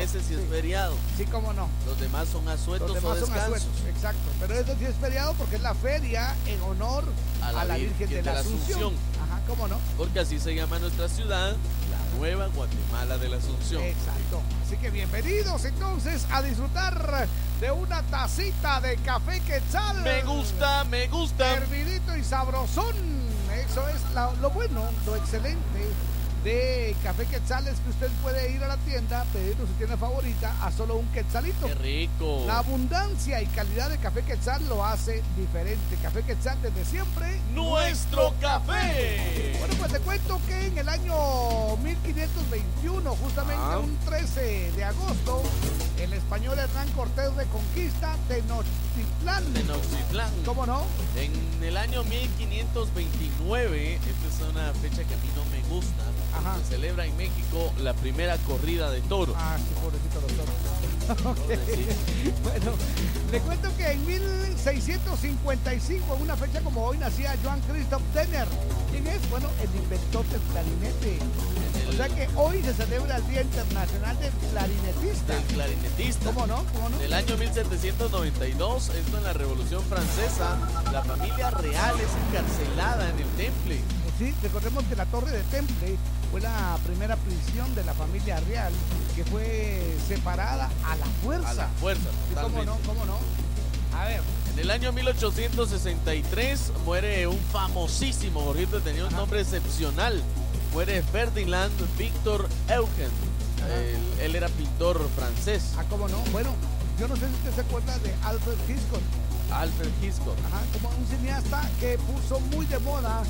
Ese sí, es feriado. Sí, cómo no. Los demás son asuetos Los demás son asuetos, exacto. Pero este sí es feriado porque es la feria en honor a la, Virgen, de, la, Asunción. Ajá, cómo no. Porque así se llama nuestra ciudad, la Nueva Guatemala de la Asunción. Exacto. Así que bienvenidos entonces a disfrutar de una tacita de café quetzal. Me gusta, me gusta. Hervidito y sabrosón. Eso es lo bueno, lo excelente de café quetzales que usted puede ir a la tienda, pedirlo su tienda favorita a solo un quetzalito. ¡Qué rico! La abundancia y calidad de café quetzal lo hace diferente. Café quetzal desde siempre. ¡Nuestro café! Bueno, pues te cuento que en el año 1521, justamente Ah. un 13 de agosto, el español Hernán Cortés reconquista Tenochtitlán. Tenochtitlán. ¿Cómo no? En el año 1529, esta es una fecha que a mí no me gusta, Ajá. se celebra en México la primera corrida de toros. Ah, sí, pobrecito doctor. Ok. Pobrecito. Bueno, le cuento que en 1655, en una fecha como hoy, nacía Johann Christoph Denner. ¿Quién es? Bueno, el inventor del clarinete. O sea que hoy se celebra el Día Internacional del Clarinetista. Del clarinetista. ¿Cómo no? ¿Cómo no? En el año 1792, esto en la Revolución Francesa, la familia real es encarcelada en el temple. Sí, recordemos que la Torre de Temple fue la primera prisión de la familia real que fue separada a la fuerza. A la fuerza, ¿Cómo no? ¿Cómo no? A ver, En el año 1863 muere un famosísimo, Jorgito tenía un Ajá. nombre excepcional. Muere Ferdinand Victor Eugen. Él era pintor francés. ah, ¿cómo no? Bueno, yo no sé si usted se acuerda de Alfred Hitchcock. Alfred Hitchcock. Ajá, como un cineasta que puso muy de moda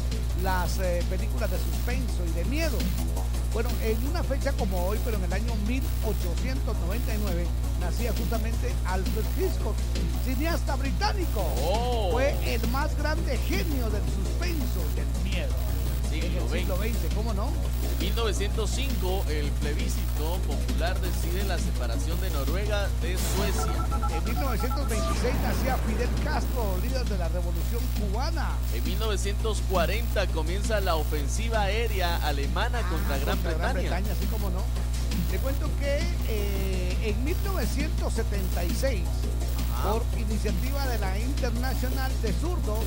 las eh, películas de suspenso y de miedo. Bueno, en una fecha como hoy, pero en el año 1899, nacía justamente Alfred Hitchcock, cineasta británico. Oh. Fue el más grande genio del suspenso y del miedo. En el siglo XX, ¿cómo no? En 1905, el plebiscito popular decide la separación de Noruega de Suecia. En 1926 nacía Fidel Castro, líder de la revolución cubana. En 1940 comienza la ofensiva aérea alemana contra Ah, Gran Bretaña. así como no. Te cuento que eh, en 1976, Ajá. por iniciativa de la Internacional de Zurdos,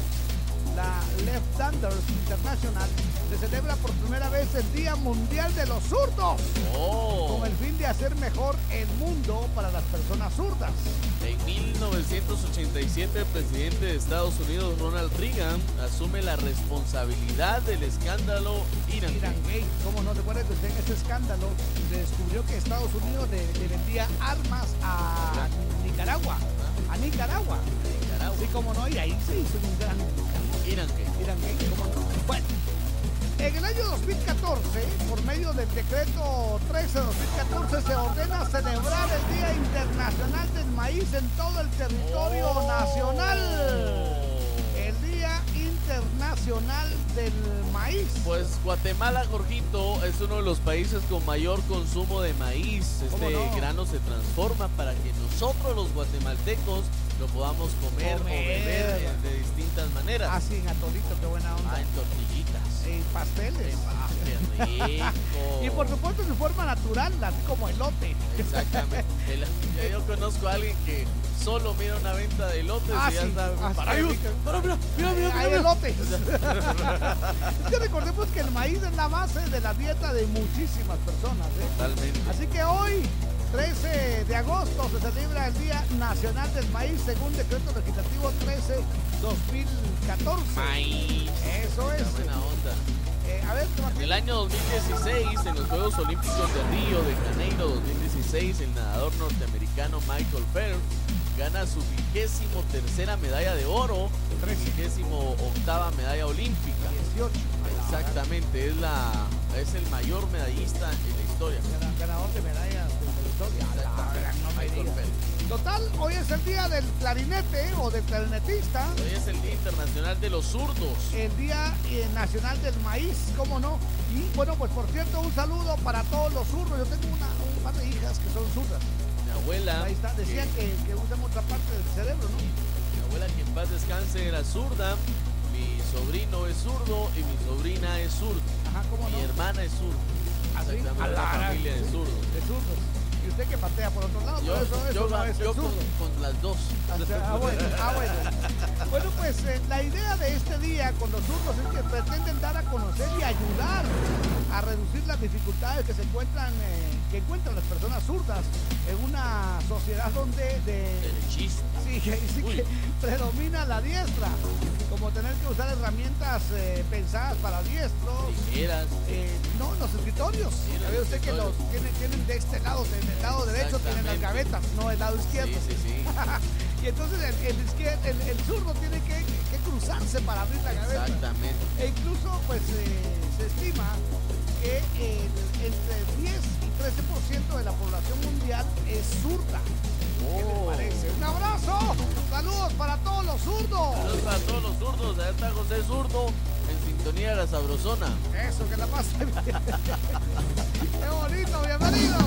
la Left-Handers International, se celebra por primera vez el Día Mundial de los Zurdos, Oh. con el fin de hacer mejor el mundo para las personas zurdas. En 1987, el presidente de Estados Unidos, Ronald Reagan, asume la responsabilidad del escándalo Irán. Irán Gate, ¿cómo no se acuerda que usted en ese escándalo se descubrió que Estados Unidos le, le vendía armas a Nicaragua? A Nicaragua. Nicaragua. Sí, como no, y ahí se hizo un gran Irán, ¿qué? Irán Gate, ¿cómo no? Bueno, en el año 2014, por medio del decreto 13-2014, se ordena celebrar el Día Internacional del Maíz en todo el territorio Oh. nacional. El Día Internacional del Maíz. Pues Guatemala, Jorgito, es uno de los países con mayor consumo de maíz. ¿Cómo Este no? grano se transforma para que nosotros los guatemaltecos lo podamos comer, Comer. o beber de distintas maneras. Así en atolito, qué buena onda. Ah, en tortillitas. En pasteles. Ah, qué rico. Y por supuesto en su forma natural, así como elote. Exactamente. El- yo conozco a alguien que solo mira una venta de lotes Ah, y ya sí. está. Ah, para para, mira, mira, mira, mira, Hay elotes. es que recordemos que el maíz es la base de la dieta de muchísimas personas. ¿eh? Totalmente. Así que hoy, 13 de agosto, se celebra el Día Nacional del Maíz según decreto legislativo 13-2014. Maíz. Eso es. Buena onda. Eh, a ver, En el año 2016, en los Juegos Olímpicos de Río de Janeiro 2016, el nadador norteamericano Michael Phelps gana su vigésimo tercera medalla de oro, vigésimo octava medalla olímpica. 18. Exactamente, es la es el mayor medallista en la historia. Gana- Ganador de medallas Total, hoy es el día del clarinete o del clarinetista. Hoy es el Día Internacional de los Zurdos. el Día eh, Nacional del Maíz, ¿cómo no? Y bueno, pues por cierto, un saludo para todos los zurdos. Yo tengo una, un par de hijas que son zurdas. Mi abuela, Ahí está, decían que, que usan otra parte del cerebro, ¿no? mi abuela que en paz descanse era zurda, mi sobrino es zurdo y mi sobrina es zurda. Ajá, ¿cómo no? Mi hermana es zurda. ¿Ah, sí? Exactamente, A la- familia de zurdos. De zurdos. Y usted que patea por otro lado, Yo, pero eso, eso yo, no es el yo con, zurdo. con las dos. O sea, ah, bueno, ah, bueno. Bueno, pues eh, la idea de este día con los zurdos es que pretenden dar a conocer y ayudar a reducir las dificultades que se encuentran, eh, que encuentran las personas zurdas en una sociedad donde de, Derechista. sí, que, sí que predomina la diestra, como tener que usar herramientas eh, pensadas para diestros. No, los escritorios. Ya ve usted que los tienen de este lado, del lado derecho tienen las gavetas, no del lado izquierdo. sí, sí. y entonces el, el, el- el zurdo tiene que, que cruzarse para abrir la gaveta. Exactamente. E incluso pues eh, se estima que el- entre 10 y 13% de la población mundial es zurda. ¿Qué les Oh. parece? Un abrazo, saludos para todos los zurdos. Saludos para todos los zurdos. Allá está José Zurdo sintonía de la sabrosona. Eso, que la bien. Qué bonito, bienvenido.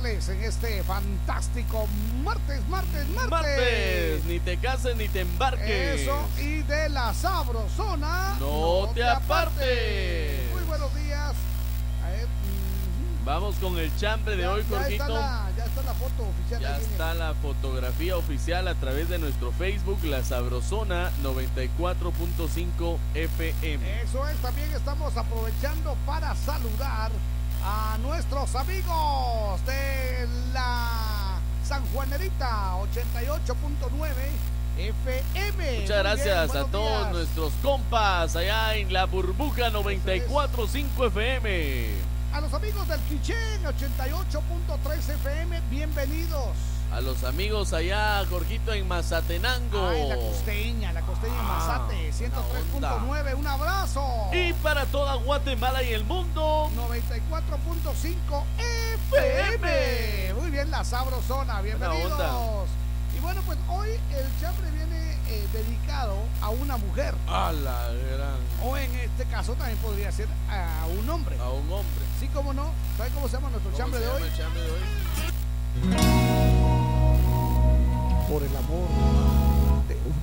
Saludarles en este fantástico martes, martes, martes. Martes, ni te cases ni te embarques. Eso, y de la sabrosona. No te apartes. Muy buenos días. Vamos con el chambre de Ya- hoy, ya está, Jorgito. la, ya está la foto oficial. Ya el- está la fotografía oficial a través de nuestro Facebook, La Sabrosona 94.5 FM. Eso es, también estamos aprovechando para saludar a nuestro nuestros amigos de la San Juanerita 88.9 FM. Muchas gracias a todos días. nuestros compas allá en la burbuja 94.5 FM. A los amigos del Quichén 88.3 FM, bienvenidos. A los amigos allá, Jorgito en Mazatenango. Ay, la costeña, la costeña en Ah, Mazate, 103.9, un abrazo. Y para toda Guatemala y el mundo. La sabrosona, bienvenidos. Y bueno, pues hoy el chambre viene eh, dedicado a una mujer. A la gran. O en este caso también podría ser a un hombre. A un hombre. Sí, cómo no. ¿Sabe cómo se llama nuestro ¿Cómo chambre se de llama hoy? el chambre de hoy? Por el amor de una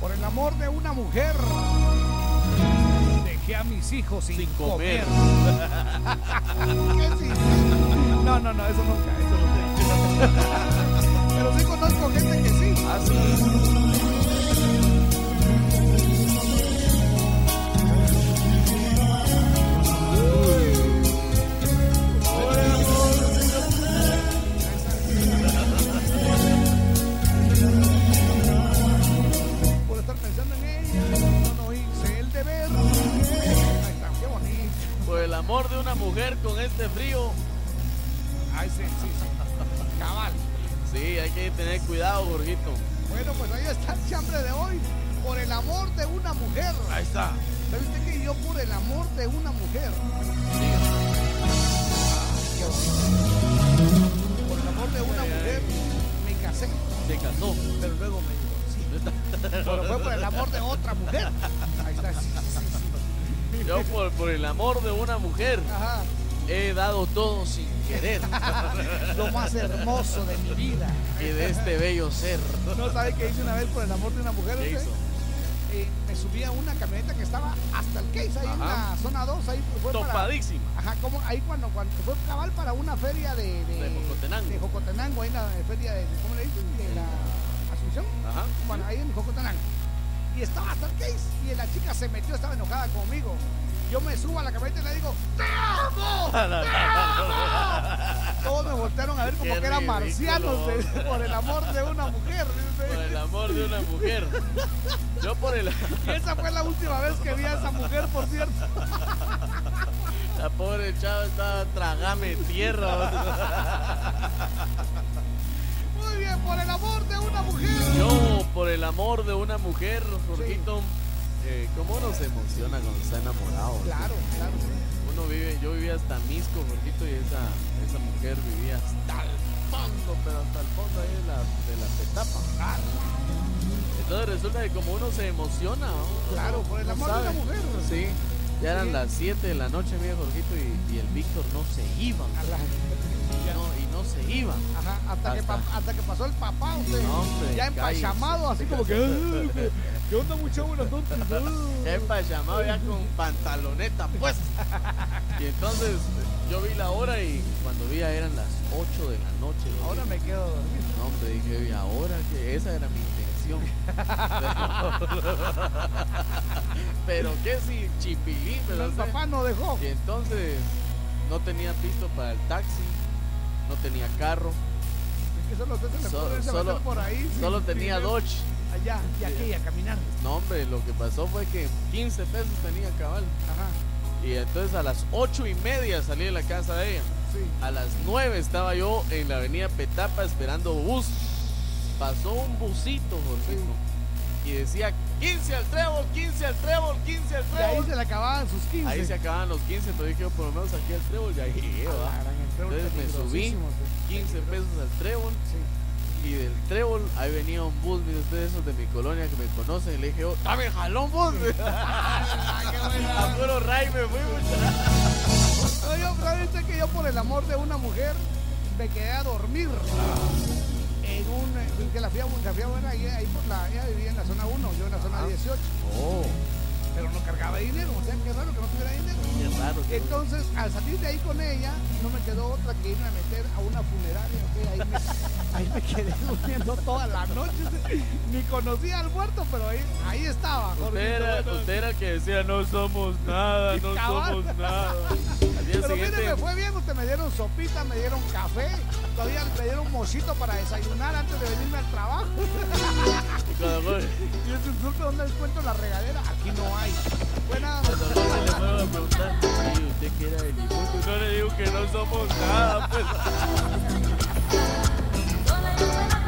Por el amor de una mujer. A mis hijos sin, Sin comer. comer. No, no, no, eso nunca, eso nunca. Pero sí conozco gente que sí. Ah, sí. Amor de una mujer con este frío. Ay, sí, sí, sí. Cabal. Sí, hay que tener cuidado, Jorgito. Bueno, pues ahí está el chambre de hoy. Por el amor de una mujer. Ahí está. ¿Sabe usted que yo por el amor de una mujer? Por el amor de una Ay, ay. mujer me casé, Se casó. pero luego me divorcié. Pero fue por el amor de otra mujer. Ahí está, sí. Yo por, por el amor de una mujer Ajá. he dado todo sin querer. Lo más hermoso de mi vida. y de este bello ser. ¿No sabe qué hice una vez por el amor de una mujer? ¿Qué usted? hizo? Eh, me subí a una camioneta que estaba hasta el case ahí en la zona 2. Ahí fue para, Topadísima. Ajá, como ahí cuando, cuando fue cabal para una feria de, de, De Jocotenango. de Jocotenango, ahí en la feria de, ¿cómo le dicen? De la Asunción. Ajá. Bueno, ahí en Jocotenango. Y estaba hasta el case y la chica se metió, estaba enojada conmigo. Yo me subo a la camioneta y le digo, ¡Te amo! Todos me voltearon a ver como Qué que eran marcianos de- por el amor de una mujer. Por el amor de una mujer. Yo por el... Y esa fue la última vez que vi a esa mujer, por cierto. La pobre chava estaba tragame tierra. Por el amor de una mujer. Yo por el amor de una mujer, Jorgito, eh, ¿cómo uno se emociona cuando está enamorado? Claro, claro. Uno vive, yo vivía hasta Misco, Jorgito, y esa, esa mujer vivía hasta el fondo, pero hasta el fondo ahí de la, de la petapa. Entonces resulta que como uno se emociona, ¿no? Claro, por el No amor de una mujer. Sí, ya eran Sí. las 7 de la noche, mira, Jorgito, y, y el Víctor no se iba. No, y no se iba. Ajá, hasta, Que pa- hasta que pasó el papá, usted. No, hombre, ya empachamado, así como que. "Ay, ¿Qué onda, mucho buenas noches? Ya en pijamado, ya con pantaloneta pues. Y entonces yo vi la hora y cuando vi ya eran las 8 de la noche. ¿no? Ahora me quedo dormido. No, hombre, dije, ¿y ahora que Esa era mi intención. Pero qué si chipilín, pero El papá no dejó. Y entonces no tenía pisto para el taxi, no tenía carro, Es que solo usted se le puede solo- por ahí. sin- solo sin tenía dinero. Dodge. Allá, y aquí, a caminar. No, hombre, lo que pasó fue que 15 pesos tenía cabal. Ajá, Y entonces a las 8 y media salí de la casa de ella. sí. A las 9 estaba yo en la avenida Petapa esperando bus. Pasó un busito, Jorgito. Y decía 15 al trébol, 15 al trébol, 15 al Y ahí trébol. se le acababan sus 15. Ahí se acababan los 15, entonces dije yo, por lo menos aquí al trébol y ahí llegué, Ah, Entonces me subí, peligrosísimo, sí. 15 pesos al trébol. Sí. Y del trébol, ahí venía un bus, mire ustedes, esos de mi colonia que me conocen. Y le dije yo, dame jalón, bus. Ah. A puro ray me fui, muchacho. No, yo, ¿sabe usted que yo por el amor de una mujer me quedé a dormir en un que la fui a, la fui a ver ahí, ahí por la ella vivía en la zona 1, yo en la zona 18, Oh, pero no cargaba dinero. O sea, qué raro que no tuviera dinero. Qué raro. qué Entonces, al salir de ahí con ella, no me quedó otra que irme a meter a una funeraria. ¿ok? Ahí, me, ahí me quedé durmiendo toda la noche. Ni conocía al muerto, pero ahí, ahí estaba. Usted Jorgito, era, bueno. usted era el que decía no somos nada, no Cabal. somos nada. Pero mire, siguiente, me fue bien, usted me dieron sopita, me dieron café, todavía me dieron mochito para desayunar antes de venirme al trabajo. cuando, fue- Y ese insulto, ¿dónde encuentro la regadera? Aquí no hay. Buena, cuando le fueron a preguntar, "Sí, usted que era el difunto, no le digo que no somos nada, pues.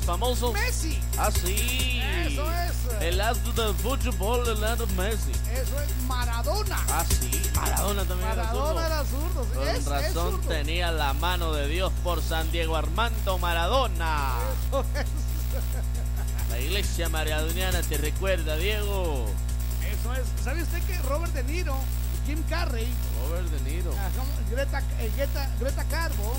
Zurdos famosos. Messi. Ah, sí. Eso es. El astro del fútbol, el Lando Messi. Eso es Maradona. Ah, sí. Maradona también era zurdo. Maradona era zurdo. sí, Con es- es razón zurdo. tenía la mano de Dios por San Diego Armando Maradona. Eso es. La iglesia maradoniana te recuerda, Diego. Eso es. ¿Sabe usted que Robert De Niro, Jim Carrey, Robert De Niro. Greta, eh, Greta, Greta Carbo,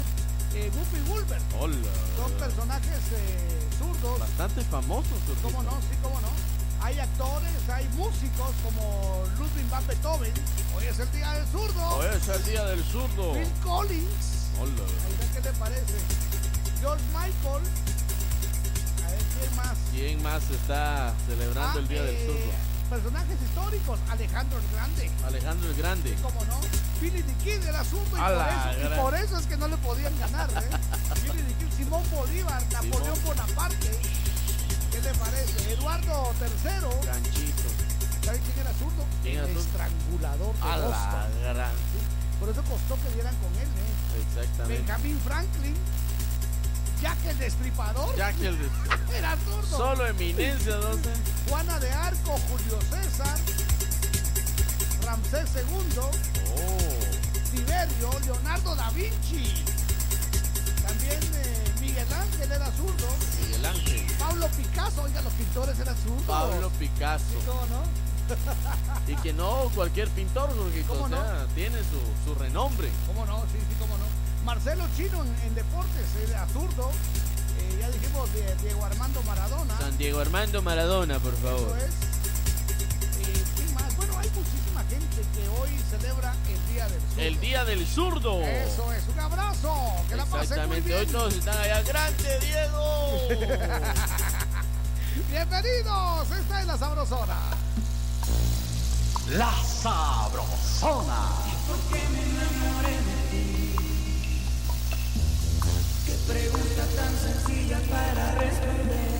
eh, Whoopi Goldberg Hola. son personajes eh, zurdos. Bastante famosos. zurdito. ¿Cómo no? Sí, cómo no. Hay actores, hay músicos como Ludwig van Beethoven. Hoy es el día del zurdo. Hoy es el día del zurdo. Phil Collins. Hola. Qué le parece. George Michael. A ver quién más. ¿Quién más está celebrando el día Ah, del eh, zurdo? Personajes históricos. Alejandro el Grande. Alejandro el Grande. ¿Cómo no? Infinity Kid el asunto. Y por, eso, y por, eso, es que no le podían ganar. ¿eh? Infinity Kid, Simón Bolívar, Napoleón Bonaparte. ¿Qué le parece? Eduardo III. Ganchito. ¿Saben quién era zurdo? El estrangulador A la gran. Por eso costó que dieran con él. ¿eh? Exactamente. Benjamin Franklin. Jack el Destripador. Jack el Destripador. Era zurdo. Solo eminencia, ¿dónde? Juana de Arco, Julio César. Ramsés II, Oh. Tiberio, Leonardo da Vinci. También eh, Miguel Ángel era zurdo. Miguel Ángel. Pablo Picasso, oiga, los pintores eran zurdos. Pablo Picasso. ¿cómo no? Y que no cualquier pintor, Jorgito. ¿Cómo o sea, tiene su, su renombre. ¿Cómo no? Sí, sí, cómo no. Marcelo Chino en, en deportes, era zurdo. Eh, ya dijimos de Diego Armando Maradona. San Diego Armando Maradona, por Eso favor. es. Eh, ¿Quién más? Bueno, hay que hoy celebra el Día del Zurdo. El Día del Zurdo. Eso es, un abrazo. Que la pasen muy bien. hoy todos están allá. ¡Grande, Diego! Bienvenidos, esta es La Sabrosona. La Sabrosona. ¿Por qué me enamoré de ti? Qué pregunta tan sencilla para responder.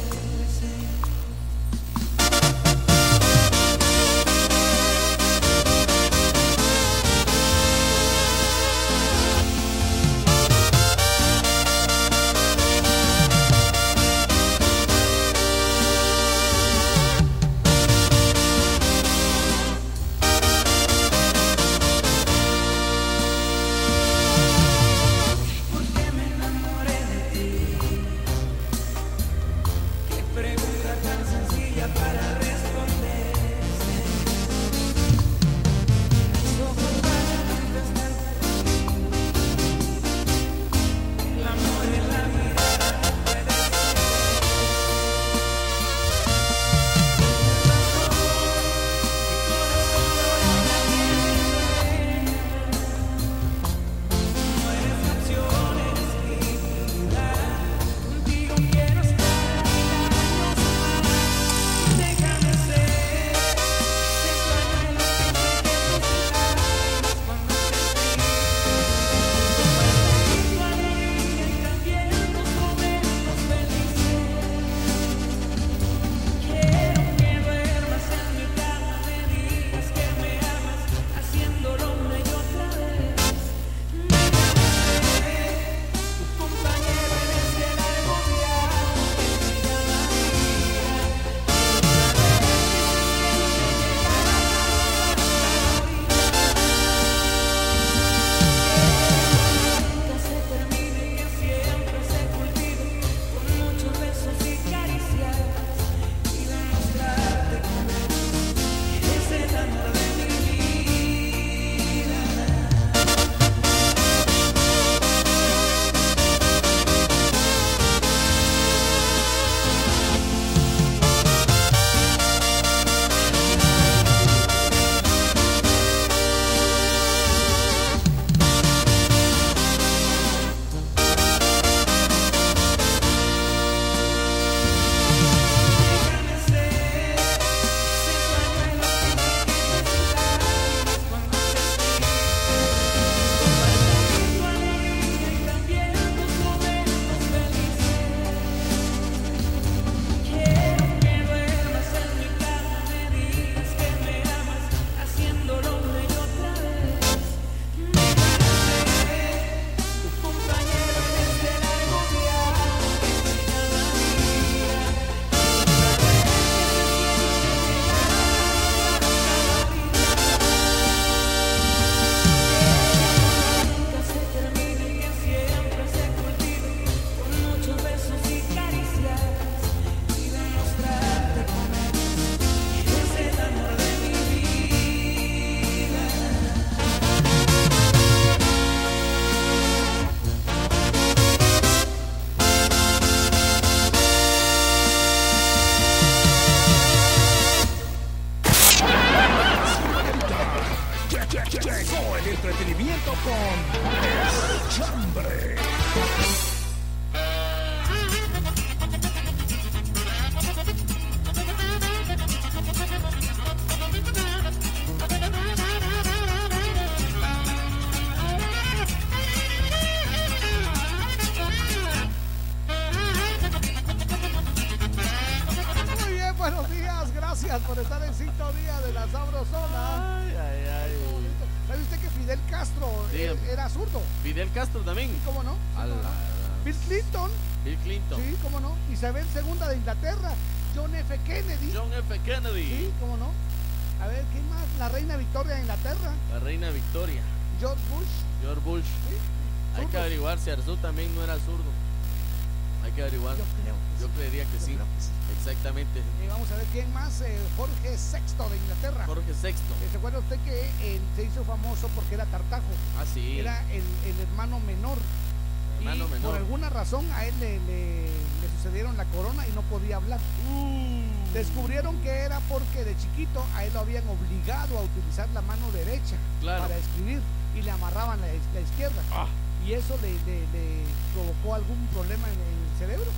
Algún problema en, el cerebro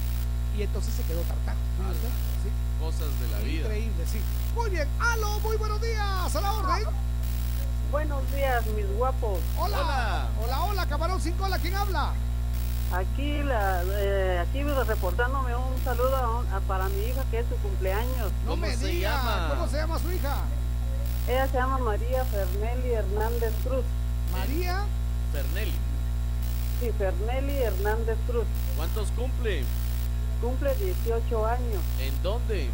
y entonces se quedó tartajo. ¿sí, Ala. usted? Sí. Cosas de la vida. Increíble, sí. Muy bien. ¡Aló! Muy buenos días. A la orden. Buenos días, mis guapos. Hola. Hola. Hola, hola, camarón sin cola. ¿Quién habla? Aquí, la, eh, aquí reportándome un saludo a un- a- para mi hija que es su cumpleaños. No ¿Cómo me se diga. llama? ¿Cómo se llama su hija? Ella se llama María Fernelli Hernández Cruz. María. Fernelli. Sí, Fernelli Hernández Cruz. ¿Cuántos cumple? Cumple 18 años. ¿En dónde?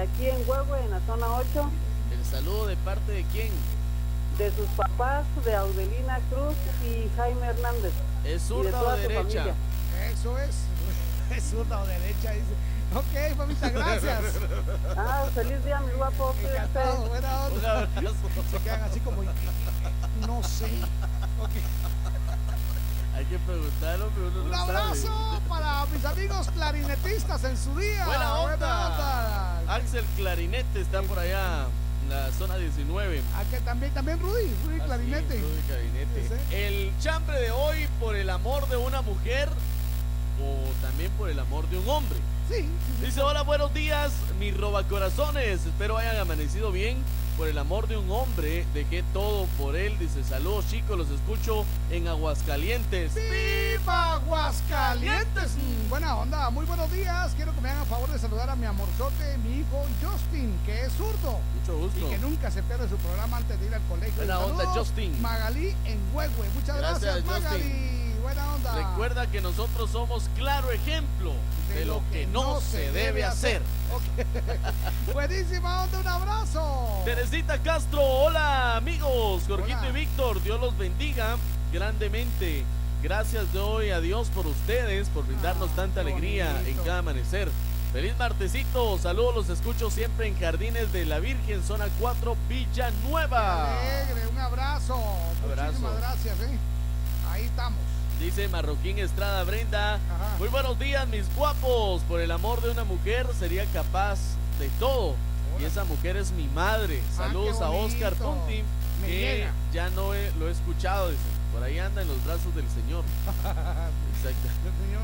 Aquí en Huehue, en la zona 8, ¿El saludo de parte de quién? de sus papás, de Audelina Cruz y Jaime Hernández. ¿Es zurda o derecha? Eso es. Es zurda o derecha, dice. Ok, mamita, gracias. Ah, feliz día, guapos. Cuídense. Encantado, buena Un onda. abrazo. Se quedan así como. No sé. Ok. Hay que preguntarlo, pero uno Un no sabe. abrazo para mis amigos clarinetistas en su día. Buena onda. onda. Axel Clarinete está por allá en la zona 19. Aquí también, también Rudy, Rudy Ah, sí, Clarinete. Rudy Clarinete. Sí, El chambre de hoy por el amor de una mujer o también por el amor de un hombre. Sí. Dice, hola, buenos días, mis robacorazones. Espero hayan amanecido bien. Por el amor de un hombre, dejé todo por él. Dice, saludos chicos, los escucho en Aguascalientes. ¡Viva Aguascalientes! Mm, buena onda, muy buenos días. Quiero que me hagan favor de saludar a mi amorzote, mi hijo Justin, que es zurdo Mucho y gusto. que nunca se pierde su programa antes de ir al colegio. Buena Y onda, Justin. Magalí en Huehue. Muchas gracias, Gracias, Magalí. Buena onda. Recuerda que nosotros somos claro ejemplo de, lo que no se debe hacer. Ok. Buenísima onda, un abrazo. Teresita Castro, hola amigos, Jorgito y Víctor, Dios los bendiga grandemente. Gracias doy a Dios por ustedes, por brindarnos Ah, tanta alegría en cada amanecer. Feliz martesito, saludos, los escucho siempre en Jardines de la Virgen, zona 4, Villanueva. Alegre, un abrazo. Abrazo. Muchísimas gracias, ¿eh? Ahí estamos. Dice Marroquín Estrada Brenda. Ajá. Muy buenos días, mis guapos. Por el amor de una mujer sería capaz de todo. Y esa mujer es mi madre. Ah, Saludos a Oscar Me que ya no he- lo he escuchado. Dice. Por ahí anda en los brazos del Señor. Exacto. El señor,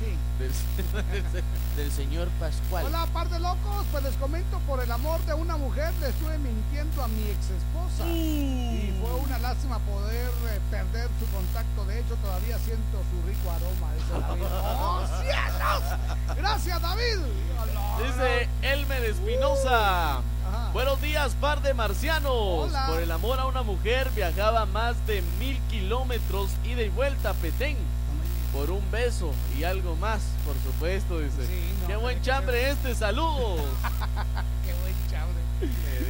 sí. Del, Señor Pascual. Hola, par de locos. Pues les comento, por el amor de una mujer le estuve mintiendo a mi ex esposa. Y fue una lástima poder eh, perder su contacto. De hecho, todavía siento su rico aroma. Dice David. ¡Oh, cielos! Gracias, David. Dice Elmer Espinosa. Ajá. Buenos días, par de marcianos. Hola. Por el amor a una mujer viajaba más de mil kilómetros ida y vuelta a Petén. Por un beso y algo más, por supuesto, dice. Sí, no, Qué buen que chambre este, saludos. Qué buen chambre.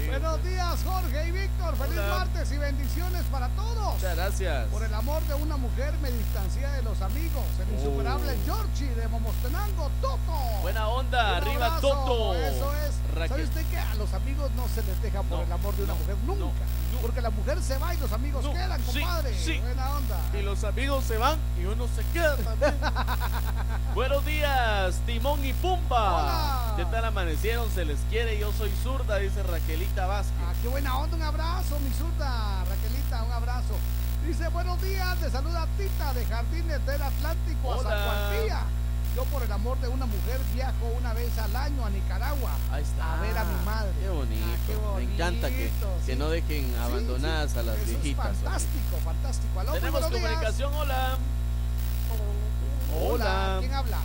Buenos días, Jorge y Víctor. Feliz Hola. martes y bendiciones para todos. Muchas gracias. Por el amor de una mujer me distancié de los amigos. El insuperable Oh. Georgie de Momostenango, Toto. Buena onda, Un arriba abrazo, Toto. Eso es. ¿Sabe Raquel. usted que a los amigos no se les deja por No, el amor de una no, mujer? no, Nunca. Porque la mujer se va y los amigos No, quedan, sí, compadre. sí. Buena onda. Y los amigos se van y uno se queda también. Buenos días, Timón y Pumba. Hola. ¿Qué tal amanecieron? Se les quiere, yo soy zurda, dice Raquelita Vázquez. Ah, qué buena onda, un abrazo, mi zurda, Raquelita, un abrazo. Dice, buenos días, le saluda Tita de Jardines del Atlántico a Hola. San Cuantía. Yo por el amor de una mujer viajo una vez al año a Nicaragua. Ahí está. A ver a mi madre. Qué bonito. Ah, qué Me encanta que, bonito, que no dejen abandonadas sí, a las eso viejitas. Fantástico, fantástico. Aló, Tenemos comunicación, hola. Hola, ¿quién habla?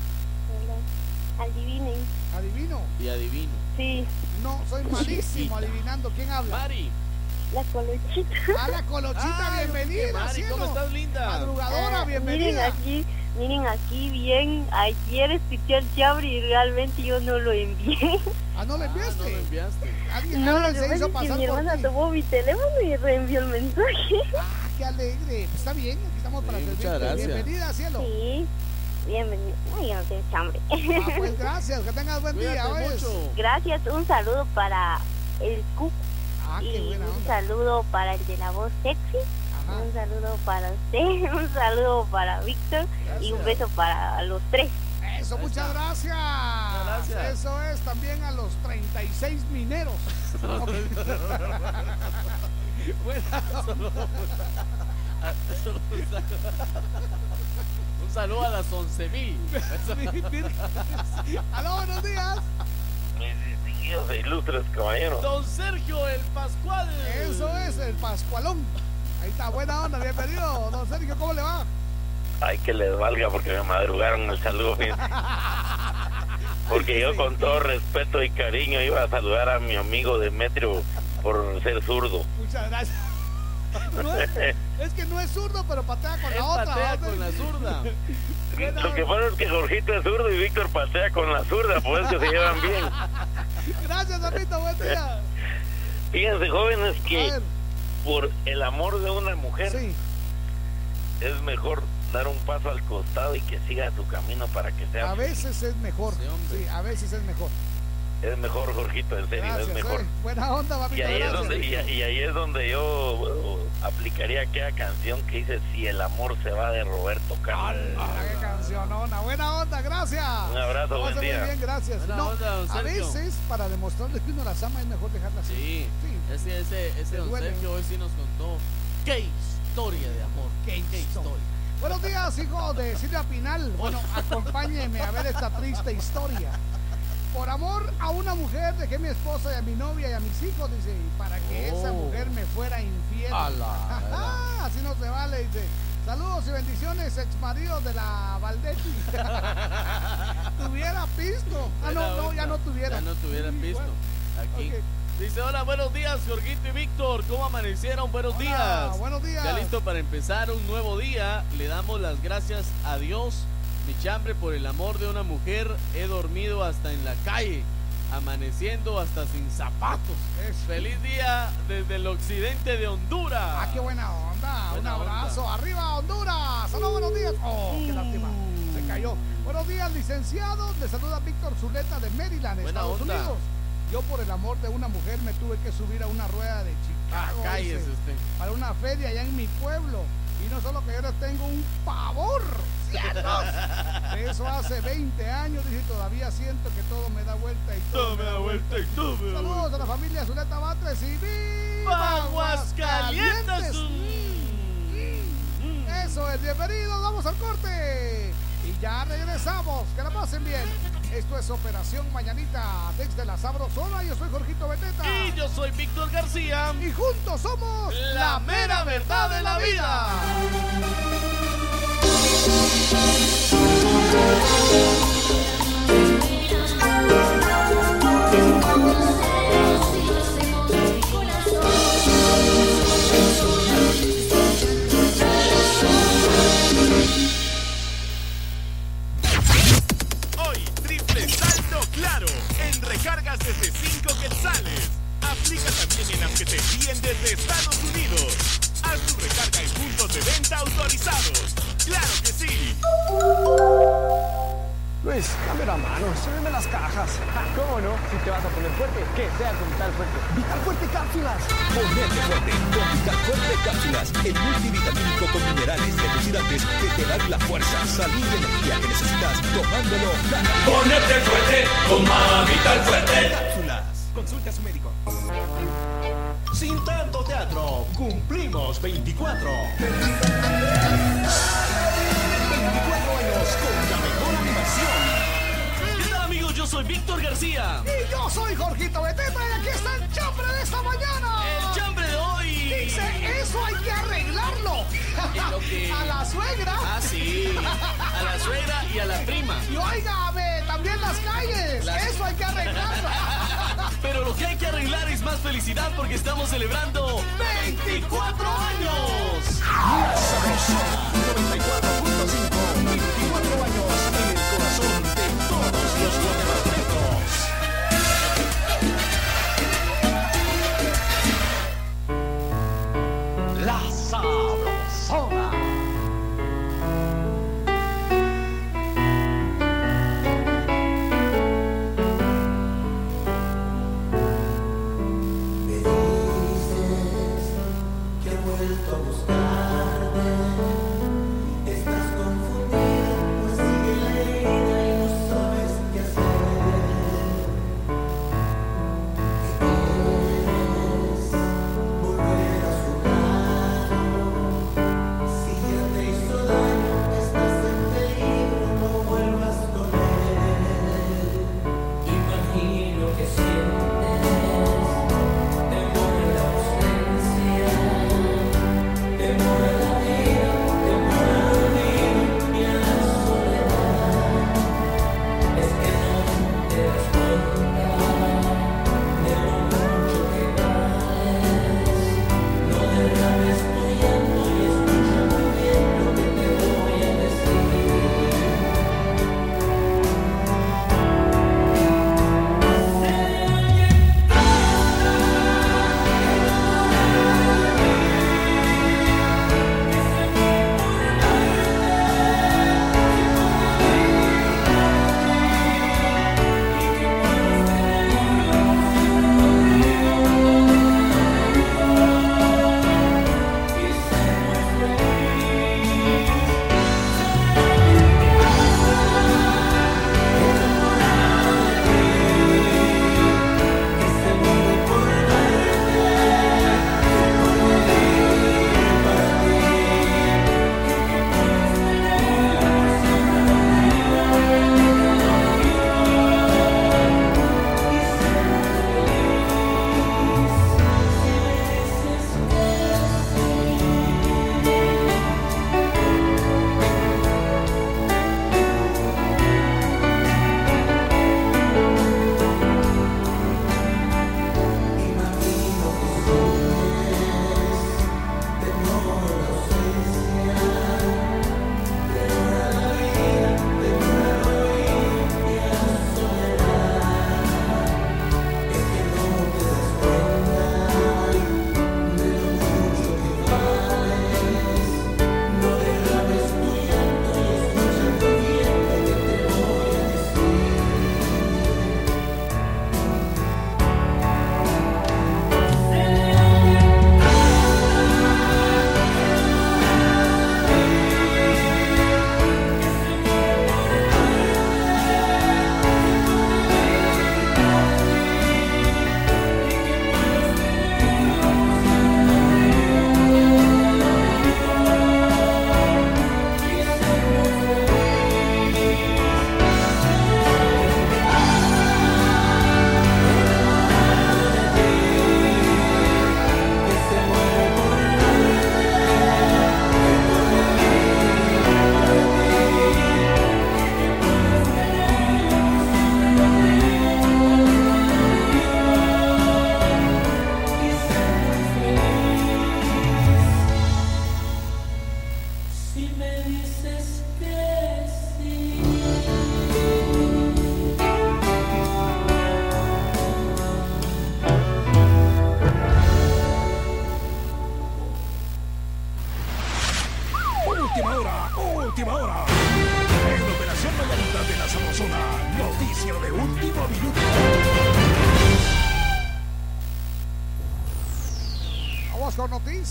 Adivinen, Adivinen. adivino. Y adivino. Sí, No, soy malísimo adivinando. ¿Quién habla? Mari. la colochita. A la Colochita, Ay, bienvenida, Mari, cielo. ¿cómo estás, linda? Madrugadora, Ah, Miren bienvenida. aquí, miren aquí bien. Ayer escuché el chambre y realmente yo no lo envié. Ah, ¿no Ah, enviaste? lo enviaste. Alguien, No, lo alguien que se hizo que pasar mi hermana tomó mi teléfono y reenvió el mensaje. Ah, qué alegre. Está bien, aquí estamos para Sí, muchas servirte. gracias. Bienvenida, cielo. Sí, bienvenido. Ay, no tengo chambre. Ah, pues gracias, que tengas buen día, mucho. Gracias, un saludo para el Cuc Ah, qué y buena un onda. saludo para el de la voz sexy. Ajá. Un saludo para usted, un saludo para Víctor y un beso para los tres. Eso, muchas gracias. gracias. Eso es también a los 36 mineros. Un saludo a las 11 mil. Aló, buenos días. Mis distinguidos e ilustres caballeros. Don Sergio el Pascual. Eso es el Pascualón. Ahí está, buena onda, bienvenido. Don Sergio, ¿cómo le va? Ay, que les valga porque me madrugaron el saludo. Porque yo con todo respeto y cariño iba a saludar a mi amigo Demetrio por ser zurdo. Muchas gracias. No es, es que no es zurdo, pero patea con Él la otra. patea con la zurda. Lo que pasa es que Jorgito es zurdo y Víctor patea con la zurda, por eso se llevan bien. Gracias, Amito, buen día. Fíjense, jóvenes, A que ver, por el amor de una mujer sí. es mejor dar un paso al costado y que siga su camino para que sea A feliz. veces es mejor. Sí, hombre. Sí, a veces es mejor. Es mejor, Jorgito, en serio, Gracias, es mejor. eh. Buena onda, Y papito. ahí, es Gracias. donde, y, y ahí es donde yo bueno, aplicaría aquella canción que dice Si el amor se va de Roberto Carlos. Ah, qué cancionona. Buena onda, gracias. Un abrazo, buen día. bien, gracias. Buena No, onda, don a veces, para demostrarles que uno las ama, es mejor dejarlas así. Sí. Sí. Ese, ese, ese don duele. Sergio hoy sí nos contó. ¡Qué historia de amor! Qué historia. Buenos días, hijo de Silvia Pinal. Bueno, acompáñeme a ver esta triste historia. Por amor a una mujer dejé a mi esposa y a mi novia y a mis hijos, dice, y para que esa Oh. mujer me fuera infiel. Ala, así no se vale, dice. Saludos y bendiciones, ex marido de la Valdetti. tuviera pisto. Ah, no, no, ya no tuviera. Ya no tuviera Sí, bueno. Aquí. Dice, hola, buenos días, Jorgito y Víctor. ¿Cómo amanecieron? Buenos Hola, días. buenos días. Ya listo para empezar un nuevo día. Le damos las gracias a Dios, mi chambre, por el amor de una mujer. He dormido hasta en la calle, amaneciendo hasta sin zapatos. Eso. Feliz día desde el occidente de Honduras. Ah, qué buena onda. Buena Un abrazo. onda. Arriba, Honduras. Saludos, buenos días. Oh, qué lástima. Se cayó. Buenos días, licenciado. Le saluda Víctor Zuleta de Maryland, Buena Estados onda. Unidos. Yo, por el amor de una mujer, me tuve que subir a una rueda de Ah, Chicago. cállese dice, usted. para una feria allá en mi pueblo. Y no solo que yo les tengo un pavor. ¡Cielos! De eso hace 20 años, dice, y todavía siento que todo me da vuelta y todo, me da vuelta. y todo me da Saludos a la familia Zuleta Batres y ¡Viva Aguascalientes! Aguascalientes! Mm, mm. Eso es, bienvenidos, vamos al corte. Y ya regresamos, que la pasen bien. Esto es Operación Mañanita desde la Sabrosona. Yo soy Jorgito Beteta. Y yo soy Víctor García. Y juntos somos La mera verdad de la vida. Desde 5 quetzales. Aplica también en las que te envíen desde Estados Unidos. Haz tu recarga en puntos de venta autorizados. ¡Claro que sí! Luis, cambia la mano, súbeme las cajas. ¿Cómo no? Si te vas a poner fuerte, que sea con Vital Fuerte. Vital Fuerte Cápsulas. Ponerte fuerte con Vital Fuerte Cápsulas, el multivitamínico con minerales y antioxidantes que te dan la fuerza, salud y energía que necesitas tomándolo. Ponerte fuerte, toma Vital Fuerte. Cápsulas. Consulta a su médico. Sin tanto teatro, cumplimos 24. 24 años con soy Víctor García. Y yo soy Jorgito Beteta y aquí está el chambre de esta mañana. El chambre de hoy. Dice, eso hay que arreglarlo. A la suegra. Ah, sí. A la suegra y a la prima. Y oígame, también las calles. Eso hay que arreglarlo. Pero lo que hay que arreglar es más felicidad porque estamos celebrando 24 años. 94.5 24 años.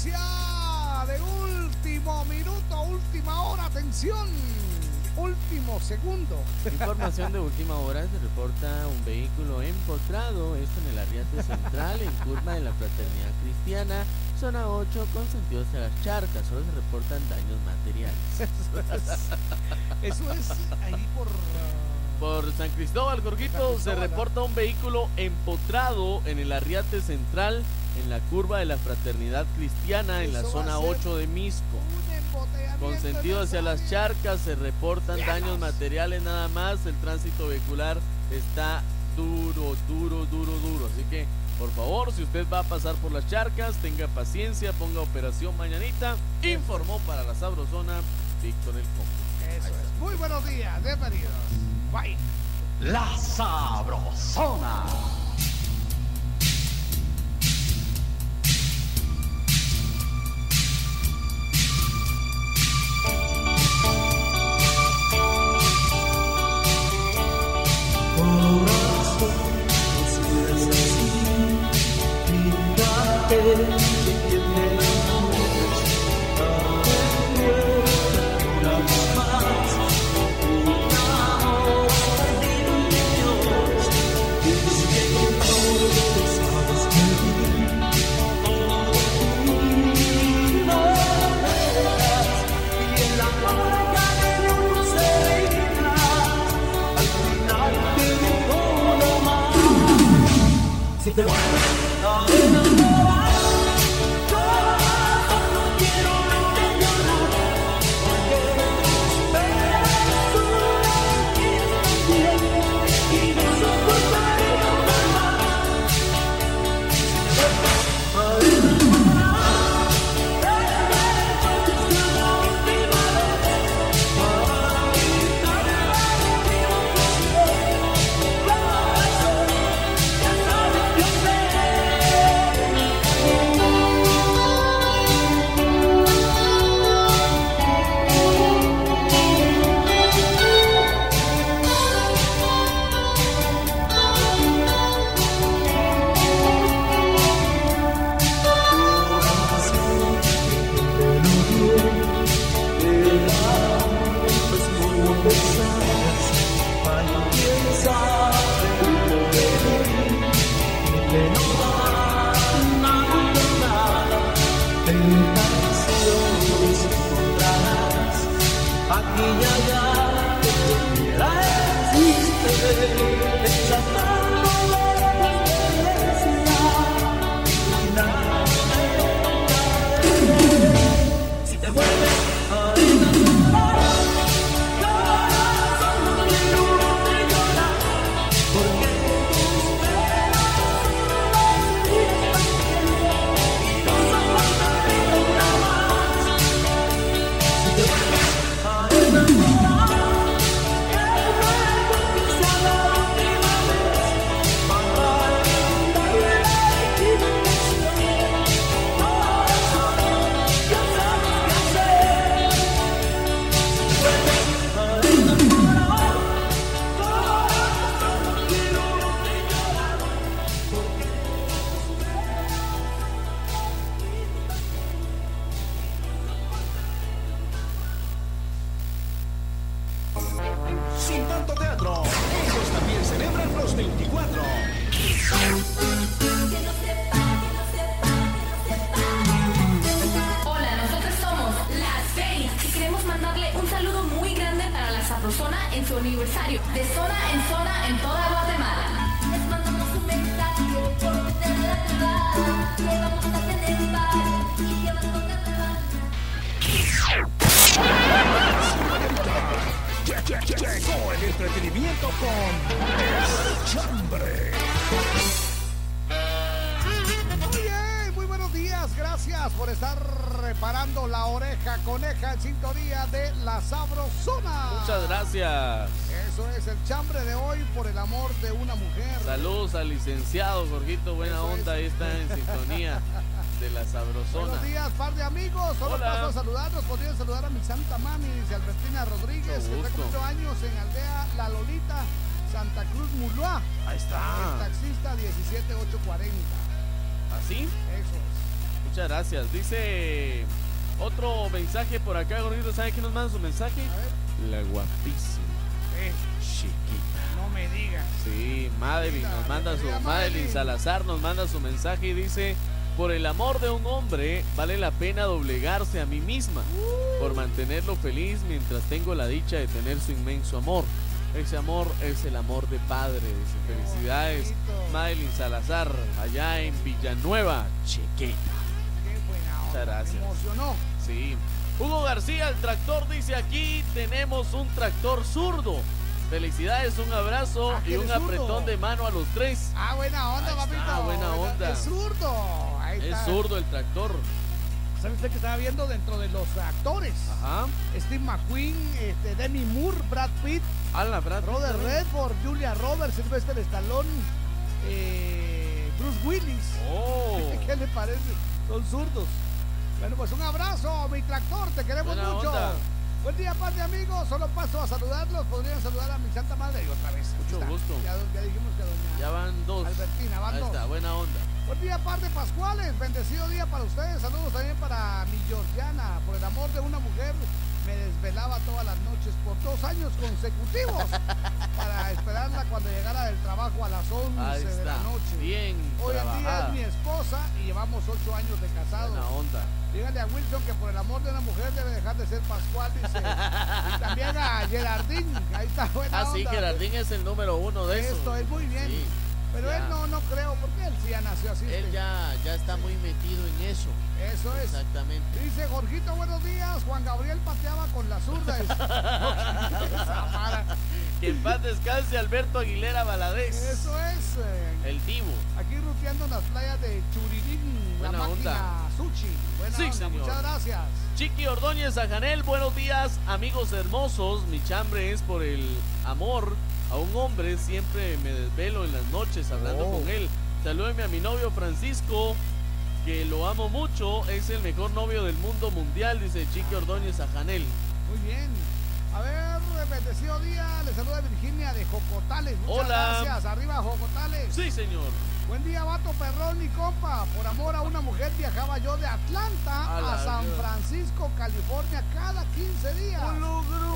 de último minuto, última hora, atención. Último segundo. Información de última hora, se reporta un vehículo empotrado, en el Arriate Central, en curva de la Fraternidad Cristiana, zona 8, con sentido hacia las charcas, solo se reportan daños materiales. Eso es, ahí por... Ah, por San Cristóbal, Gorguito, se reporta un vehículo empotrado en el Arriate Central, en la curva de la fraternidad cristiana en la zona 8 de Misco. Con sentido hacia las charcas se reportan daños materiales nada más, el tránsito vehicular está duro, duro, duro, duro. Así que, por favor, si usted va a pasar por las charcas, tenga paciencia, ponga operación mañanita. Informó para la Sabrosona Víctor El Combo. Eso es. Muy buenos días, bienvenidos. Bye. La Sabrosona. Corazón, Si por acá, Gordito. ¿Sabe quién nos manda su mensaje? La guapísima. Eh, Chiquita. no me digas. Sí, Madeline nos manda su Madeline. Salazar nos manda su mensaje y dice, por el amor de un hombre vale la pena doblegarse a mí misma por mantenerlo feliz mientras tengo la dicha de tener su inmenso amor. Ese amor es el amor de padre. Dice, felicidades, Madeline Salazar, allá en Villanueva, Chiquita. Qué buena onda. Muchas gracias. Me emocionó. Sí. Hugo García, el tractor, dice aquí tenemos un tractor zurdo. Felicidades, un abrazo Ah, y un zurdo. apretón de mano a los tres. Ah, buena onda, Ahí papito. está, buena onda. Es zurdo. Ahí Es está. zurdo el tractor. ¿Sabe usted que estaba viendo dentro de los actores? Ajá. Steve McQueen, este, Demi Moore, Brad Pitt, Ala, Brad Robert. Redford, Julia Roberts, Sylvester Stallone, eh, Bruce Willis. Oh. ¿Qué le parece? Son zurdos. Bueno, pues un abrazo, mi tractor, te queremos Buena mucho. onda. Buen día, paz de amigos. Solo paso a saludarlos. Podrían saludar a mi santa madre y otra vez. Mucho Está. gusto. Ya, ya dijimos que doña Ya van dos. Albertina, van Ahí dos. está, buena onda. Buen día, par de Pascuales. Bendecido día para ustedes. Saludos también para mi Georgiana. Por el amor de una mujer, me desvelaba todas las noches por dos años consecutivos para esperarla cuando llegara del trabajo a las 11 Ahí de la noche. Bien Hoy en día es mi esposa y llevamos ocho años de casados. Buena onda. Dígale a Wilson que por el amor de una mujer debe dejar de ser Pascual, dice. y también a Gerardín. Ahí está buena Ah, sí, onda. Gerardín es el número uno de eso. Esto es muy bien. Sí, Pero ya. él no, no creo, porque él sí ya nació así. Él ya, ya está muy metido en eso. Eso es. Exactamente. Dice Jorgito, buenos días. Juan Gabriel pateaba con la zurda. Que en paz descanse Alberto Aguilera Valadez. Eso es. eh, El Divo. Aquí ruteando en las playas de Churirín, Buena onda. Sushi. Buena Sí, onda, señor. muchas gracias. Chiqui Ordóñez Ajanel, buenos días, amigos hermosos. Mi chambre es por el amor a un hombre. Siempre me desvelo en las noches hablando Oh. con él. Salúdeme a mi novio Francisco, que lo amo mucho. Es el mejor novio del mundo mundial, dice Chiqui Ordóñez Ajanel. Muy bien. A ver, bendecido día. Le saluda Virginia de Jocotales. Muchas Hola. gracias. Arriba, Jocotales. Sí, señor. Buen día, vato perrón y compa. Por amor a una mujer viajaba yo de Atlanta A San Dios. Francisco, California, cada 15 días.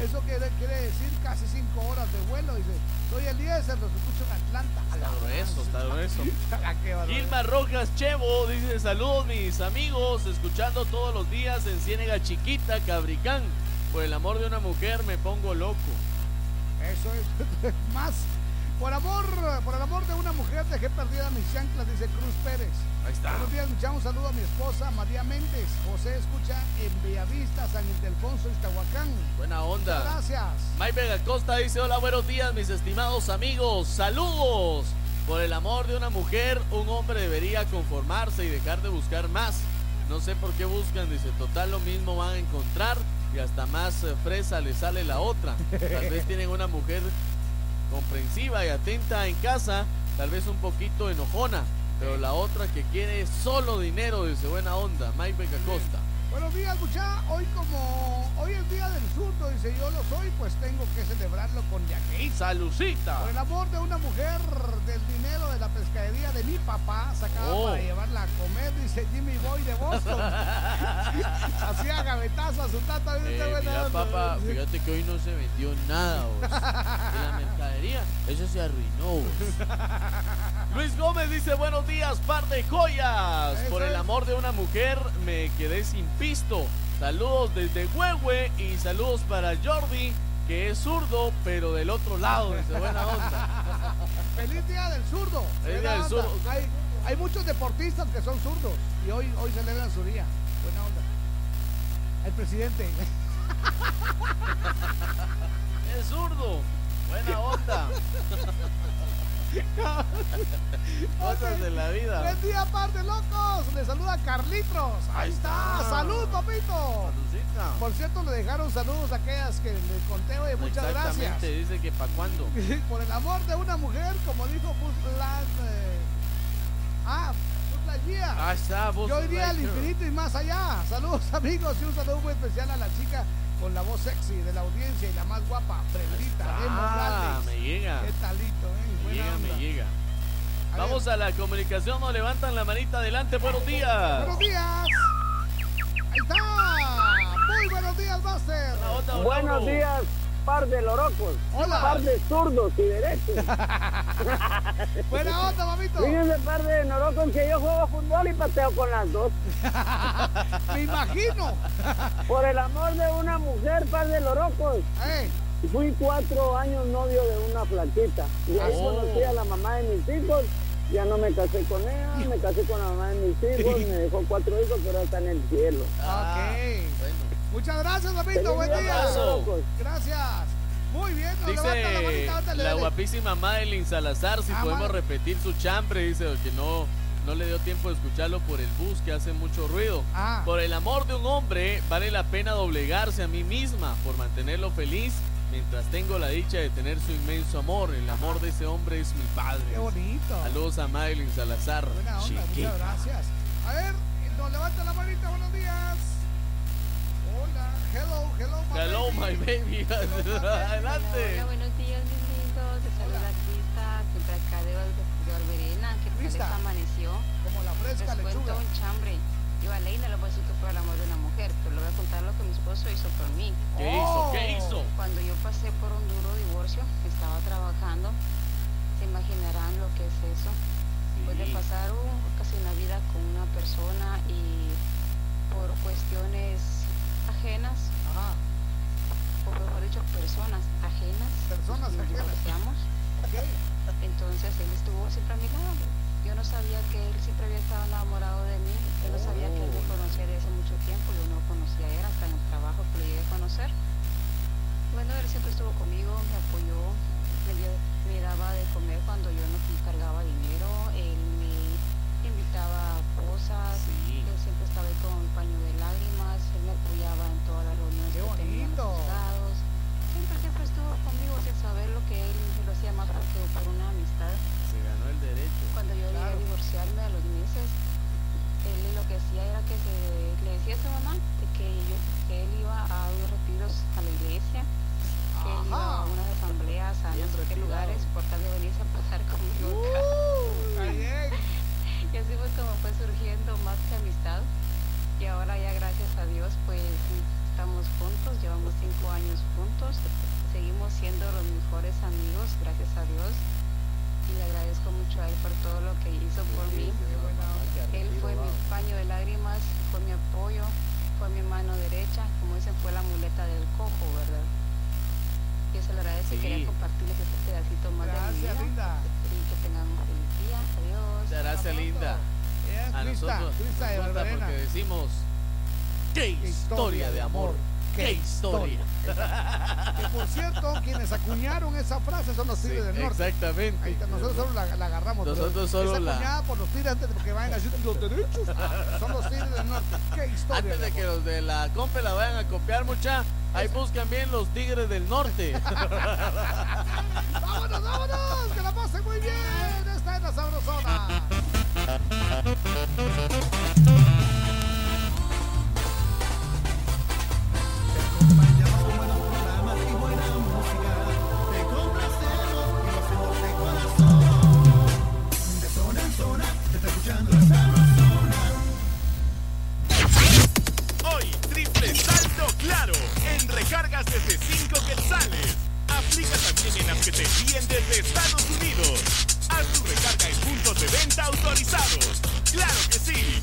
Eso quiere, quiere decir casi 5 horas de vuelo. Dice, soy Eliezer, los escucho en Atlanta. Está grueso, está grueso. Ah. Gilma Rojas Chevo dice saludos mis amigos, escuchando todos los días en Ciénega Chiquita, Cabricán. Por el amor de una mujer me pongo loco. Eso es más. Por amor, por el amor de una mujer dejé perdida mis chanclas, dice Cruz Pérez. Ahí está. Buenos días, muchachos. Un saludo a mi esposa María Méndez. José escucha en Bellavista, San Ildefonso, Iztahuacán. Buena onda. Muchas gracias. Mike Vega Costa dice hola, buenos días mis estimados amigos, saludos. Por el amor de una mujer, un hombre debería conformarse y dejar de buscar más. No sé por qué buscan, dice, total lo mismo van a encontrar y hasta más eh, fresa le sale la otra. Tal vez tienen una mujer comprensiva y atenta en casa, tal vez un poquito enojona, pero la otra que quiere solo dinero, dice, buena onda, Mike Vega Costa. Buenos días, muchachos. Hoy como hoy es día del zurdo, dice yo lo soy, pues tengo que celebrarlo con yaqueíta. Salucita. Por el amor de una mujer, del dinero de la pescadería de mi papá, sacaba Oh. para llevarla a comer, dice Jimmy Boy de Boston. Hacía gavetazo a su tata. Eh, mira, papá, fíjate que hoy no se vendió nada, vos. De la mercadería, eso se arruinó, vos. Luis Gómez dice, buenos días, par de joyas. Por el amor de una mujer, me quedé sin pisto. Saludos desde Huehue y saludos para Jordi, que es zurdo, pero del otro lado, dice, buena onda. Feliz día del zurdo. Feliz Buena día del onda. zurdo. Hay, hay muchos deportistas que son zurdos y hoy, hoy celebran su día. Buena onda. El presidente. Es zurdo, buena onda. Cosas de la vida. Buen día, par de locos. Le saluda Carlitos. Ahí está. Salud, papito. Salucita. Por cierto, le dejaron saludos a aquellas que les conté hoy. Muchas gracias. Dice que para cuándo. Por el amor de una mujer, como dijo Lightyear. eh, ah, Buzz Lightyear. Ah, está, vos. Yo iría al infinito y más allá. Saludos amigos y un saludo muy especial a la chica con la voz sexy de la audiencia y la más guapa, Frendita de Ah, Morales. me llega. ¿Qué talito, eh? Llega, onda. me llega. A ver. Vamos a la comunicación, nos levantan la manita adelante, buenos días. Buenos días. Ahí está. Muy buenos días, Master. Buenos días, par de lorocos. Hola. Par de zurdos y derechos. Buena onda, mamito. Fíjense, par de norocos, que yo juego fútbol y pateo con las dos. Me imagino. Por el amor de una mujer, par de lorocos. Eh, Fui cuatro años novio de una flaquita. Y ahí Oh. conocí a la mamá de mis hijos. Ya no me casé con ella, me casé con la mamá de mis hijos. Me dejó cuatro hijos, pero está en el cielo. Ah, ok. bueno. Muchas gracias, papito. Buen día. Gracias. Muy bien, nos levanta la Dice manita, ándale, la dale. guapísima Madeline Salazar si Ah, podemos repetir su chambre, dice que no, no le dio tiempo de escucharlo por el bus que hace mucho ruido. Ah. Por el amor de un hombre vale la pena doblegarse a mí misma por mantenerlo feliz mientras tengo la dicha de tener su inmenso amor. El amor de ese hombre es mi padre. Qué bonito. Saludos a Madeline Salazar. Buena onda, Chiquita. muchas gracias. A ver, nos levanta la manita, buenos días. Hola, hello, hello, my Hello, my baby. Adelante. Hola, buenos días, mis lindos. Te saluda Crista, siempre acá de, de Olverena. ¿Qué tal les amaneció? Como la fresca Les cuento lechuga. un chambre. Yo a Leina lo voy a decir que fue el amor de una mujer, pero le voy a contar lo que mi esposo hizo por mí. ¿Qué hizo? ¿Qué hizo? Cuando yo pasé por un duro divorcio, estaba trabajando. Se imaginarán lo que es eso. Después de pasar uh, casi una vida con una persona y por cuestiones ajenas, Ajá. o mejor dicho, personas ajenas, Personas nos ajenas. divorciamos. Ok. Entonces él estuvo siempre a mi lado. Yo no sabía que él siempre había estado enamorado de mí. Yo no sabía que él me conocía desde hace mucho tiempo. Yo no conocía a él hasta en el trabajo que lo llegué a conocer. Bueno, él siempre estuvo conmigo, me apoyó, me, daba de comer cuando yo no cargaba dinero. Él me invitaba a cosas. Sí. Él siempre estaba ahí con mi paño de lágrimas. Él me apoyaba en todas las reuniones Qué que teníamos bonito. juzgados. Siempre, siempre estuvo conmigo sin saber lo que él lo hacía más porque por una a los meses, él lo que hacía era que se, le decía a su mamá de que, yo- que él iba a unos retiros a la iglesia, que él iba a unas asambleas a no sé qué lugares por tal de venirse a pasar conmigo bien. Y así fue como fue surgiendo más que amistad. Y ahora ya gracias a Dios pues estamos juntos, llevamos cinco años juntos, seguimos siendo los mejores amigos, gracias a Dios. Y le agradezco mucho a él por todo lo que hizo por mí. Él fue mi paño de lágrimas, fue mi apoyo, fue mi mano derecha, como dicen, fue la muleta del cojo, ¿verdad? Y eso le agradezco y Sí. quería compartirles este pedacito más de mi Gracias, vida. linda. Y que tengan un feliz día. Adiós. Muchas gracias, linda. A nosotros nos porque decimos qué historia de amor, qué historia. Que por cierto, quienes acuñaron esa frase son los Sí, Tigres del Norte. exactamente. Está, nosotros solo la, la agarramos. Nosotros solo es la- acuñada por los Tigres antes de que vayan a decir los derechos. Son los Tigres del Norte. Qué historia. Antes de que los de la compa la vayan a copiar mucha, ahí buscan bien los tigres del norte. ¡Vámonos, vámonos! ¡Que la pasen muy bien! Esta es la sabrosona. Recargas desde 5 quetzales. Aplica también en las que te envíen desde Estados Unidos. Haz tu recarga en puntos de venta autorizados. ¡Claro que sí!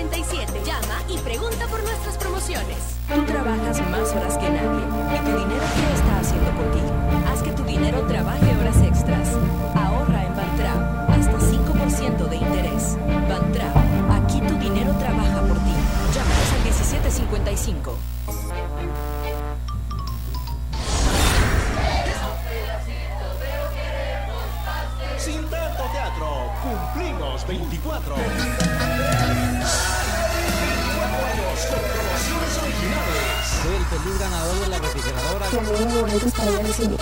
Llama y pregunta por nuestras promociones. Tú trabajas más horas que nadie y tu dinero ¿qué está haciendo por ti? Haz que tu dinero trabaje horas extras. Ahorra en Bantrap hasta 5% de interés. Bantrap, aquí tu dinero trabaja por ti. Llámanos al 1755. Sin tanto teatro, cumplimos 24. El feliz ganador de la refrigeradora.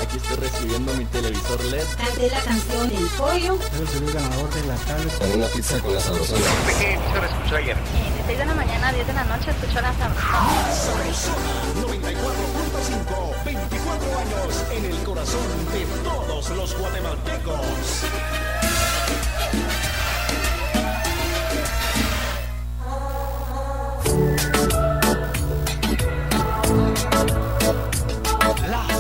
Aquí estoy recibiendo mi televisor LED. Canté la canción El Pollo. Soy el feliz ganador de la tablet. Con una pizza con la sabrosona. ¿Qué emisora escuchó ayer? De 6 de la mañana a 10 de la noche escucho la. Sabrosona 94.5. 24 años en el corazón de todos los guatemaltecos.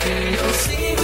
entiende que yo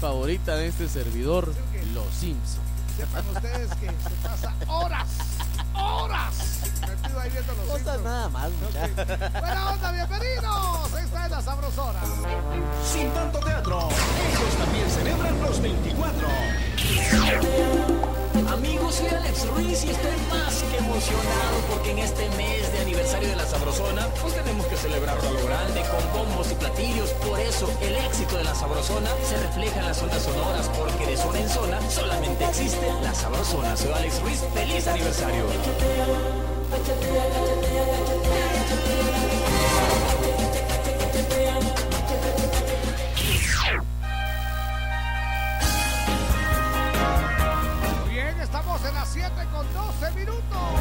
favorita de este servidor, Los Simpson. Sepan ustedes que se pasa horas, horas metido ahí viendo los Simpsons. nada más, mucha. Buena onda, bienvenidos. Esta es la sabrosona. Sin tanto teatro, ellos también celebran los 24. Amigos, soy Alex Ruiz y estoy emocionado porque en este mes de aniversario de la Sabrosona, pues tenemos que celebrarlo a lo grande con bombos y platillos. Por eso, el éxito de la Sabrosona se refleja en las ondas sonoras porque de zona en zona solamente existe la Sabrosona. Soy Alex Ruiz, feliz aniversario. Bien, estamos en las 7 con 12 minutos.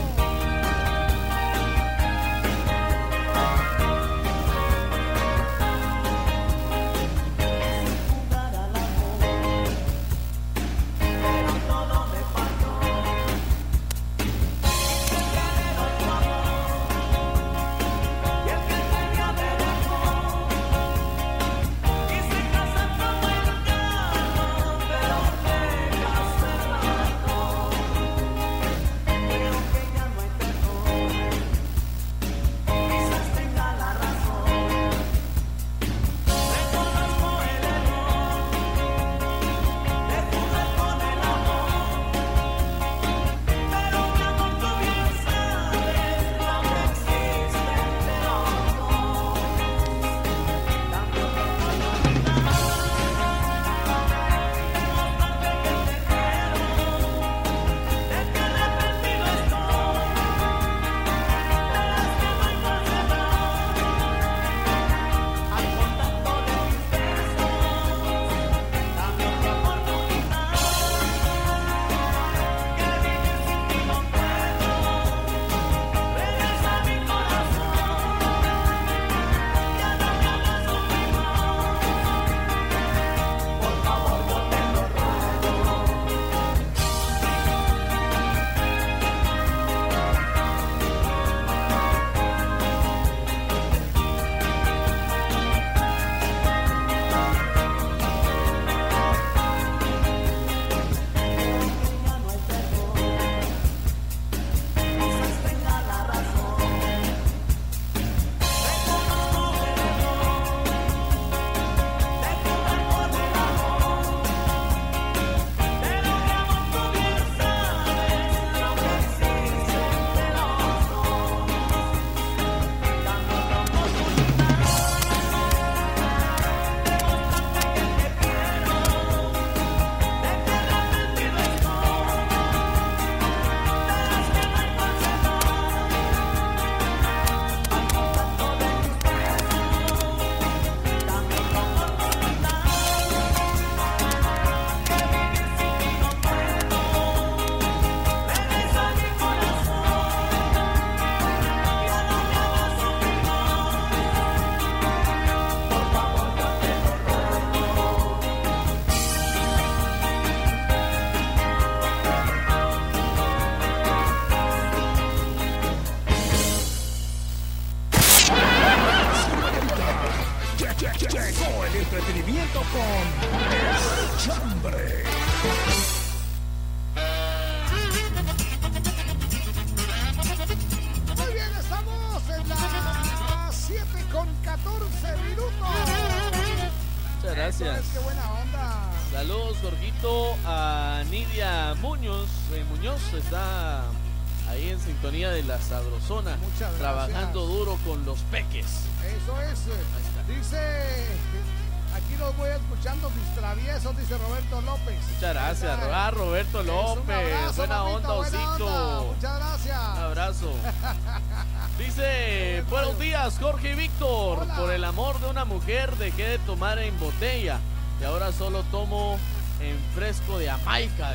En botella y ahora solo tomo en fresco de Jamaica.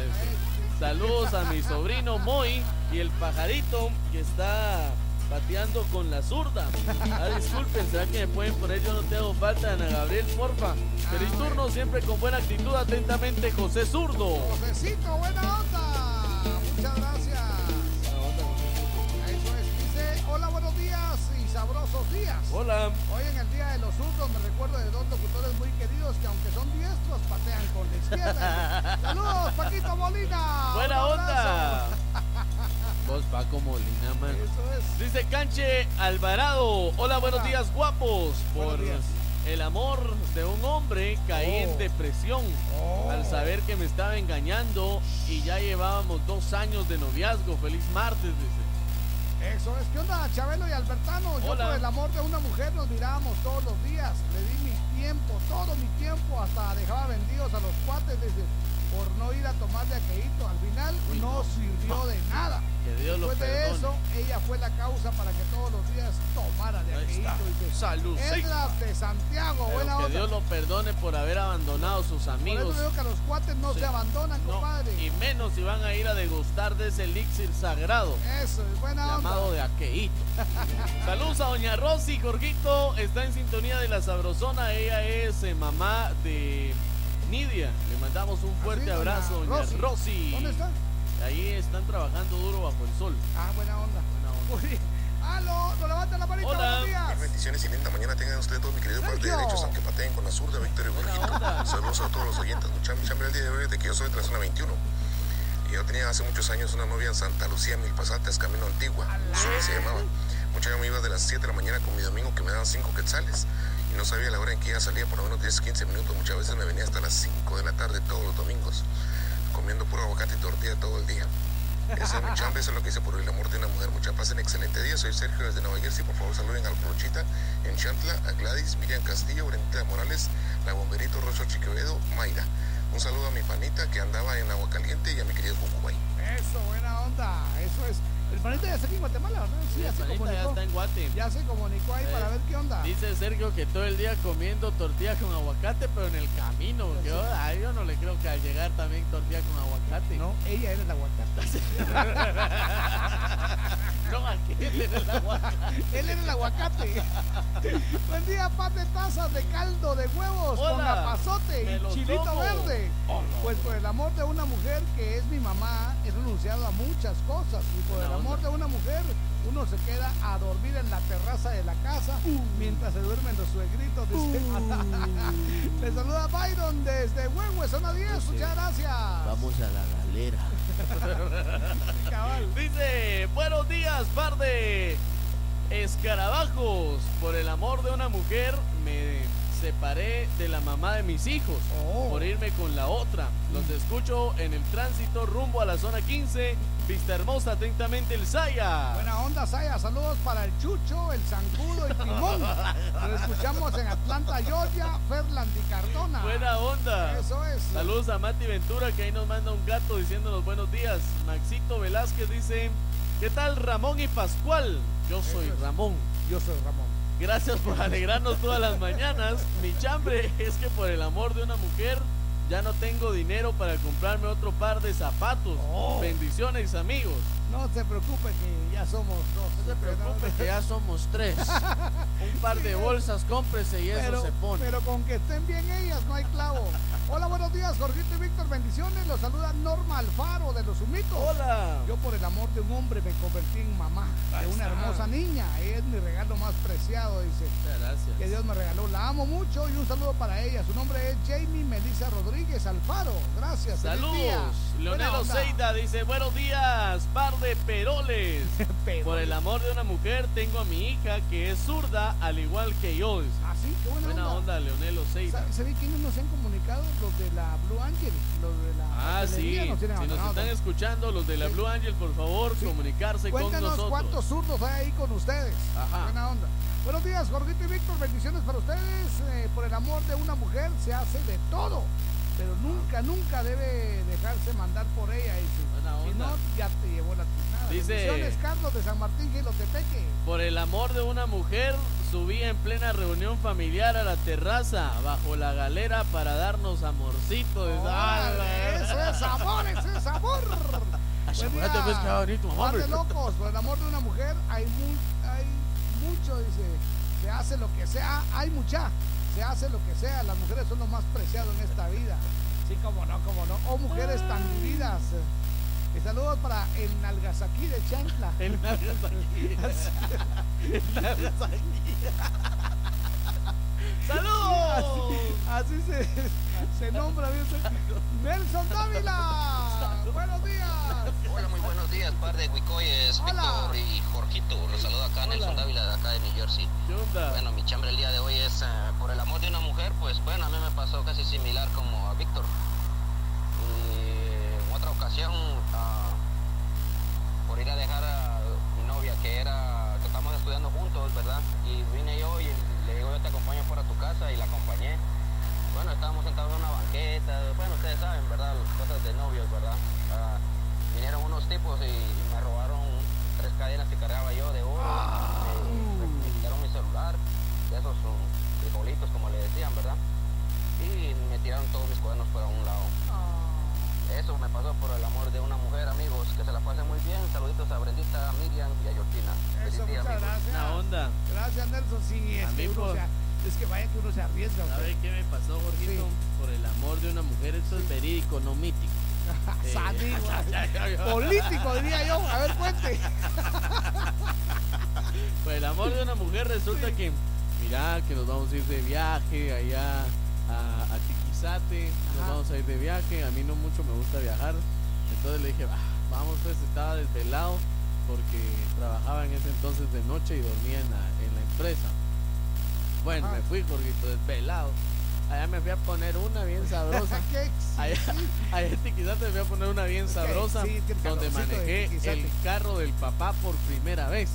Saludos a mi sobrino Moy y el pajarito que está pateando con la zurda. Ah, disculpen, ¿será que me pueden poner yo no te hago falta, Ana Gabriel, porfa? Feliz turno, siempre con buena actitud, atentamente, José Zurdo. Josecito, Paquito Molina. Buena onda. Vos, Paco Molina, man. Eso es. Dice Canche Alvarado. Hola, buenos días, guapos. Por días. el amor de un hombre caí en Oh. depresión al saber que me estaba engañando y ya llevábamos dos años de noviazgo. Feliz martes, dice. Eso es. ¿Qué onda, Chabelo y Albertano? Yo por el amor de una mujer nos mirábamos todos los días. Le di mi tiempo, todo mi tiempo, hasta dejaba vendidos a los cuates desde por no ir a tomar de aquelito. Al final no, sirvió de nada. Que Dios lo Después de eso, ella fue la causa para que todos los días tomara de aquelito. Dice, Salud, sí. Esdras de Santiago, Pero buena que. Dios lo perdone por haber abandonado a sus Por amigos. eso digo que los cuates no Sí. se abandonan, No, compadre. y menos si van a ir a degustar de ese elixir sagrado Eso es buena llamado onda. de aqueíto. Saludos a Doña Rosy, Jorgito está en sintonía de la Sabrosona. Ella es eh, mamá de Nidia. Le mandamos un fuerte abrazo, Doña Rosy. Rosy. ¿Dónde está? Ahí están trabajando duro bajo el sol. Ah, buena onda. Uy, Aló, no levanta la manita, Hola. buenos días. Bendiciones y linda mañana tengan ustedes todos mi querido par de Sergio. derechos, aunque pateen con la zurda, Víctor y Jorgito. Saludos a todos los oyentes. Mucha, mucha el día de hoy de que yo soy de la zona 21. Y yo tenía hace muchos años una novia en Santa Lucía, Milpasates, Camino Antigua. Zuri se llamaba. Mucha me iba de las 7 de la mañana con mi domingo que me daban 5 quetzales. No sabía la hora en que ella salía, por lo menos 10, 15 minutos. Muchas veces me venía hasta las 5 de la tarde todos los domingos, comiendo puro aguacate y tortilla todo el día. Esa es mi chamba, eso es lo que hice por el amor de una mujer. Mucha paz, en excelente día. Soy Sergio desde Nueva Jersey. Por favor, saluden al Brochita, en Chantla, a Gladys, Miriam Castillo, Brenda Morales, la Bomberito, Rosso Chiquevedo, Mayra. Un saludo a mi panita que andaba en Agua Caliente y a mi querido Cucubay. Eso, buena onda. Eso es. Panita ya está aquí en Guatemala, ¿verdad? Sí, Sí, ya se panita ya comunicó. está en Guate. Ya se comunicó ahí Eh, para ver qué onda. Dice Sergio que todo el día comiendo tortilla con aguacate, pero en el camino. porque yo, a yo no le creo que al llegar también tortilla con aguacate. No, ella era el aguacate. no, aquel era el aguacate. Él era el aguacate. Buen día, pan de tazas de caldo de huevos con Hola, apazote me y chilito tomo. verde. Hola. Pues por el amor de una mujer que es mi mamá, he renunciado a muchas cosas. Y por el amor onda. de una mujer, uno se queda a dormir en la terraza de la casa Uh. mientras se duermen los suegritos. dice. Le saluda Byron desde Huehue, zona 10. Muchas gracias. Vamos a la galera. Dice, buenos días, par de escarabajos. Por el amor de una mujer me separé de la mamá de mis hijos Oh. por irme con la otra. Los escucho en el tránsito rumbo a la zona 15. Vista hermosa, atentamente el Saya. Buena onda, Saya. Saludos para el Chucho, el Zancudo y Timón. Lo escuchamos en Atlanta, Georgia, Ferland y Cardona. Buena onda. Eso es. Saludos a Mati Ventura que ahí nos manda un gato diciéndonos buenos días. Maxito Velázquez dice, ¿qué tal Ramón y Pascual? Yo soy es. Ramón. Yo soy Ramón. Gracias por alegrarnos todas las mañanas. Mi chambre es que por el amor de una mujer ya no tengo dinero para comprarme otro par de zapatos. Oh. Bendiciones amigos. No se preocupe que ya somos dos. No se preocupe que ya somos tres. Un par de bolsas, cómprese y eso se pone. pero con que estén bien ellas, no hay clavo. Hola, buenos días, Jorgito y Víctor, bendiciones. Los saluda Norma Alfaro de Los Humitos. Hola. Yo por el amor de un hombre me convertí en mamá de una hermosa niña. Ella es mi regalo más preciado, dice. Muchas gracias. que Dios me regaló. La amo mucho y un saludo para ella. Su nombre es Jamie Melissa Rodríguez Alfaro. Gracias. Saludos. Leonel onda. Oseida dice, buenos días, par de peroles. Peroles. Por el amor de una mujer tengo a mi hija que es zurda al igual que yo. Ah, sí, qué buena, Buena onda. onda, Leonel Oseida. ¿Sabe, sabe quiénes nos han comunicado? Los de la Blue Angel. Los de la Ah, sí. hotelería Si nos nos están escuchando, los de la Blue Angel, por favor, comunicarse con Cuéntanos nosotros. cuántos zurdos hay ahí con ustedes. Ajá. Buena onda. Buenos días, Jorgito y Víctor. Bendiciones para ustedes. Eh, por el amor de una mujer se hace de todo. Pero nunca, nunca debe dejarse mandar por ella. dice. Si no, ya te llevó la tiznada. Dice- Carlos de San Martín, Gilotepeque. Por el amor de una mujer, subí en plena reunión familiar a la terraza, bajo la galera, para darnos amorcito. Órale, "Ah, Eso es amor, eso es amor. Pues, que va a venir tu mamá, Par de hombre. locos, por el amor de una mujer hay, mu- hay mucho, dice, se hace lo que sea, hay mucha, se hace lo que sea, las mujeres son lo más preciado en esta vida. Sí, como no, como no. O mujeres tan vividas. Y saludos para el Nalgasaki de Chancla. El Nalgasaki. El Nalgasaki. ¡Saludos! Así, así se, se nombra bien. Nelson Dávila. Buenos días. Hola, muy buenos días, par de Huicoyes, Víctor y Jorgito. Los saludo acá, Nelson Dávila, de acá de New Jersey. ¿Qué onda? Bueno, mi chambre el día de hoy es eh, por el amor de una mujer, pues bueno, a mí me pasó casi similar como a Víctor. Y en otra ocasión, ah, por ir a dejar a mi novia, que era, que estamos estudiando juntos, ¿verdad? Y vine yo y le digo, yo te acompaño fuera a tu casa y la acompañé. Bueno, estábamos sentados en una banqueta, bueno, ustedes saben, ¿verdad? Las cosas de novios, ¿verdad? Ah, vinieron unos tipos y, me robaron tres cadenas que cargaba yo de oro. Me, me quitaron mi celular, de esos um, frijolitos, como le decían, ¿verdad? Y me tiraron todos mis cuadernos para un lado. Eso me pasó por el amor de una mujer, amigos. Que se la pasen muy bien. Saluditos a Brendita, a Miriam y a Georgina. Feliz Eso, día, muchas gracias. Una onda. Gracias, Nelson. Sí, es que uno es que vaya que uno se arriesga. ¿Sabe qué me pasó, Jorgito? Por el amor de una mujer, esto es verídico, no mítico. Político, diría yo. A ver, cuente. Por el amor de una mujer resulta que, mira, que nos vamos a ir de viaje allá a, a Tiquizate, nos Ajá. vamos a ir de viaje, a mí no mucho me gusta viajar, entonces le dije, "Ah, vamos pues, estaba desvelado porque trabajaba en ese entonces de noche y dormía en la, en la empresa. Bueno, Ajá. me fui, Jorgito, desvelado. Allá me fui a poner una bien sabrosa. Allá, allá en Tiquizate me fui a poner una bien sabrosa sí, donde manejé Tiquizate. el carro del papá por primera vez.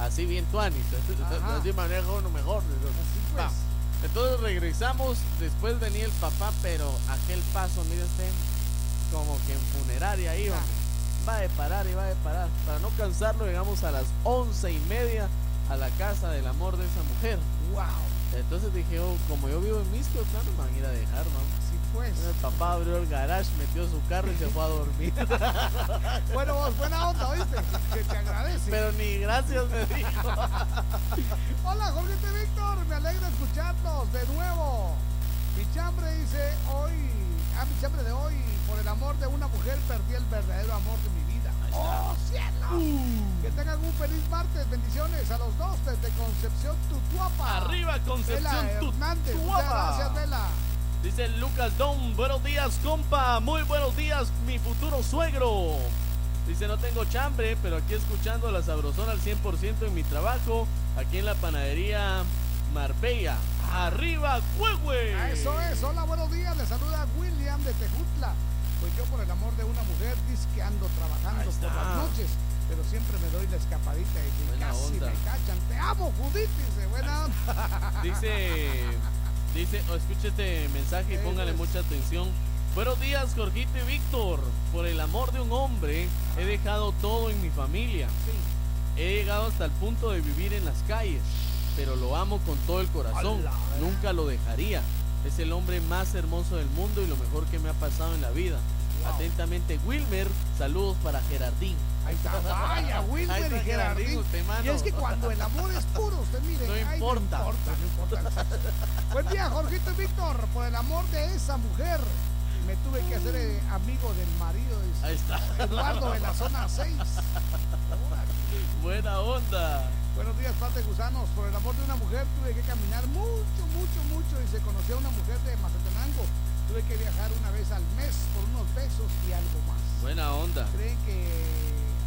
Así bien tuanis. Ajá. Así maneja uno mejor. pues. Va. Entonces regresamos, después venía el papá, pero aquel paso, mire usted, como que en funeraria iba. Va de parar y va de parar. Para no cansarlo, llegamos a las once y media a la casa del amor de esa mujer. Wow. Entonces dije, oh, como yo vivo en Misco, claro, me van a ir a dejar, ¿no? Sí, pues. El papá abrió el garage, metió su carro y se fue a dormir. Bueno, vos, buena onda, ¿oíste? Que te agradece. Pero ni gracias me dijo. Hola, Jorgito y Víctor. Me alegra escucharlos de nuevo. Mi chambre dice hoy, a mi chambre de hoy, por el amor de una mujer perdí el verdadero amor de mi. ¡Oh, cielo! Que tengan un feliz martes. Bendiciones a los dos desde Concepción Tutuapa. Arriba, Concepción Vela Tutuapa. gracias, Vela. Dice Lucas Don, buenos días, compa. Muy buenos días, mi futuro suegro. Dice, no tengo chambre, pero aquí escuchando la sabrosona al 100% en mi trabajo, aquí en la panadería Marbella. Arriba, Huehue. Ah, Eso es. Hola, buenos días. Le saluda William de Tejutla. Yo por el amor de una mujer dice que ando trabajando por las noches, pero siempre me doy la escapadita y Buena casi onda. me cachan. Te amo, Judith, dice. Buena onda. Dice, dice, o escuche este mensaje y póngale mucha atención. Buenos días, Jorgito y Víctor. Por el amor de un hombre, he dejado todo en mi familia. He llegado hasta el punto de vivir en las calles, pero lo amo con todo el corazón. Nunca lo dejaría. Es el hombre más hermoso del mundo y lo mejor que me ha pasado en la vida. Atentamente, Wilmer. Saludos para Gerardín. Ahí está, vaya, Wilmer está y Gerardín. usted. Y es que cuando el amor es puro, usted mire, No ay, importa. no importa, no importa. Buen día, Jorgito y Víctor. Por el amor de esa mujer, me tuve que hacer eh, amigo del marido. dice. Ahí está. Eduardo de la zona 6. Buena onda. Buenos días, par de gusanos. Por el amor de una mujer tuve que caminar mucho, mucho, mucho y se conoció a una mujer de Mazatenango. Tuve que viajar una vez al mes por unos besos y algo más. Buena onda. Creen que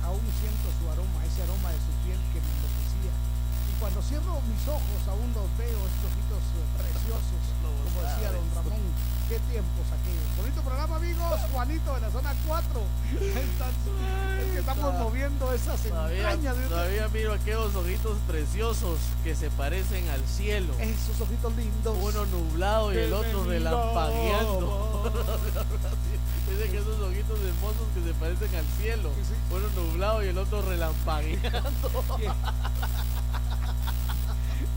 aún siento su aroma, ese aroma de su piel que me enloquecía. Y cuando cierro mis ojos aún los veo, estos ojitos preciosos, como decía don Ramón. Qué tiempos aquellos. Bonito programa, amigos. Juanito de la zona 4. Están- es que estamos moviendo esas Todavía, entrañas de todavía miro aquellos ojitos preciosos que se parecen al cielo. Esos ojitos lindos. Uno nublado y el otro relampagueando. Dice que esos ojitos hermosos que se parecen al cielo. Uno nublado y el otro relampagueando.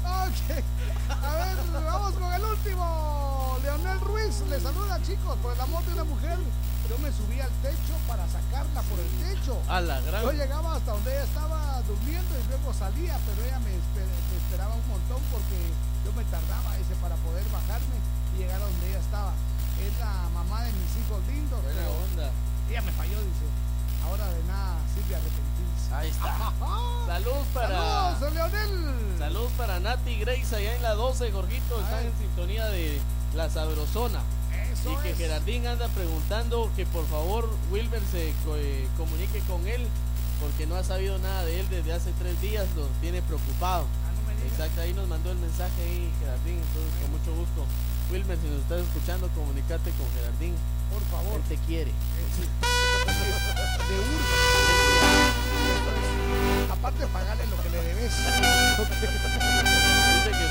Ok. A ver, vamos con el último. Leonel Ruiz le saluda, chicos. Por el amor de una mujer, yo me subí al techo para sacarla por el techo. A la gran. Yo llegaba hasta donde ella estaba durmiendo y luego salía, pero ella me, esper- me esperaba un montón porque yo me tardaba ese para poder bajarme y llegar a donde ella estaba. Es la mamá de mis hijos lindos. Buena pero onda. Ella me falló, dice. Ahora de nada sirve arrepentirse. Ahí está. Salud para. Saludos, Leonel. Salud para Nati y Grace allá en la 12, Jorgito. Están en sintonía de la Sabrosona. Eso y que es. Gerardín anda preguntando que por favor Wilber se eh, comunique con él porque no ha sabido nada de él desde hace tres días, lo tiene preocupado. Ah, Exacto, ahí nos mandó el mensaje ahí Gerardín, entonces con mucho gusto. Wilmer, si nos estás escuchando, comunícate con Gerardín. Por favor. Él te quiere. Aparte, pagarle lo que le debes.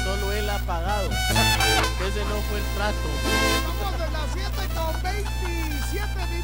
Solo él ha pagado. Ese no fue el trato. Vamos de las 7 con 27 minutos.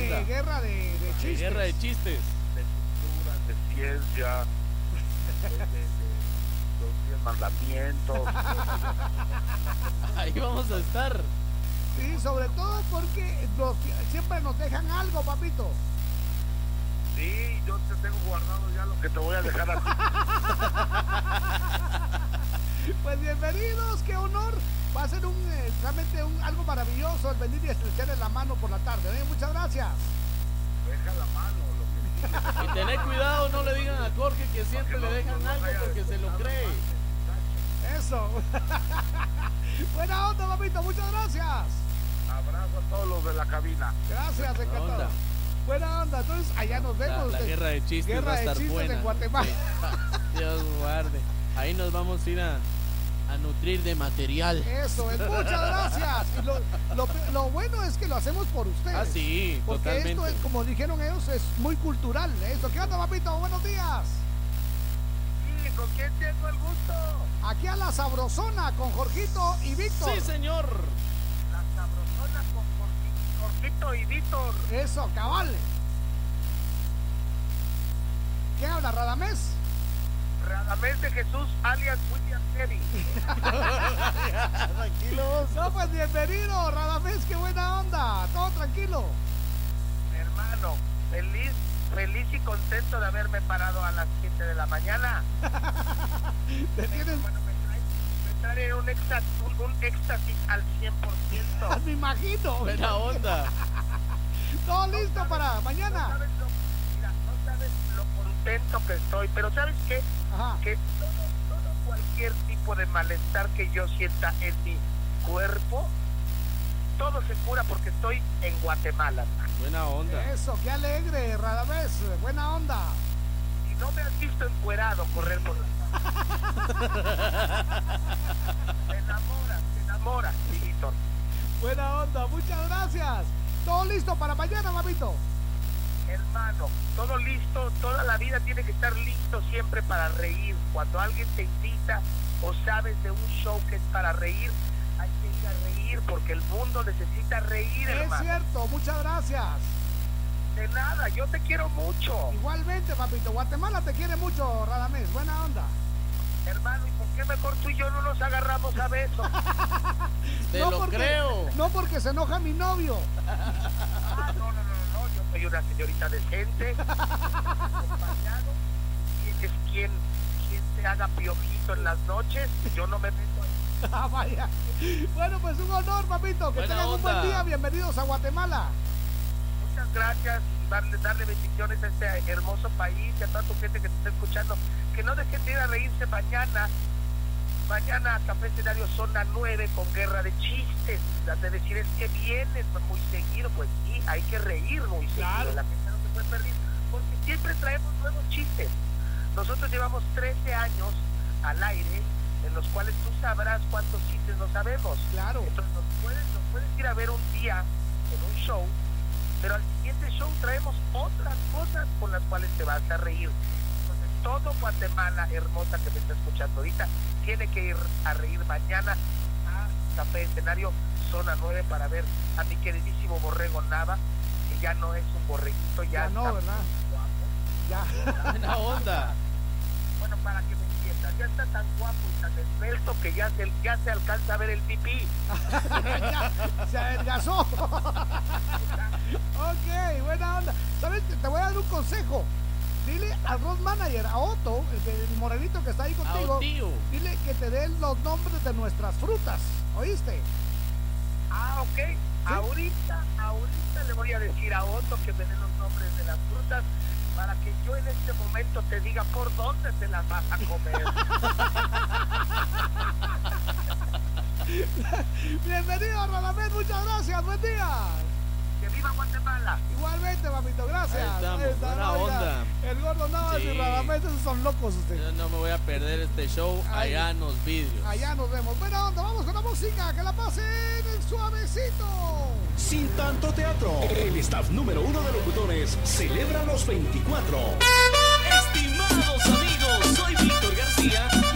De onda. guerra de, de De chistes. guerra de chistes. de cultura, de ciencia, de, de- de los diez mandamientos. Ahí vamos a estar. Sí, sobre todo porque los- siempre nos dejan algo, papito. Sí, yo te tengo guardado ya lo que te voy a dejar a ti. Pues bienvenidos, qué honor. Va a ser un eh, realmente un, algo maravilloso el venir y estrecharle la mano por la tarde. ¿eh? Muchas gracias. Deja la mano, lo que Y tener cuidado, no le digan a Jorge que siempre le dejan algo porque se lo cree. Eso. Buena onda, papito. Muchas gracias. Abrazo a todos los de la cabina. Gracias, encantado. onda. Buena onda. Entonces, allá nos vemos. la de- guerra de chistes Guerra va a de estar chistes buena. en Guatemala. Dios guarde. Ahí nos vamos a ir a, a nutrir de material. Eso es, muchas gracias. Y lo, lo- bueno es que lo hacemos por ustedes. Ah, sí, Porque esto totalmente. es, como dijeron ellos, es muy cultural. Esto, ¿qué onda, papito? Buenos días. Sí, ¿con quién tengo el gusto? Aquí a la Sabrosona con Jorgito y Víctor. Sí, señor. La sabrosona con Jorgito- Jorgito y Víctor. Eso, cabal. ¿Quién habla? ¿Radamés? Radamés de Jesús, alias William Kevin. Tranquilos. No, pues bienvenido, Radamés, qué buena onda. Todo tranquilo. Hermano, feliz, feliz y contento de haberme parado a las 7 de la mañana. Te tienes, Bueno, me trae, me trae un, éxtasis, un, éxtasis al 100%. me imagino. Buena onda. Todo listo para No mañana. sabes lo, mira, no sabes lo contento que estoy, pero ¿sabes qué? Ajá. Que todo, todo cualquier tipo de malestar que yo sienta en mi cuerpo, todo se cura porque estoy en Guatemala. Buena onda. Eso, qué alegre, Radamés. Buena onda. Y no me has visto encuerado correr por la Te enamoras, te enamoras, Víctor. Buena onda, muchas gracias. Todo listo para mañana, papito. Hermano, todo listo, toda la vida tiene que estar listo siempre para reír. Cuando alguien te invita o sabes de un show que es para reír, hay que ir a reír porque el mundo necesita reír, Es hermano. cierto, muchas gracias. De nada, yo te quiero mucho. Igualmente, papito. Guatemala te quiere mucho, Radamés. Buena onda. Hermano, ¿y por qué mejor tú y yo no nos agarramos a besos? Te No lo porque- creo. No porque se enoja mi novio. Ah, no, no, soy una señorita decente, acompañado. ¿Quién es quien, quien se haga piojito en las noches? Yo no me meto ahí. Ah, vaya. Bueno, pues un honor, papito. Que Buena tengan un buen onda. día. Bienvenidos a Guatemala. Muchas gracias y darle, darle bendiciones a este hermoso país y a toda tu gente que te está escuchando. Que no dejen de ir a reírse mañana. Mañana Café Escenario Zona 9 con Guerra de Chistes. Las de decir es que vienes muy seguido. Pues sí, hay que reír muy Claro. seguido. La gente no se puede perder porque siempre traemos nuevos chistes. Nosotros llevamos 13 años al aire en los cuales tú sabrás cuántos chistes no sabemos. Claro. Entonces nos puedes, nos puedes ir a ver un día en un show, pero al siguiente show traemos otras cosas con las cuales te vas a reír. Todo Guatemala hermosa que me está escuchando ahorita tiene que ir a reír mañana a Café Escenario Zona 9 para ver a mi queridísimo Borrego Nava, que ya no es un borreguito, ya, Ya no, está ¿verdad? Ya. Buena onda. bueno, para que me entiendas, ya está tan guapo y tan esbelto que ya se, ya se alcanza a ver el pipí. Ya, se adelgazó. onda. ¿Sabes? Te voy a dar un consejo. Dile al road manager, a Otto, el, el morenito que está ahí contigo, dile que te den los nombres de nuestras frutas. ¿Oíste? Ah, ok. Ahorita, ahorita le voy a decir a Otto que me den los nombres de las frutas para que yo en este momento te diga por dónde te las vas a comer. Bienvenido, Radamés, muchas gracias, buen día. Guatemala. Igualmente, papito, gracias. Ahí estamos, está, buena onda. El gordo Navas y Sí. Radamés, esos son locos ustedes. Yo no me voy a perder este show allá en los vidrios. Allá nos vemos. Buena onda, vamos con la música, que la pasen suavecito. Sin tanto teatro, el staff número uno de locutores celebra los 24. Estimados amigos, soy Víctor García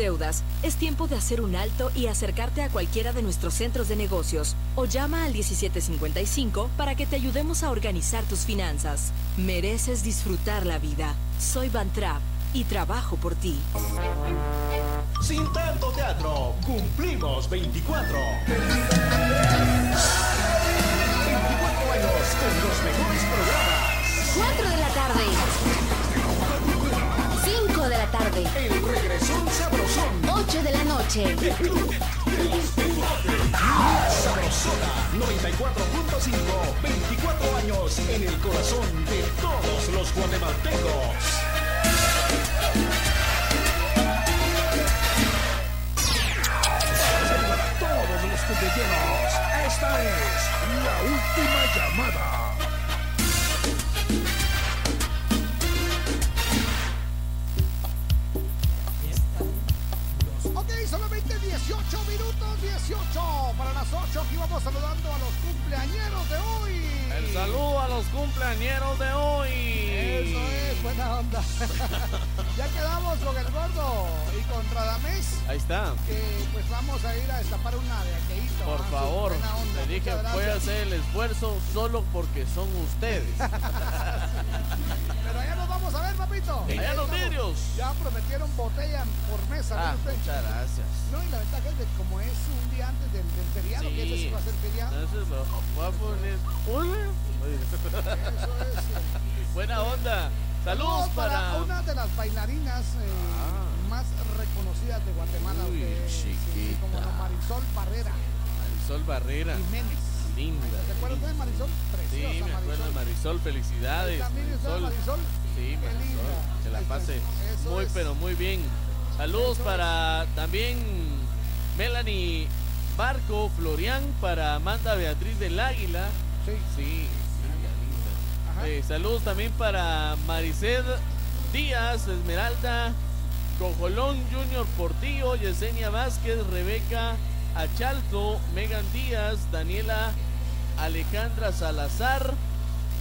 deudas, es tiempo de hacer un alto y acercarte a cualquiera de nuestros centros de negocios o llama al 1755 para que te ayudemos a organizar tus finanzas. Mereces disfrutar la vida. Soy Van Trapp y trabajo por ti. Sin tanto teatro, cumplimos 24. 24 años con los mejores programas. 4 de la tarde. 8 de la noche. Sabrosona 94.5. 24 años en el corazón de todos los guatemaltecos. Para todos los cumpleaños, esta es la última llamada. Dije, voy a hacer el esfuerzo solo porque son ustedes. Pero allá nos vamos a ver, papito. Allá Ahí los vidrios. Ya prometieron botella por mesa. Ah, muchas gracias. No, y la ventaja es de que como es un día antes del, del feriado, que ese sí va a ser feriado. Entonces lo voy a poner. Hola. Buena onda. Saludos para. una de las bailarinas eh, más reconocidas de Guatemala, Uy, que es, eh, como Marisol Barrera Marisol Barrera. Jiménez. Linda. ¿Te acuerdas de Marisol? Sí, me acuerdo de Marisol. Felicidades. ¿También está Marisol? Sí, Marisol. Que la pase Eso muy, es. pero muy bien. Saludos para también Melanie Barco, Florian, para Amanda Beatriz del Águila. Sí. Sí, linda, linda. Eh, saludos también para Mariced Díaz, Esmeralda, Cojolón Junior Portillo, Yesenia Vázquez, Rebeca Achalto, Megan Díaz, Daniela Alejandra Salazar,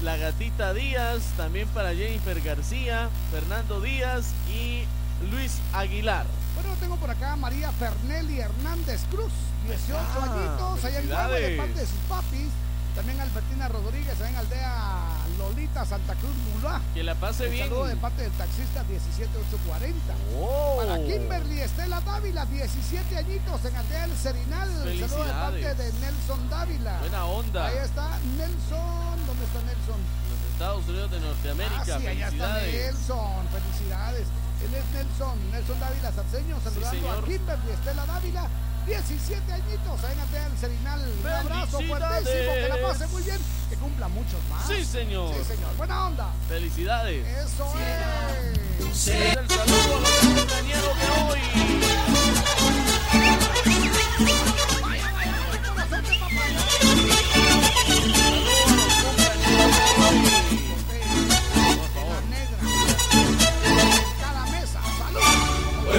la gatita Díaz, también para Jennifer García, Fernando Díaz y Luis Aguilar. Bueno, tengo por acá a María Fernelli Hernández Cruz, 18 Ah, añitos, allá en Guagua, de parte de sus papis. También Albertina Rodríguez, allá en Aldea Lolita, Santa Cruz, Mulá. Que la pase bien. saludo de parte del taxista 17840. Oh. Para Kimberly Estela Dávila, 17 añitos en Aldea El Serinal. Saludo de parte de Nelson Dávila. Buena onda. Ahí está Nelson. ¿Dónde está Nelson? Los Estados Unidos de Norteamérica. Ah, sí, allá está. Nelson. Felicidades. Él es Nelson, Nelson Dávila Sarceño, saludando a señor. Kimberly Estela Dávila. 17 añitos, ahí en Aldea El Serinal. Un abrazo Felicidades. fuertísimo, que la pase muy bien, que cumpla muchos más. Sí, señor. Sí, señor. Buena onda. Felicidades. Eso es. Es el saludo a los de hoy.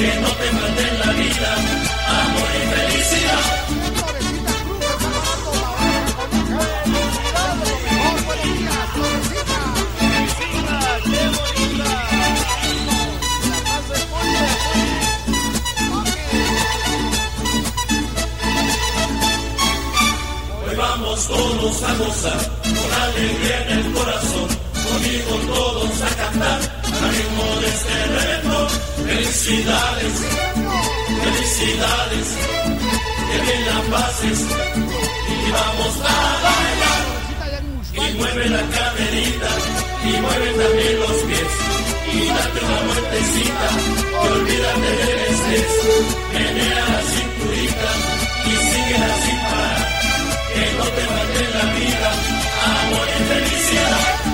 que no te maten la vida, amor y felicidad. Hoy vamos todos a gozar, con alegría en el corazón, conmigo todos a cantar al ritmo de este reto. Felicidades, felicidades, que bien la pases y vamos a bailar. Y mueve la caderita y mueve también los pies y date una vueltecita y olvídate del estrés. Menea la cinturita y sigue así para que no te mate la vida. Amor y felicidad.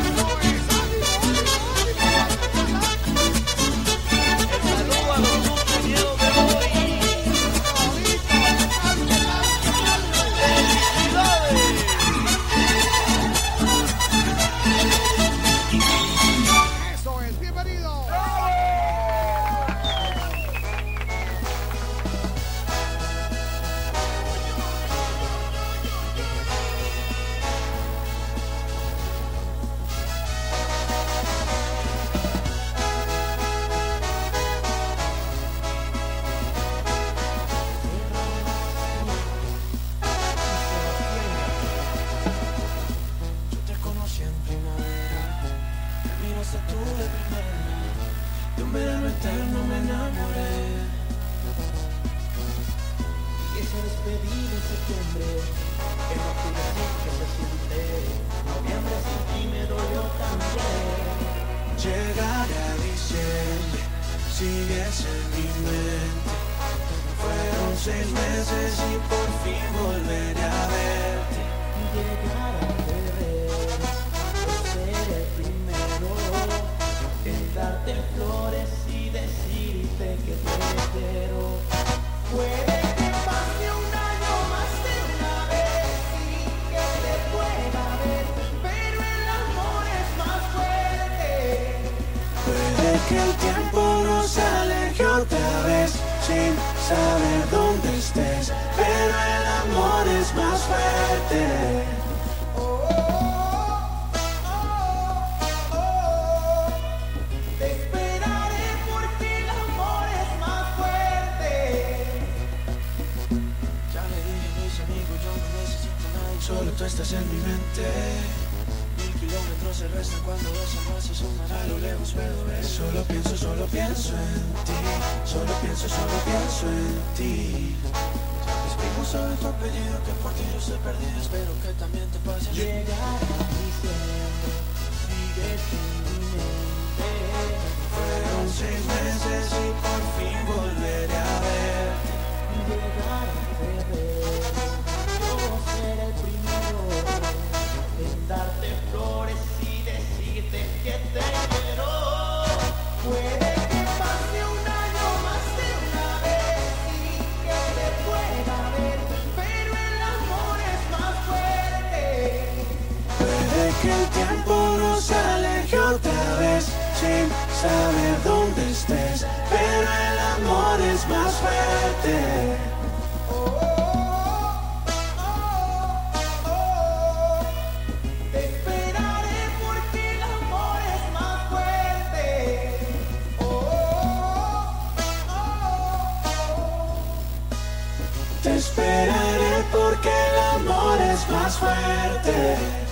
Es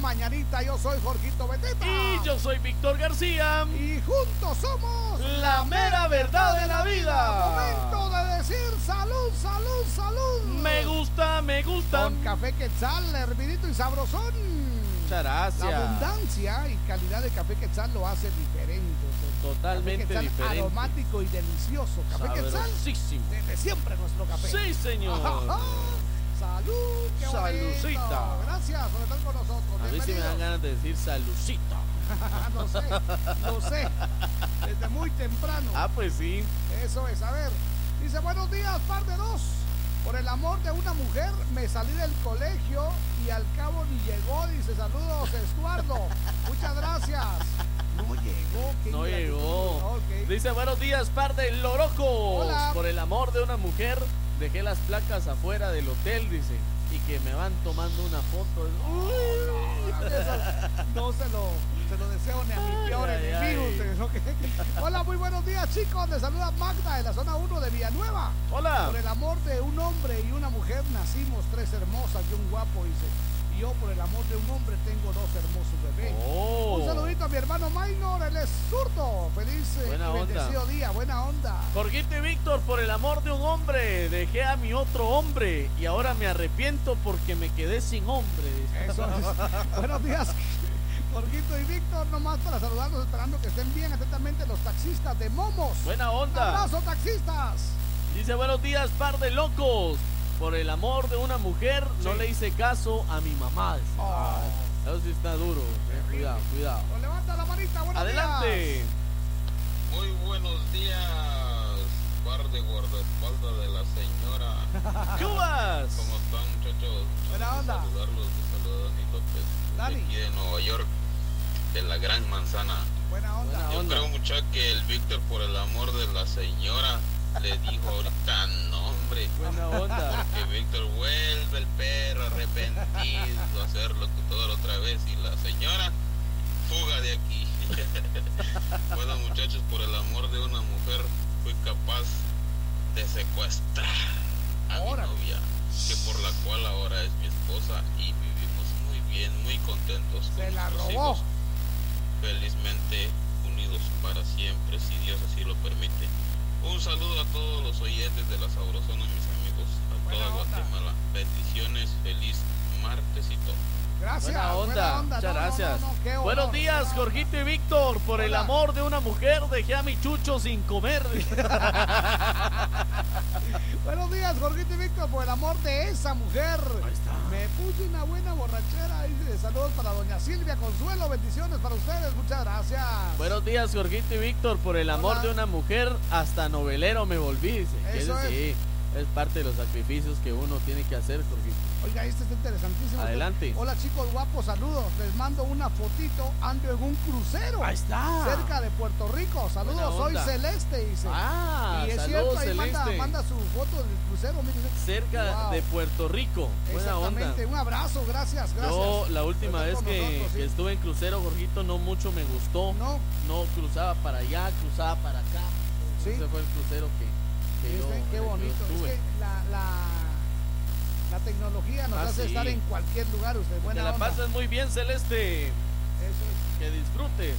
Mañanita. Yo soy Jorgito Beteta. Y yo soy Víctor García. Y juntos somos La mera verdad de la vida. Momento de decir salud, salud, salud. Me gusta, me gusta. Con café quetzal, hervidito y sabrosón. Muchas gracias. La abundancia y calidad de café quetzal lo hace diferente. Totalmente Café quetzal diferente. aromático y delicioso. Café quetzal. Desde siempre nuestro café. Sí, señor. Salud, qué bonito. Salucita. Gracias por estar con nosotros. Mí sí me dan ganas de decir salucita. no sé, no sé. Desde muy temprano. Ah, pues sí. Eso es, a ver. Dice, buenos días, par de dos. Por el amor de una mujer me salí del colegio y al cabo ni llegó. Dice, saludos, Estuardo. Muchas gracias. No llegó. qué No llegó. Dice, buenos días, par de lorocos. Hola. Por el amor de una mujer, dejé las placas afuera del hotel, dice. Y que me van tomando una foto. Eso no se lo, se lo deseo ni a mi peor Ay, enemigo. Hola, muy buenos días, chicos. Les saluda Magda de la zona 1 de Villanueva. Hola. Por el amor de un hombre y una mujer nacimos tres hermosas y un guapo, dice. Yo, por el amor de un hombre, tengo dos hermosos bebés. Oh. Un saludito a mi hermano Maynor, él es zurdo. Feliz eh, Buena y onda. bendecido día, buena onda. Jorgito y Víctor, por el amor de un hombre, dejé a mi otro hombre y ahora me arrepiento porque me quedé sin hombre. Eso es. Buenos días, Jorgito y Víctor, nomás para saludarlos, esperando que estén bien atentamente los taxistas de Momos. Buena onda. Abrazo, taxistas. Dice buenos días, par de locos. Por el amor de una mujer, no le hice caso a mi mamá. Oh. Ah, Eso sí está duro. eh, Cuidado, cuidado. Pues levanta la manita, buenos Adelante. días. Muy buenos días, par de guardaespaldas de la señora. ¡Cubas! ¿Cómo están, muchachos? Buena onda. Saludarlos, les saluda Dani López. de Dani. Aquí de Nueva York, de la Gran Manzana. Buena onda. Yo creo, mucha que el Víctor, por el amor de la señora, le dijo ahorita nombre. Buena onda. Porque Víctor vuelve el perro arrepentido a ser locutor otra vez y la señora fuga de aquí. bueno, muchachos, por el amor de una mujer, fui capaz de secuestrar a mi novia, que por la cual ahora es mi esposa y vivimos muy bien, muy contentos. con Se la robó. hijos. Felizmente unidos para siempre, si Dios así lo permite. Un saludo a todos los oyentes de la Sabrosona, mis amigos, a toda Guatemala. Bendiciones, feliz martes y todo. Gracias. Buena onda, muchas No, gracias. no, no, Buenos días, Jorgito y Víctor. Por el amor de una mujer, dejé a mi chucho sin comer. Buenos días, Jorgito y Víctor, por el amor de esa mujer. Me puse una buena borrachera. Saludos para doña Silvia Consuelo. Bendiciones para ustedes. Muchas gracias. Buenos días, Jorgito y Víctor. Por el amor Hola. de una mujer, hasta novelero me volví. Dice. Eso Ese sí, es parte de los sacrificios que uno tiene que hacer, Jorgito. Oiga, este está interesantísimo. Adelante. Hola chicos guapos, saludos. Les mando una fotito. Ando en un crucero. Ahí está. Cerca de Puerto Rico. Saludos, soy onda. Celeste, dice. Ah, y es saludos, cierto, ahí manda, Celeste. manda su foto del crucero. mire. Cerca Wow. de Puerto Rico. Buena onda. Exactamente, un abrazo, gracias, gracias. Yo la última vez que, nosotros, sí. que estuve en crucero, Jorgito, no mucho me gustó. No. No cruzaba para allá, cruzaba para acá. Sí. Ese fue el crucero que, que yo, qué yo bonito. Es que la, la, la tecnología nos Ah, hace sí. estar en cualquier lugar. Usted, Que buena la pases muy bien, Celeste. Eso Que disfrutes.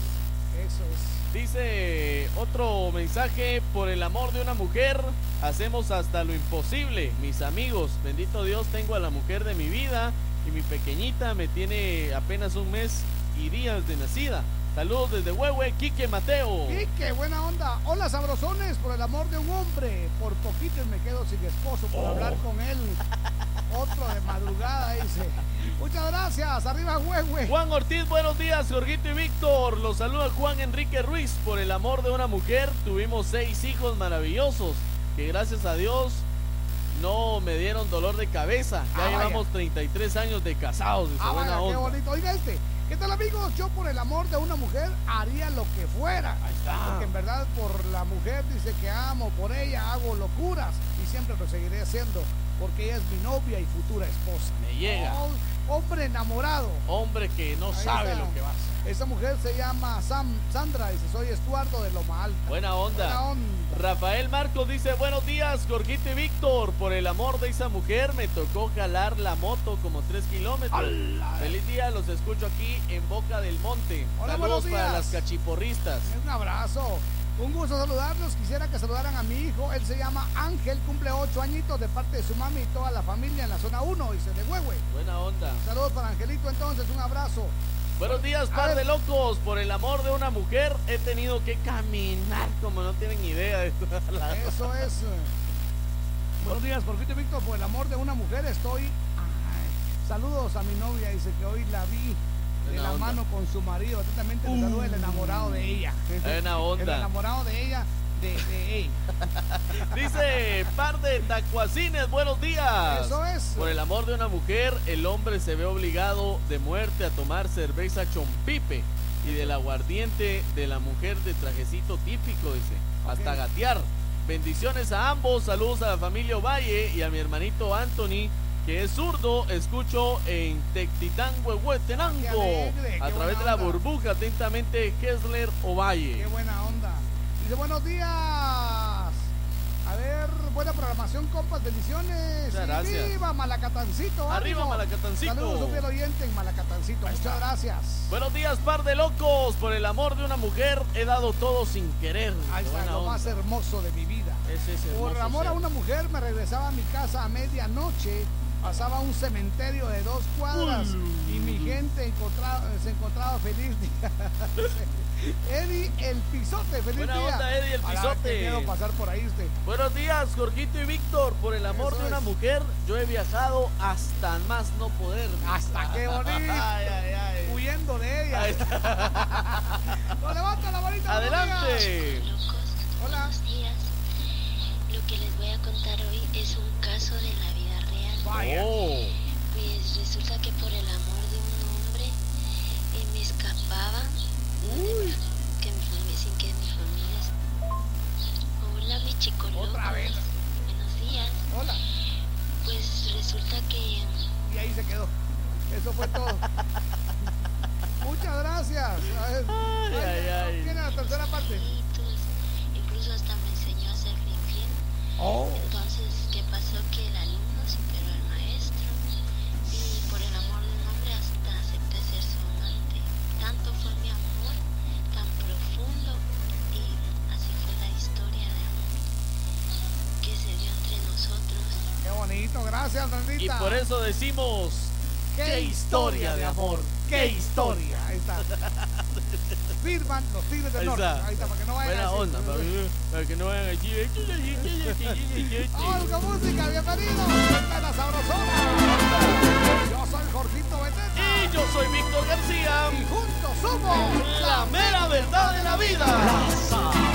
es, eso es. Dice otro mensaje, por el amor de una mujer, hacemos hasta lo imposible. Mis amigos, bendito Dios, tengo a la mujer de mi vida y mi pequeñita me tiene apenas un mes y días de nacida. Saludos desde Huehue, Quique Mateo. Quique, buena onda. Hola, sabrosones, por el amor de un hombre. Por poquito me quedo sin esposo por Oh. hablar con él. Otro de madrugada, dice. Muchas gracias. Arriba, huehue. Juan Ortiz, buenos días, Jorgito y Víctor. Los saluda Juan Enrique Ruiz. Por el amor de una mujer, tuvimos seis hijos maravillosos que gracias a Dios no me dieron dolor de cabeza. Ya Ah, llevamos 33 años de casados. Ah, vaya, qué bonito. Oiga este. ¿Qué tal amigos? Yo por el amor de una mujer haría lo que fuera. Ahí está. Porque en verdad por la mujer dice que amo, por ella hago locuras y siempre lo seguiré haciendo porque ella es mi novia y futura esposa. Me llega. Oh, hombre enamorado. Hombre que no Ahí sabe está. lo que va a hacer. Esa mujer se llama Sam, Sandra y dice soy Estuardo de Loma Alta. Buena onda. Buena onda. Rafael Marcos dice, buenos días, Jorgito y Víctor. Por el amor de esa mujer me tocó jalar la moto como 3 kilómetros. Feliz día, los escucho aquí en Boca del Monte. Hola, Saludos buenos para días. las cachiporristas. Un abrazo. Un gusto saludarlos. Quisiera que saludaran a mi hijo. Él se llama Ángel, cumple 8 añitos de parte de su mami y toda la familia en la zona 1, dice de Huehue. Buena onda. Saludos para Angelito entonces, un abrazo. Buenos días, par de locos. Por el amor de una mujer he tenido que caminar como no tienen idea de toda la- Eso es. eh. Buenos días, Jorgito y Víctor. Por el amor de una mujer estoy. Ay, saludos a mi novia. Dice que hoy la vi de la onda. mano con su marido. Atentamente le saluda el enamorado de ella. Buena onda. El enamorado de ella, de, de ella. Dice, par de tacuacines, buenos días. Eso es. Por el amor de una mujer, el hombre se ve obligado de muerte a tomar cerveza chompipe y del aguardiente de la mujer de trajecito típico, dice. Hasta gatear. Bendiciones a ambos, saludos a la familia Ovalle y a mi hermanito Anthony, que es zurdo, escucho en Tectitán, Huehuetenango, alegre, a través de la onda. burbuja, atentamente, Kessler Ovalle. Qué buena onda. Dice, buenos días. A ver, buena programación, compas, bendiciones. Muchas gracias. ¡Viva Malacatancito! Arriba. Malacatancito. Saludos a un oyente en Malacatancito. Muchas gracias. Buenos días, par de locos. Por el amor de una mujer he dado todo sin querer. Ahí está, lo onda. más hermoso de mi vida. Ese es Por hermoso amor a una mujer me regresaba a mi casa a medianoche, pasaba un cementerio de dos cuadras y mi gente encontraba- se encontraba feliz día. Eddie el pisote, feliz Buena día. onda, Eddie, el pisote. pasar por ahí usted. Buenos días, Jorgito y Víctor. Por el amor Eso de una es. mujer, yo he viajado hasta más no poder. Hasta qué bonito. Ay, ay, ay. Huyendo de ella. Ahí está. No, levanta la manita. Adelante. Hola. Buenos días. Lo que les voy a contar hoy es un caso de la vida. Oh. Pues resulta que por el amor de un hombre eh, me escapaba que mi familia, sin que mi familia... Hola, mi chico Otra vez. Buenos días. Hola. Pues resulta que... Y ahí se quedó. Eso fue todo. Muchas gracias. A ver, Ay, ay, ay. Viene la tercera parte. Incluso hasta me enseñó a ser infiel. Oh. Entonces, ¿qué pasó? Que bonito. Gracias, Y por eso decimos, qué historia de amor. Qué historia. Ahí está. Firman los Tigres del Norte. Ahí está, para que no vayan Buena a onda, para, para que no vayan a. Vamos con música, bienvenidos. Esta es la sabrosona. Yo soy Jorgito Beteta. Y yo soy Víctor García. Y juntos somos La mera verdad de la vida. Thank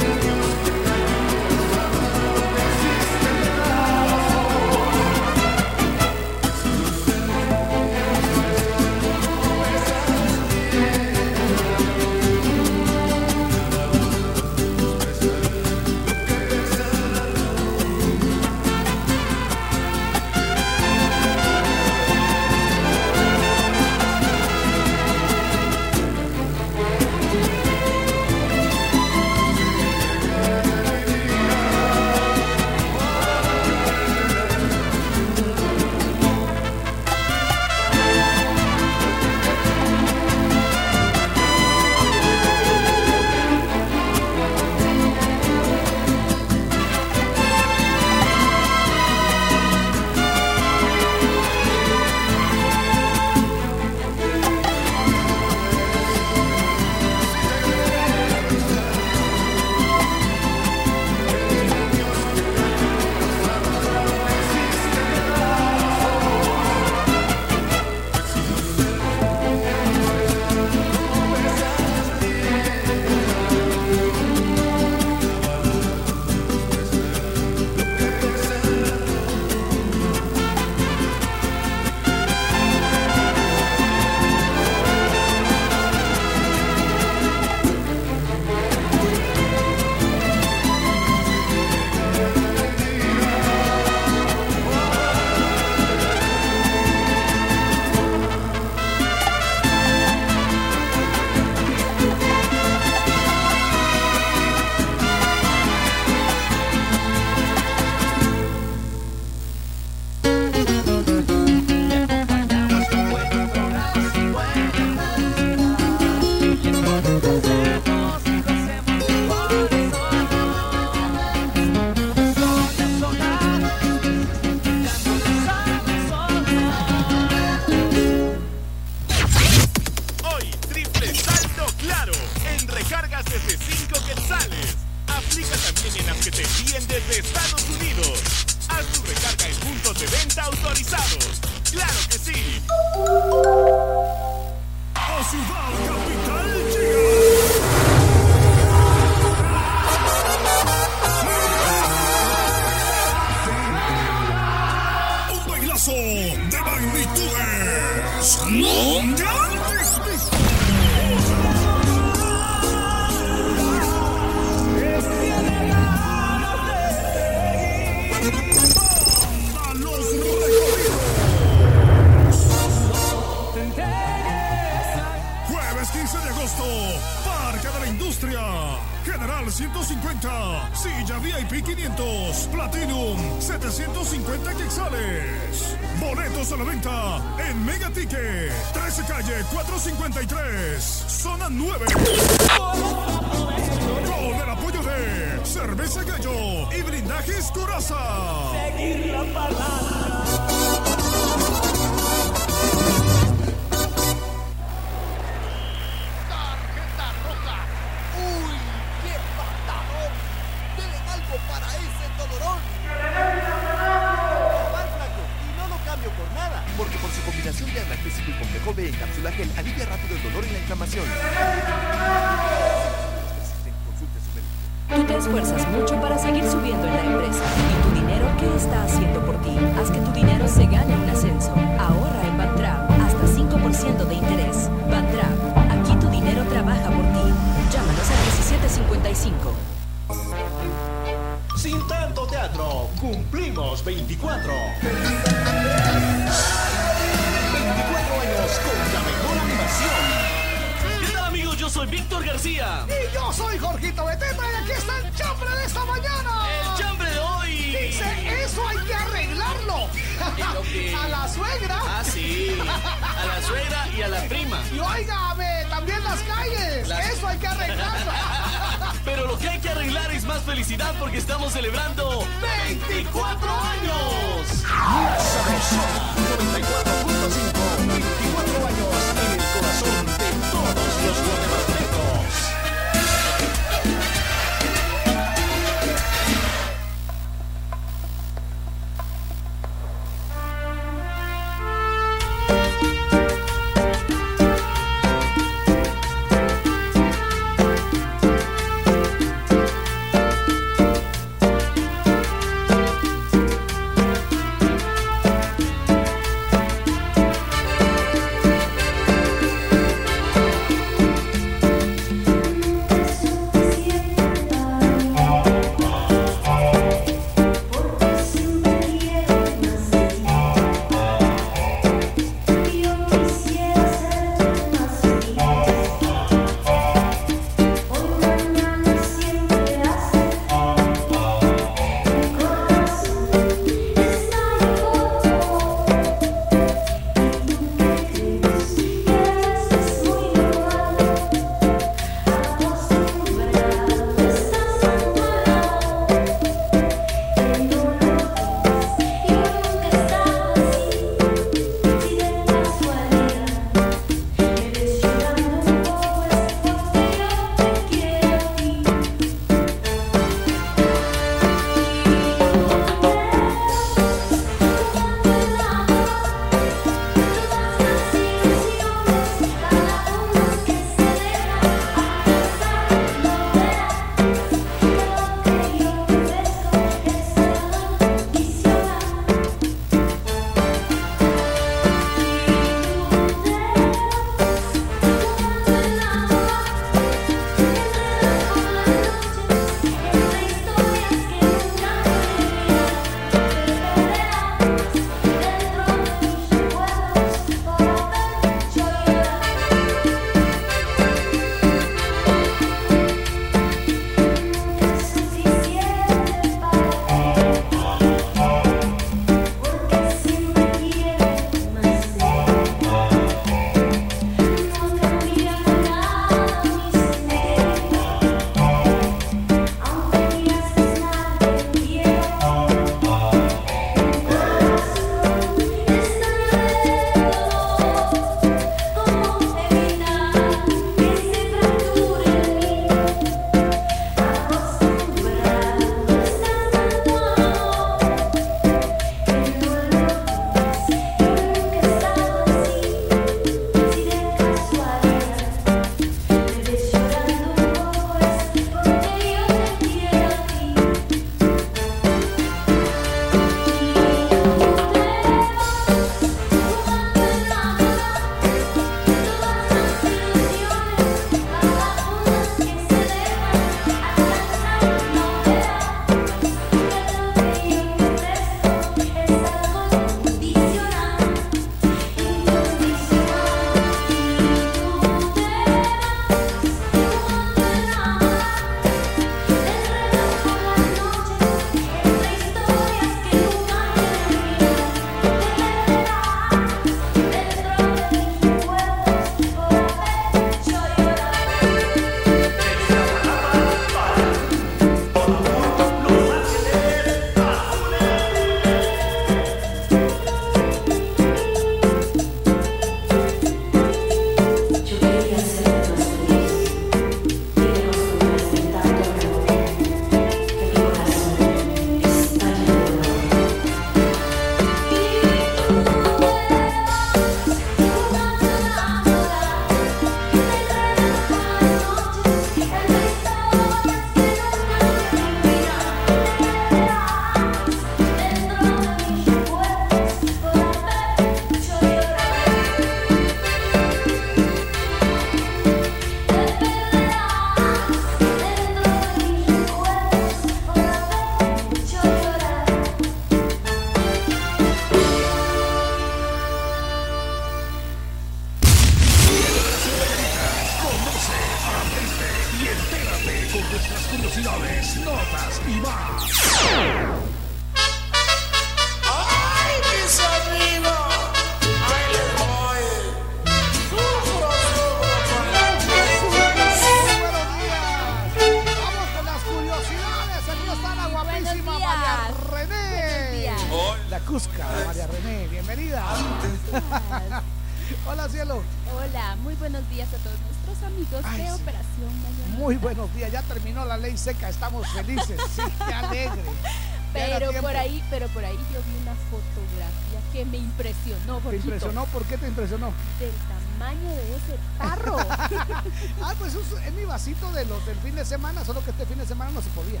impresionó, ¿Te Jorgito. impresionó? ¿Por qué te impresionó? Del tamaño de ese tarro. ah, pues es, mi vasito de los del fin de semana, solo que este fin de semana no se podía.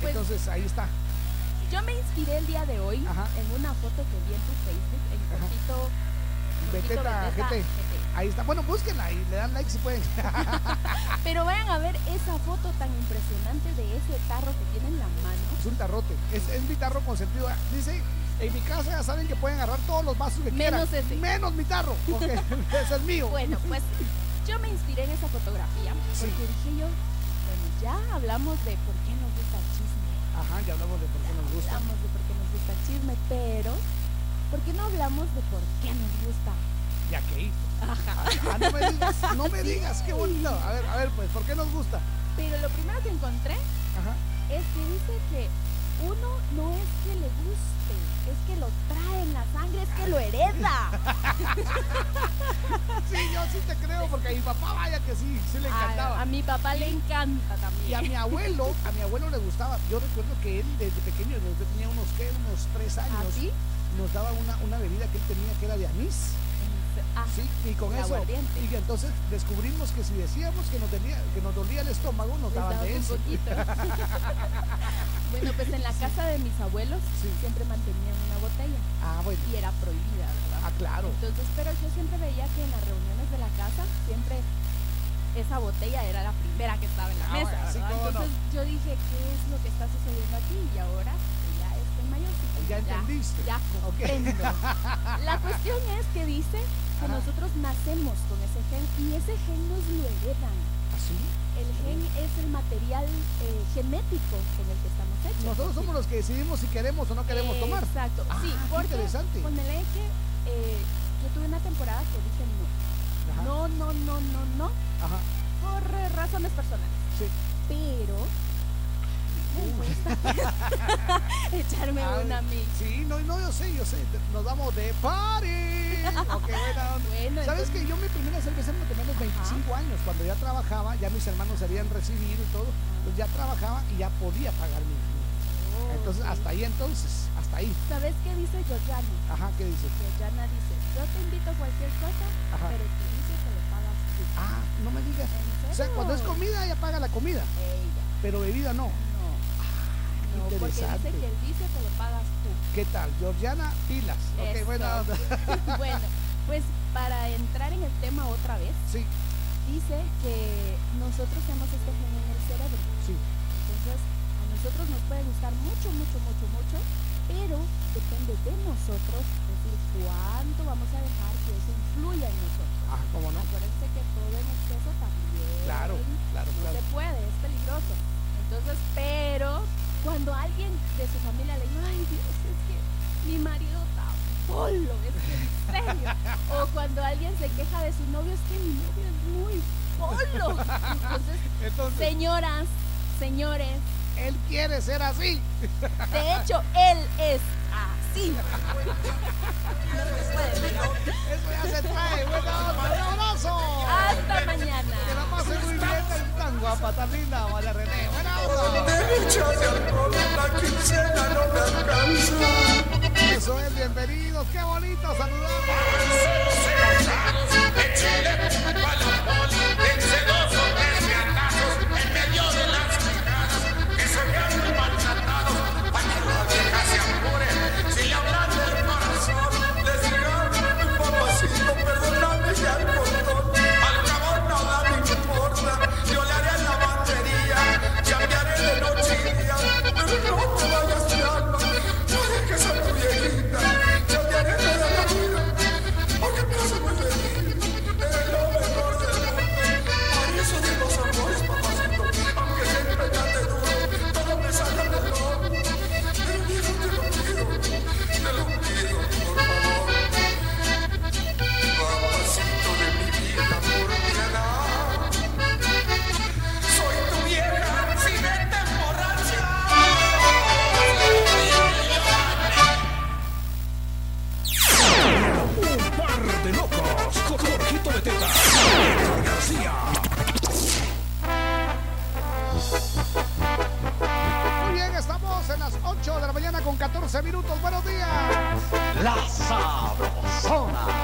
Pues- Entonces ahí está. Yo me inspiré el día de hoy en una foto que vi en tu Facebook, en Jorgito. Beteta GT. Ahí está. Bueno, búsquenla y le dan like si pueden. Pero vayan a ver esa foto tan impresionante de ese tarro que tiene en la mano. es un tarrote. Es, es mi tarro consentido. Dice, en mi casa ya saben que pueden agarrar todos los vasos que Menos quieran. ese. Menos mi tarro, porque ese es mío. Bueno, pues yo me inspiré en esa fotografía porque dije yo, bueno, ya hablamos de por qué nos gusta el chisme. Ajá, ya hablamos de por qué nos gusta. Hablamos de por qué nos gusta el chisme, pero ¿por qué no hablamos de por qué nos gusta? Ya que Ajá. Ah, no me digas, no me digas, qué bonito. A ver, a ver, pues, ¿por qué nos gusta? Pero lo primero que encontré es que dice que uno no es que le guste, que lo trae en la sangre, es que lo hereda. Sí, yo sí te creo, porque a mi papá, vaya que sí, sí le encantaba. A, a mi papá le encanta también. Y a mi abuelo, a mi abuelo le gustaba. Yo recuerdo que él desde pequeño, desde que tenía unos, ¿qué? Unos tres años, ¿Ah, sí? nos daba una, una bebida que él tenía que era de anís. Ah, Sí, y con eso, y que entonces descubrimos que si decíamos que nos dolía, que nos dolía el estómago, nos daban de eso. Bueno, pues en la casa de mis abuelos siempre mantenían una botella. Ah, bueno. Y era prohibida, ¿verdad? Ah, claro. Entonces, pero yo siempre veía que en las reuniones de la casa siempre esa botella era la primera que estaba en la Ah, mesa, sí. Entonces yo dije, ¿qué es lo que está sucediendo aquí? Y ahora que ya estoy mayor. Ya entendiste. Ya comprendo. La cuestión es que dice que Ajá. nosotros nacemos con ese gen y ese gen nos lo heredan. ¿Así? El gen es el material eh, genético con el que estamos hechos. Nosotros somos los que decidimos si queremos o no queremos tomar. Exacto, Ah, sí, porque interesante. ponele que eh, yo tuve una temporada que dije no. Ajá. No, no, no, no, no. Ajá. Por eh, razones personales. Sí. Pero me gusta echarme Ah, una a mí. Sí, no, no, yo sé, yo sé. Nos vamos de party. Ok, buena onda. Bueno, ¿Sabes entonces- que yo mi primera cerveza me tomé a los 25 años? Cuando ya trabajaba, ya mis hermanos se habían recibido y todo. Pues ya trabajaba y ya podía pagar mi. mi- Oh, Entonces, sí. hasta ahí entonces, hasta ahí. ¿Sabes qué dice Georgiana? Ajá, ¿qué dice? Georgiana dice, yo te invito a cualquier cosa, Ajá. pero tú dices que lo pagas tú. Ah, no me digas. O sea, cuando es comida, ella paga la comida. Ella. Pero bebida no. No. No, porque dice que él dice que lo pagas tú. ¿Qué tal? Georgiana, pilas. Ok, Eso. buena onda. bueno, pues para entrar en el tema otra vez, Sí, dice que nosotros tenemos este gen en el cerebro. sí. Entonces, a nosotros nos puede gustar mucho, mucho, mucho, mucho, pero depende de nosotros decir cuánto vamos a dejar que eso influya en nosotros. Ah, ¿cómo no? Acuérdense que todo en exceso también Claro, claro, no claro. se puede, es peligroso. Entonces, pero cuando alguien de su familia le dice, ay Dios, es que mi marido está polo, es que en serio. o cuando alguien se queja de su novio, es que mi novio es muy polo. Entonces, Entonces- señoras, señores, Él quiere ser así. de hecho, él es así. Eso ya se trae. Buena onda. Un abrazo. Hasta mañana. Que la pase muy bien. Tan, tan guapa, tan linda, María René. Buena onda. Derechas de alcohol, la quincena no me alcanza. Eso es, bienvenidos. Qué bonito saludarlos. minutos. Buenos días. La Sabrosona.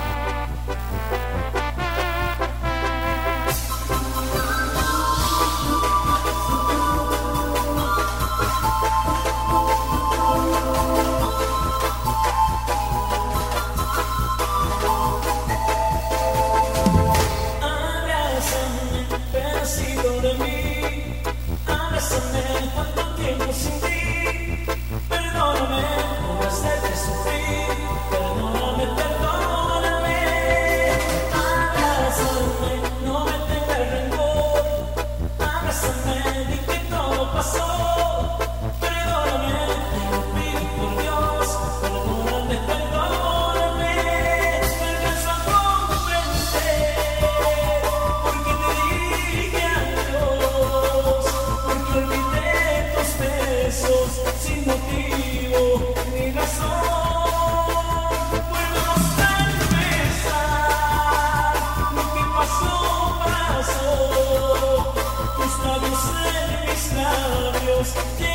Dios.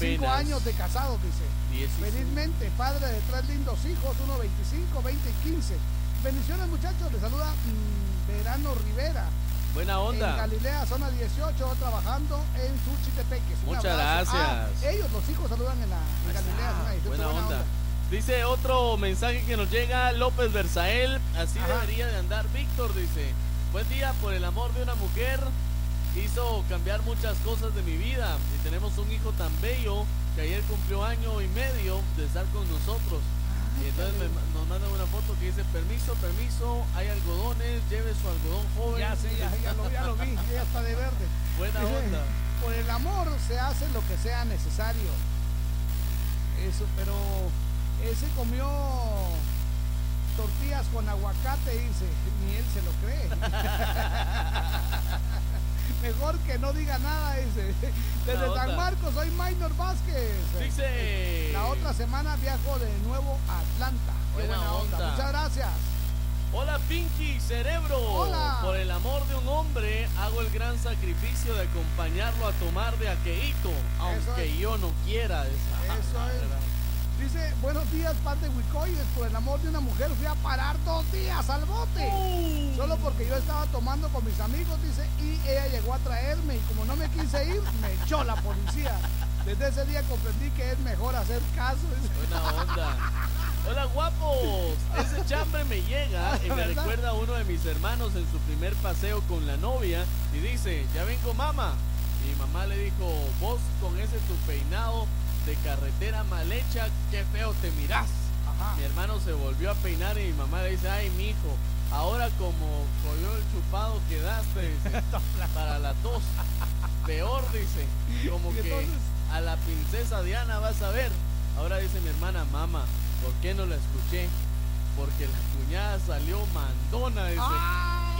25 apenas años de casado, dice. 16. Felizmente, padre de tres lindos hijos, uno 25, 20 y 15. Bendiciones, muchachos. Le saluda mm, Verano Rivera. Buena En onda. Galilea, zona 18, trabajando en Suchitepeques. Muchas abrazo. gracias. Ah, ellos, los hijos, saludan en, la, en Galilea, zona 18. Buena onda. Dice otro mensaje que nos llega López Versael. Así Ajá. debería de andar Víctor, dice. Buen día por el amor de una mujer. Hizo cambiar muchas cosas de mi vida. Y tenemos un hijo tan bello que ayer cumplió año y medio de estar con nosotros. Y entonces me nos mandan una foto que dice, permiso, permiso, hay algodones, lleve su algodón joven. Ya, sí, ya, ya lo, ya lo vi, ya está de verde. Buena Dice, onda. Por el amor se hace lo que sea necesario. Eso, pero ese comió tortillas con aguacate, dice. Ni él se lo cree. Mejor que no diga nada, dice. Desde San. Marcos, soy Minor Vázquez. Dice- La otra semana viajo de nuevo a Atlanta. Qué Buena buena onda. onda. Muchas gracias. Hola Pinky Cerebro. Hola. Por el amor de un hombre hago el gran sacrificio de acompañarlo a tomar de aqueíto, aunque es. yo no quiera. Esa. Eso es. Dice, buenos días, pan de Wicoides. Por el amor de una mujer fui a parar dos días al bote. Uh. Solo porque yo estaba tomando con mis amigos, dice, y ella llegó a traerme y como no me quise ir, me echó la policía. Desde ese día comprendí que es mejor hacer caso. Buena onda. Hola guapos. Ese chambre me llega y me recuerda a uno de mis hermanos en su primer paseo con la novia y dice, ya vengo mamá. Y mi mamá le dijo, vos con ese tu peinado de carretera mal hecha, qué feo te mirás. Mi hermano se volvió a peinar y mi mamá le dice, ay mi hijo, ahora como cogió el chupado quedaste dice, para la tos. Peor dice, como que a la princesa Diana vas a ver. Ahora dice mi hermana, mamá, ¿por qué no la escuché? Porque la cuñada salió mandona, dice.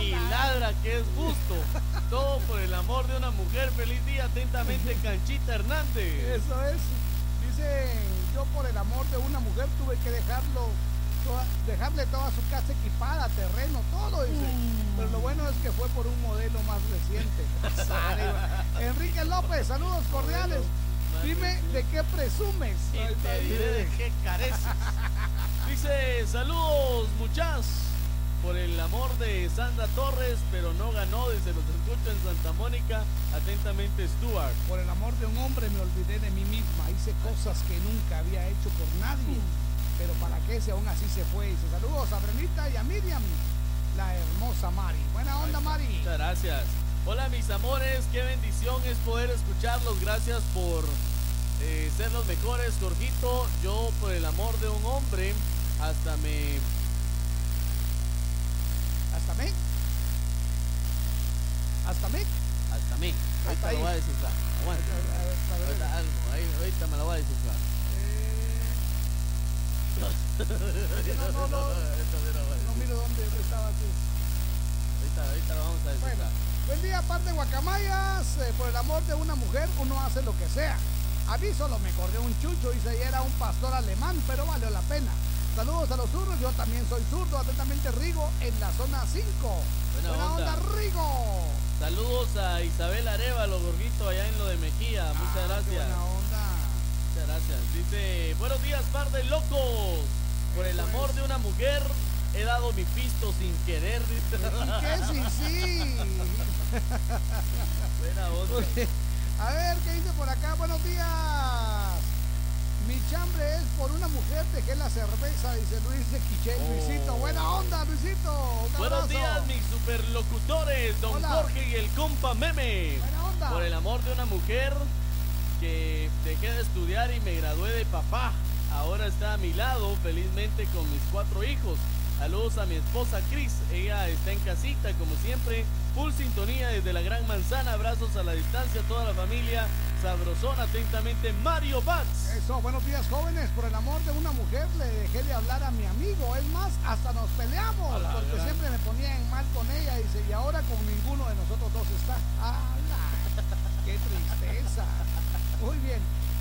y ladra que es gusto. Todo por el amor de una mujer. Feliz día, atentamente, Canchita Hernández. Eso es. Dice una mujer tuve que dejarlo, toda- dejarle toda su casa equipada, terreno, todo, dice. Pero lo bueno es que fue por un modelo más reciente. Enrique López, saludos cordiales. Dime de qué presumes. Y te diré de qué careces. Dice, saludos muchas por el amor de Sandra Torres, pero no ganó, dice, los escucho en Santa Mónica. Atentamente, Stuart. Por el amor de un hombre me olvidé de mí misma. Hice cosas que nunca había hecho por nadie. Pero para qué si aún así se fue. Dice saludos a Brenita y a Miriam, la hermosa Mari. Buena onda, Mari. Muchas gracias. Hola mis amores, qué bendición es poder escucharlos. Gracias por eh, ser los mejores, Jorgito. Yo por el amor de un hombre hasta me... ¿Hasta mí? ¿Hasta mí? Hasta mí. Ahorita ahí. lo voy a descifrar. Aguanta. Ahorita algo, ahorita me lo voy a descifrar. No, no, no. No miro dónde estaba tú. Ahorita, ahorita lo vamos a descifrar. Bueno, buen día, par de guacamayas. Eh, por el amor de una mujer, uno hace lo que sea. A mí solo me corrió un chucho y se era un pastor alemán, pero valió la pena. Saludos a los zurdos, yo también soy zurdo, atentamente Rigo en la zona 5. Buena Buena onda, onda. Rigo. Saludos a Isabel Arevalo, Gorguito, allá en lo de Mejía. Muchas gracias. Ah, Buena onda. Muchas gracias. Dice, buenos días, par de locos. Por el amor de una mujer, he dado mi pisto sin querer. ¿Y qué? Sí, sí. Buena onda. A ver, ¿qué dice por acá? Buenos días. Mi chambre es por una mujer, dejé la cerveza, dice Luis de Quiché. Oh. Luisito, buena onda, Luisito. Un Buenos días, mis superlocutores, don Hola. Jorge y el compa Meme. Buena onda. Por el amor de una mujer que dejé de estudiar y me gradué de papá. Ahora está a mi lado, felizmente con mis cuatro hijos. Saludos a mi esposa Cris, ella está en casita como siempre. Full sintonía desde la Gran Manzana, abrazos a la distancia, toda la familia. Sabrosón, atentamente Mario Bats. Eso, buenos días jóvenes. Por el amor de una mujer le dejé de hablar a mi amigo. Es más, hasta nos peleamos. Porque gran. siempre me ponía en mal con ella. Dice, y ahora con ninguno de nosotros dos está. ¡Hala! ¡Qué tristeza! Muy bien.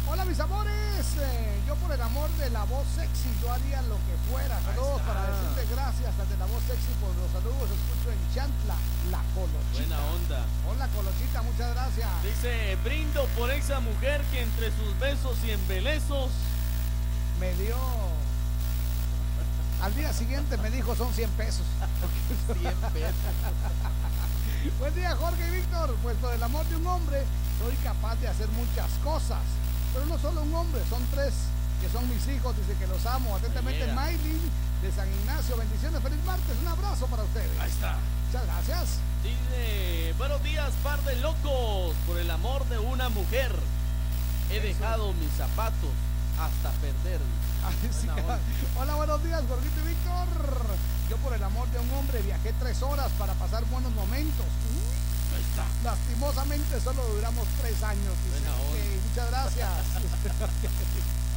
Hola mis amores, Eh, yo por el amor de la voz sexy, yo haría lo que fuera. Saludos para decirte gracias al de la voz sexy por los saludos. Escucho en Chantla, la colochita. Buena onda. Hola colochita, muchas gracias. Dice, brindo por esa mujer que entre sus besos y embelezos me dio. Al día siguiente me dijo son 100 pesos. 100 pesos. Buen día Jorge y Víctor. Pues por el amor de un hombre soy capaz de hacer muchas cosas. Pero no solo un hombre, son tres que son mis hijos. Dice que los amo. Atentamente. Maylin de San Ignacio. Bendiciones, feliz martes. Un abrazo para ustedes. Ahí está. Muchas gracias. Dice, buenos días, par de locos, por el amor de una mujer. He dejado mis zapatos hasta perder. Sí. Hola, buenos días, Gordito y Víctor. Yo por el amor de un hombre viajé tres horas para pasar buenos momentos. Ahí está. Lastimosamente solo duramos tres años. dice. Muchas gracias.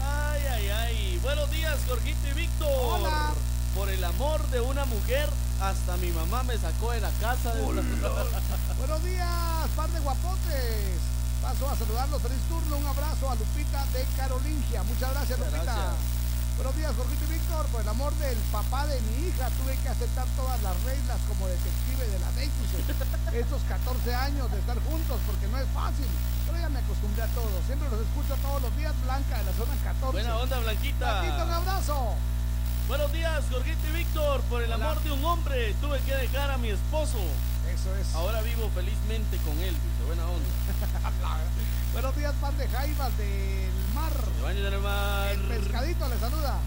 Ay, ay, ay. Buenos días, Jorgito y Víctor. Hola. Por el amor de una mujer, hasta mi mamá me sacó de la casa. De Buenos días, par de guapotes. Paso a saludarlos. Feliz turno. Un abrazo a Lupita de Carolingia. Muchas gracias, Muchas Lupita. gracias. Buenos días, Jorgito y Víctor. Por el amor del papá de mi hija, tuve que aceptar todas las reglas como detective de la dice. Estos 14 años de estar juntos, porque no es fácil. Ya me acostumbré a todo. Siempre los escucho todos los días. Blanca de la zona 14. Buena onda, Blanquita. Blanquita, un abrazo. Buenos días, Jorgito y Víctor. Por el Hola. amor de un hombre, tuve que dejar a mi esposo. Eso es. Ahora vivo felizmente con él, dice. Buena onda. Buenos días, par de jaivas del mar. Se baña en el mar. El pescadito le saluda.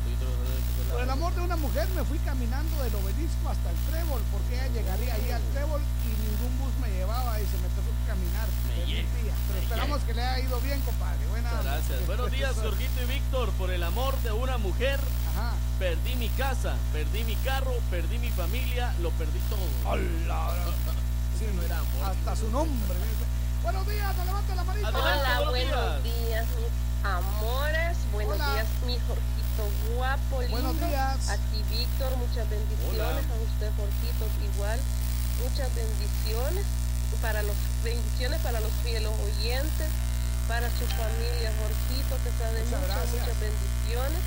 Por el amor de una mujer me fui caminando del obelisco hasta el trébol porque ella llegaría ahí al trébol y ningún bus me llevaba y se me tuvo que caminar. Me Esperamos que le haya ido bien, compadre. Buena Muchas onda. gracias. Buenos días, Jorgito y Víctor. Por el amor de una mujer, Ajá. perdí mi casa, perdí mi carro, perdí mi familia, lo perdí todo. Sí, no era amor. Hasta su nombre. Buenos días, te levanta la manita. Adelante, Hola, buenos buenos días. días, mis amores. Buenos Hola. días, mi Jorgito guapo, lindo. Buenos días. A ti, Víctor, muchas bendiciones. Hola. A usted, Jorgito, igual. Muchas bendiciones. Para los bendiciones para los fieles oyentes, para su familia, Jorgito, que sea de Muchas muchas, bendiciones.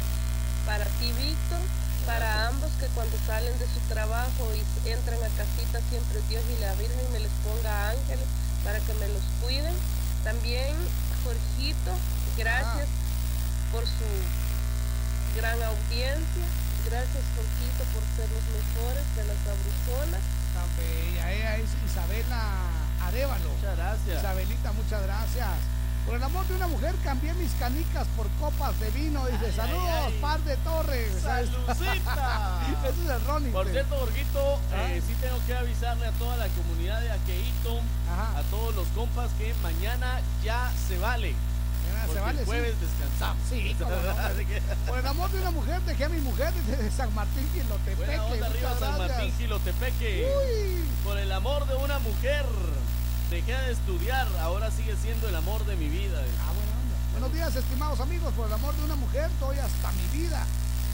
para ti Víctor, para ambos que cuando salen de su trabajo y entran a casita siempre Dios y la Virgen me les ponga ángeles para que me los cuiden. También Jorgito, gracias por su gran audiencia. Gracias Jorgito por ser los mejores de las sabrosonas. Tan bella, ella es Isabela Arevalo. Muchas gracias. Isabelita, muchas gracias. Por el amor de una mujer cambié mis canicas por copas de vino. Dice, saludos, ay. par de torres. ¡Salucita! Ese es el Ronnie. Por cierto, Jorgito, Ah. eh, sí tengo que avisarle a toda la comunidad de Aqueito, a todos los compas que mañana ya se vale. Mañana se vale, el sí. jueves descansamos. Sí, no, Por el amor de una mujer dejé a mi mujer desde San Martín Gilotepeque. Buena onda arriba San. Por el amor de una mujer. Dejé de estudiar, ahora sigue siendo el amor de mi vida. Ah, buena onda. Buenos días, estimados amigos. Por el amor de una mujer doy hasta mi vida.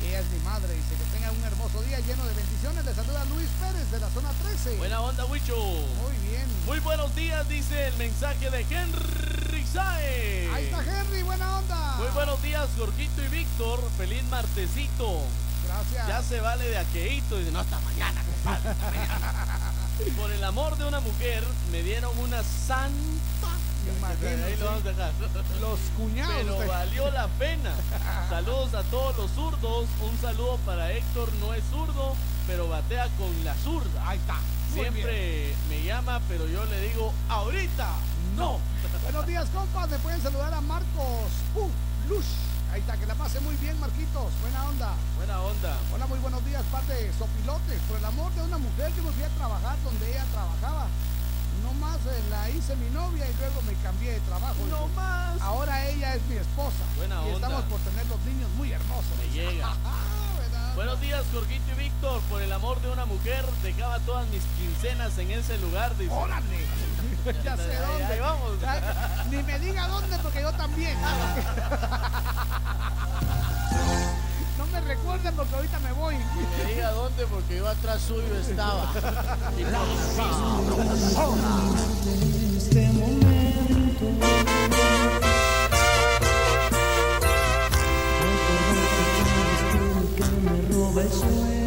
Ella es mi madre. Dice que tenga un hermoso día lleno de bendiciones. Le saluda Luis Pérez de la zona 13. Buena onda, Huicho. Muy bien. Muy buenos días, dice el mensaje de Henry Saez. Ahí está Henry, buena onda. Muy buenos días, Jorgito y Víctor. Feliz martesito. Gracias. Ya se vale de aqueíto. Dice, no, hasta mañana, compadre, hasta mañana. Por el amor de una mujer, me dieron una santa. Imagino, Ahí lo vamos a dejar. Los cuñados. Pero valió la pena. Saludos a todos los zurdos. Un saludo para Héctor, no es zurdo, pero batea con la zurda. Ahí está. Muy Siempre me llama, pero yo le digo, ahorita no. Buenos días, compas. Me pueden saludar a Marcos uh, Lush. Ahí está, que la pase muy bien, Marquitos. Buena onda. Buena onda. Hola, muy buenos días, parte de Sopilotes. Por el amor de una mujer, yo me fui a trabajar donde ella trabajaba. No más eh, la hice mi novia y luego me cambié de trabajo. No más. Ahora ella es mi esposa. Buena y onda. estamos por tener los niños muy hermosos. Me llega. Buenos días, Jorgito y Víctor. Por el amor de una mujer, dejaba todas mis quincenas en ese lugar. Dice. ¡Órale! ya sé dónde. ahí vamos. Ni me diga dónde porque yo también. Recuerden porque ahorita me voy. Me diga dónde porque yo atrás suyo estaba. Y La sabrosona. este momento. que me roba el sueño.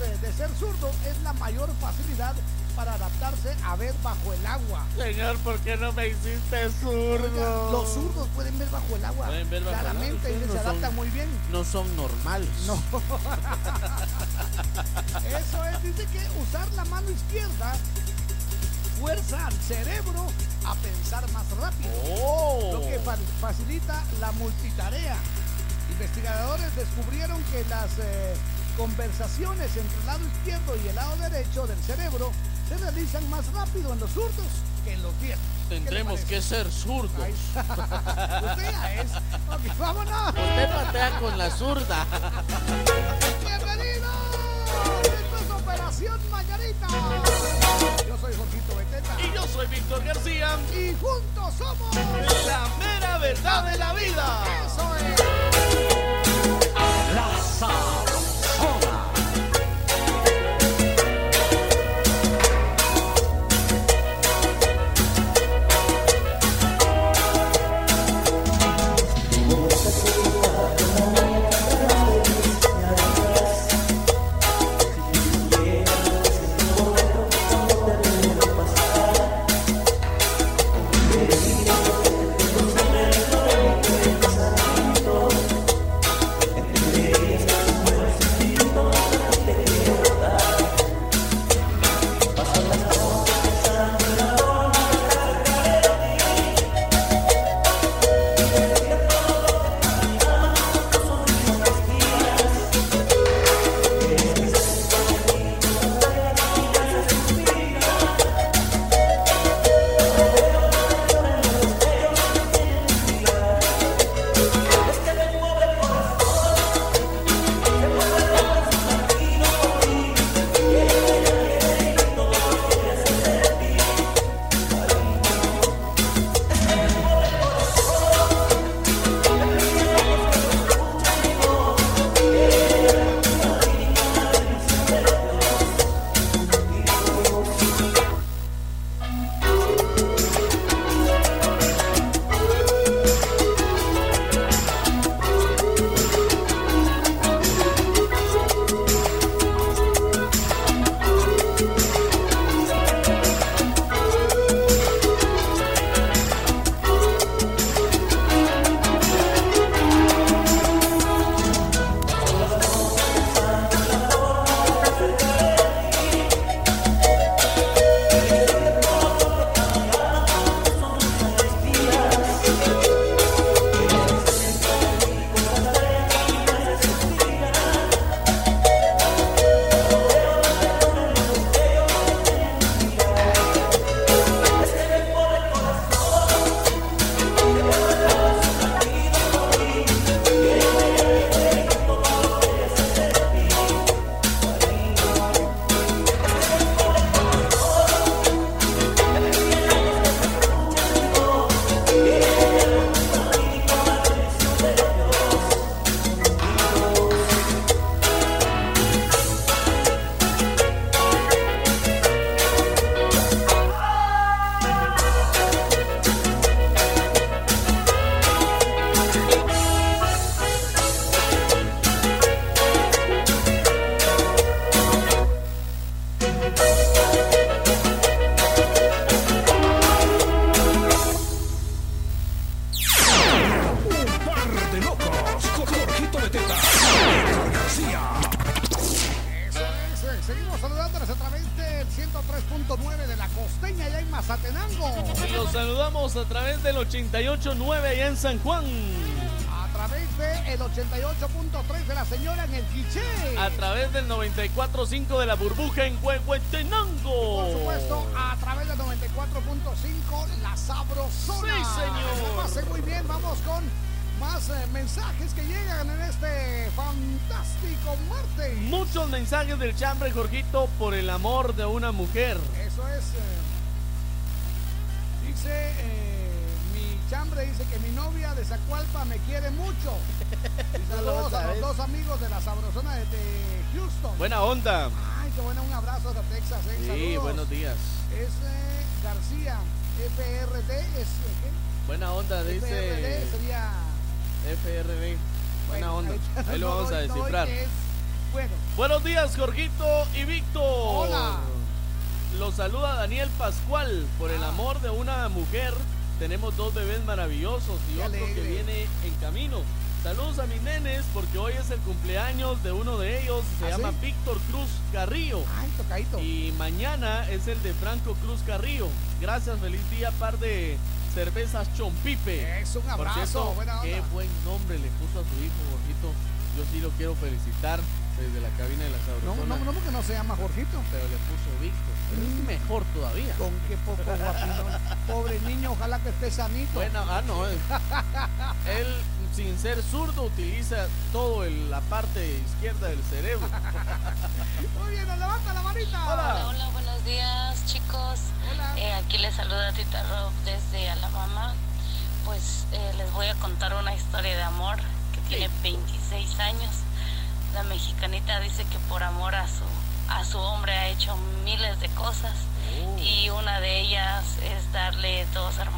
De ser zurdo es la mayor facilidad para adaptarse a ver bajo el agua. Señor, ¿por qué no me hiciste zurdo? Oiga, los zurdos pueden ver bajo el agua. Pueden ver bajo el agua, claramente y se no son- adaptan muy bien. No son normales. No. Eso es, dice que usar la mano izquierda fuerza al cerebro a pensar más rápido. Oh. Lo que fa- facilita la multitarea. Investigadores descubrieron que las eh, conversaciones entre el lado izquierdo y el lado derecho del cerebro se realizan más rápido en los zurdos que en los diestros. ¿Qué le Tendremos que ser zurdos. Usted ya es. Ok, vámonos. Usted patea con la zurda. ¡Bienvenidos! Esto es Operación Mañanita. Yo soy Jorgito Beteta. Y yo soy Víctor García. Y juntos somos La mera verdad de la vida. Eso es. La San Juan. A través del 88.3 de la señora en el Quiché. A través del 94.5 de la burbuja en Huehuetenango. Por supuesto, a través del 94.5 La Sabrosona. Sí, señor. Pase muy bien, vamos con más eh, mensajes que llegan en este fantástico martes. Muchos mensajes del chambre, Jorgito, por el amor de una mujer. Es. Buena onda. Ay, qué buena, un abrazo hasta Texas. eh, Sí, saludos. buenos días. Es eh, García, FRD, es eh, ¿qué? Buena onda, dice FRD sería. FRB. Buena Bueno, onda. ahí- Ahí lo no vamos a no descifrar. es- Bueno, Buenos días, Jorgito y Víctor. Hola. Los saluda Daniel Pascual. Por Ah. el amor de una mujer, tenemos dos bebés maravillosos y Qué otro que viene en camino. Saludos a mis nenes porque hoy es el cumpleaños de uno de ellos. Se ¿Ah, llama sí? Víctor Cruz Carrillo. ay, tocadito. Y mañana es el de Franco Cruz Carrillo. Gracias, feliz día, par de cervezas Chompipe. Es un abrazo, cierto, buena qué buen nombre le puso a su hijo, Jorgito. Yo sí lo quiero felicitar desde la cabina de la No, Sabrosona. no, no, porque no se llama Jorgito. Pero le puso Víctor. Es mejor todavía. Con qué poco guapinón. Pobre niño, ojalá que esté sanito. Bueno, ah, no. eh. Él, sin ser zurdo, utiliza todo el- la parte izquierda del cerebro. Muy bien, nos levanta la manita. Hola, hola, buenos días chicos. Eh, aquí les saluda Tita Rob desde Alabama. Pues eh, les voy a contar una historia de amor que tiene 26 años. La mexicanita dice que por amor a su, a su hombre ha hecho miles de cosas y una de ellas es darle dos hermosas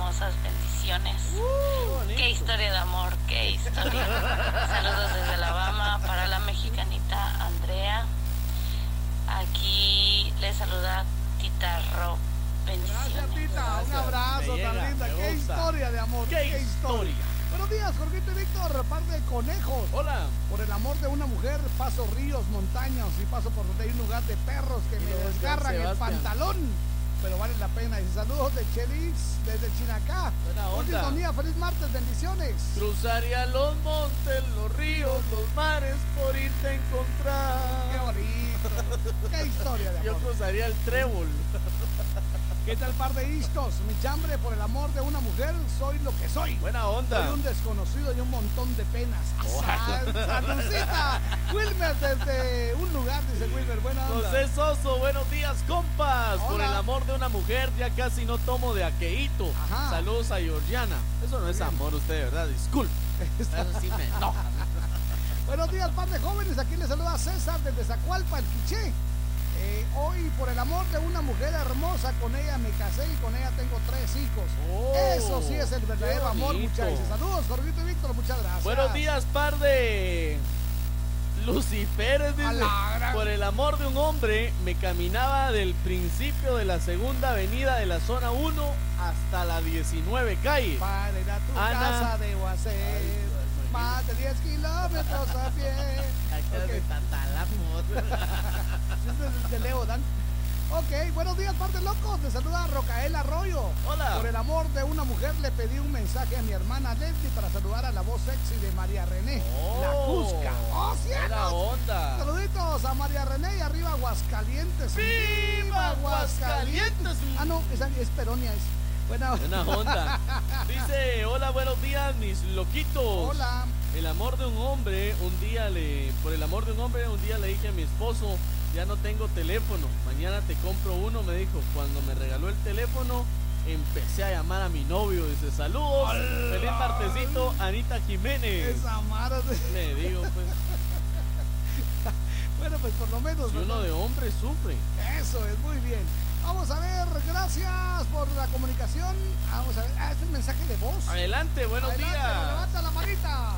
Aquí les saluda Tita. Bendiciones. Gracias, Tita. Un abrazo tan linda. Qué gusta. historia de amor. Qué historia. Buenos días, Jorgito y Víctor. Par de conejos. Hola. Por el amor de una mujer, paso ríos, montañas y paso por donde hay un lugar de perros que me desgarran el pantalón. Pero vale la pena. Y saludos de Chelis desde Chinacá. Buena Buen onda. feliz martes, bendiciones. Cruzaría los montes, los ríos, los mares por irte a encontrar. Qué bonito. Qué historia de Yo amor. cruzaría el trébol. ¿Qué tal par de istos? Mi chambre por el amor de una mujer, soy lo que soy. Buena onda. Soy un desconocido y un montón de penas. Sal- Salucita. Wilmer desde un lugar, dice Wilmer. Buena onda. José Soso, buenos días, compas. Por el amor de una mujer, ya casi no tomo de aqueíto. Saludos a Georgiana. Eso no es amor, usted, ¿verdad? Disculpe. Eso sí me enoja. Buenos días, par de jóvenes. Aquí les saluda César desde Zacualpa, el Quiché. Eh, hoy, por el amor de una mujer hermosa, con ella me casé y con ella tengo tres hijos. Oh, Eso sí es el verdadero amor, muchachos. Saludos, Jorgito y Víctor, muchas gracias. Buenos días, par de dice. Gran- Por el amor de un hombre, me caminaba del principio de la segunda avenida de la zona 1 hasta la 19 calle. Para ir a tu Ana. casa debo hacer más de 10 kilómetros a pie. Ok. Es de, de Leo Dan. Ok, buenos días, parte locos. Te saluda Rocael Arroyo. Hola. Por el amor de una mujer le pedí un mensaje a mi hermana Leslie para saludar a la voz sexy de María René. la Oh, Cusca. ¡Oh, cielos! onda. Saluditos a María René y arriba Aguascalientes. ¡Viva Aguascalientes! Ah, no, esa es Peronia. Es. Buena, Buena onda. Dice, hola, buenos días, mis loquitos. Hola. El amor de un hombre, un día le, por el amor de un hombre, un día le dije a mi esposo, ya no tengo teléfono, mañana te compro uno, me dijo. Cuando me regaló el teléfono, empecé a llamar a mi novio, dice, saludos, feliz martesito, Anita Jiménez. Esa de- Le digo, pues, Bueno, pues por lo menos. si uno de hombre sufre. Eso es, muy bien. Vamos a ver, gracias por la comunicación. Vamos a ver, ah, es el mensaje de voz. Adelante, buenos Adelante, días. Levanta la manita.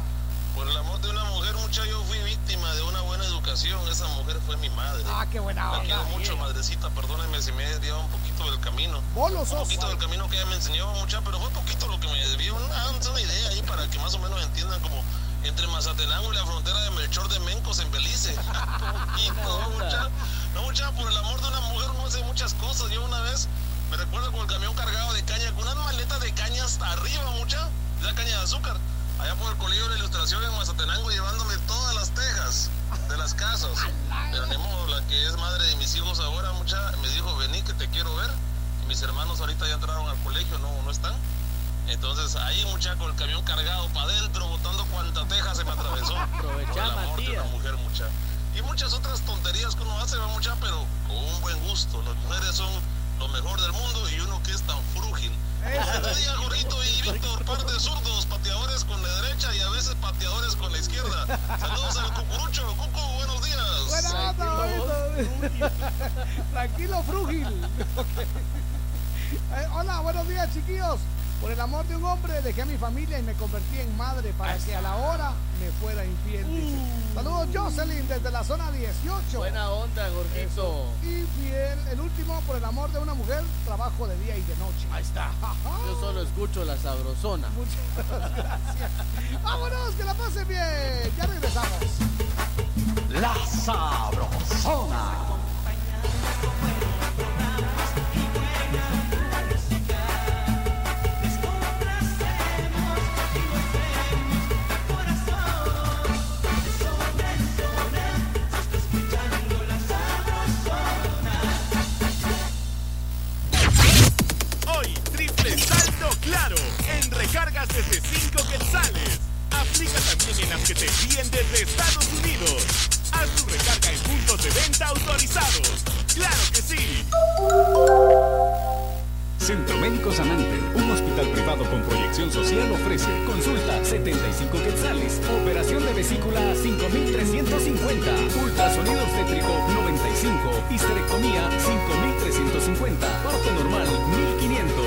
Por el amor de una mujer, mucha yo fui víctima de una buena educación. Esa mujer fue mi madre. Ah, qué buena La onda. quiero mucho, madrecita. Perdóneme si me he desviado un poquito del camino. Bolo Un poquito del camino que ella me enseñó mucha, pero fue poquito lo que me desvió. Una, una idea ahí para que más o menos entiendan como entre Mazatenango y la frontera de Melchor de Mencos en Belice. poquito, no mucha, no mucha, por el amor de una mujer uno hace muchas cosas. Yo una vez me recuerdo con el camión cargado de caña, con unas maletas de caña hasta arriba, mucha, la caña de azúcar. Allá por el colegio de la ilustración en Mazatenango llevándome todas las tejas de las casas. Pero ni modo, la que es madre de mis hijos ahora, mucha, me dijo, vení que te quiero ver. Y mis hermanos ahorita ya entraron al colegio, no, no están. Entonces ahí mucha con el camión cargado para adentro, botando cuanta teja se me atravesó. Aprovechá, Por el amor de Matías. una mujer mucha. Y muchas otras tonterías que uno hace, va mucha, pero con un buen gusto. Las mujeres son lo mejor del mundo y uno que es tan frúgil. Otro día, Jorito y Víctor, par de zurdos, pateadores con la derecha y a veces pateadores con la izquierda. Saludos al cucurucho. Cucu, buenos días. Buena onda, bonito. Tranquilo, Frúgil. Ok. Eh, hola, buenos días, chiquillos. Por el amor de un hombre dejé a mi familia y me convertí en madre para que a la hora me fuera infiel. dice. Saludos, Jocelyn, desde la zona 18. Buena onda, gordito. Infiel. El último, por el amor de una mujer, trabajo de día y de noche. Ahí está. Yo solo escucho la sabrosona. Muchas gracias. Vámonos, que la pasen bien. Ya regresamos. La Sabrosona. Recargas desde 5 quetzales. Aplica también en las que te envíen desde Estados Unidos. Haz tu recarga en puntos de venta autorizados. ¡Claro que sí! Centro Médico San Ángel, un hospital privado con proyección social ofrece consulta 75 quetzales, operación de vesícula 5350, ultrasonido obstétrico 95, histerectomía 5350, parto normal 1500,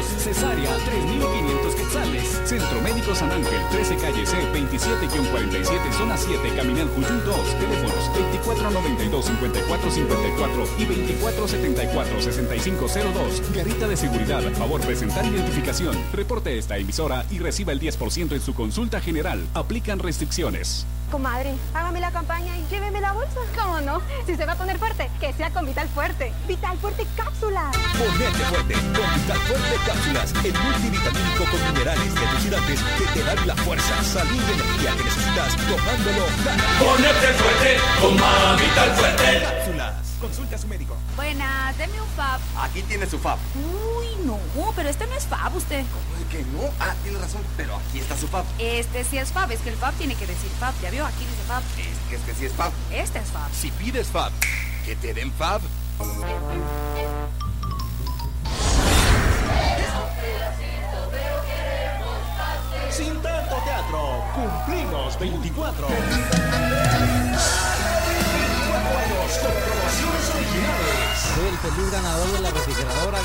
cesárea 3500 quetzales. Centro Médico San Ángel, 13 calle C 27-47 zona 7 Caminal Juyú 2, teléfonos 2492 5454 y 2474 6502. Garita de seguridad, favor presentar identificación. Reporte esta emisora y reciba el 10% en su consulta general. Aplican restricciones. Comadre, hágame la campaña y lléveme la bolsa. ¿Cómo no? Si se va a poner fuerte, que sea con Vital Fuerte. Vital Fuerte Cápsula. Ponerte fuerte con Vital Fuerte Cápsulas, el multivitamínico con minerales y antioxidantes que te dan la fuerza, salud y energía que necesitas tomándolo cada día. Ponerte fuerte, toma Vital Fuerte. Cápsulas. Consulte a su médico. Buenas, deme un fab. Aquí tiene su FAB. Uy, no, pero este no es fab usted. ¿Cómo es que no? Ah, tiene razón, pero aquí está su FAB. Este sí es fab, es que el fab tiene que decir fab. ¿Ya vio? Aquí dice fab. Es que este sí es FAB. Este es fab. Si pides FAB, que te den FAB. Sin tanto teatro, cumplimos 24. 24 años con promociones originales. Soy el feliz ganador de la refrigeradora.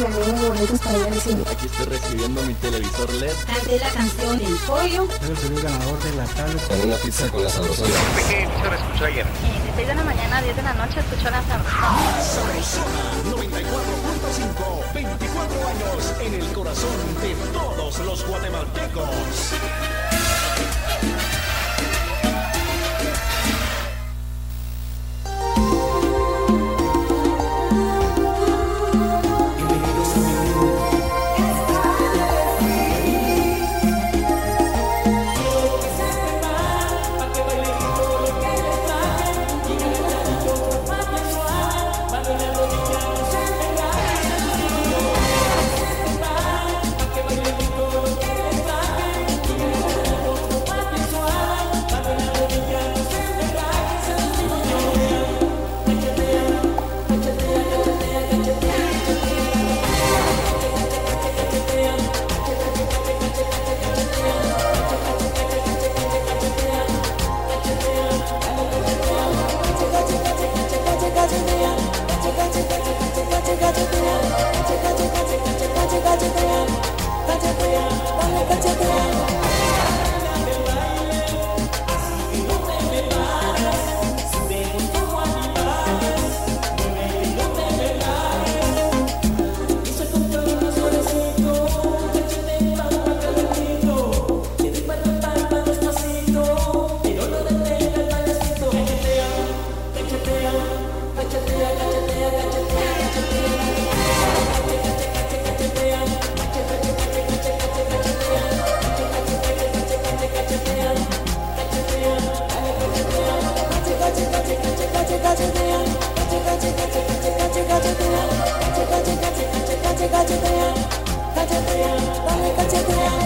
Aquí estoy recibiendo mi televisor LED. Canté la canción El Pollo. Soy el feliz ganador de la tablet. Con una pizza con la sabrosona. ¿Qué emisora escuchó ayer? De 6 de la mañana a 10 de la noche escuchó la La Sabrosona 94.5. 24 años en el corazón de todos los guatemaltecos. catch it down, catch it let me catch it.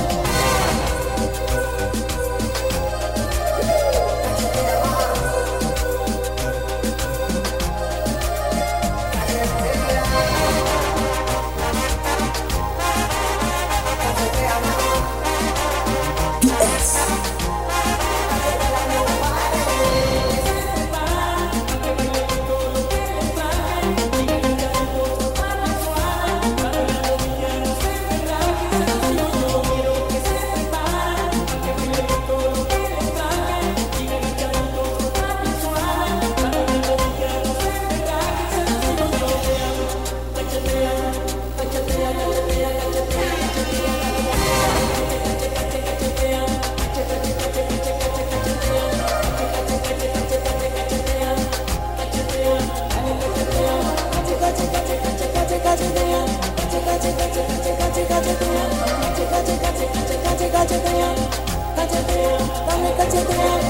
to you.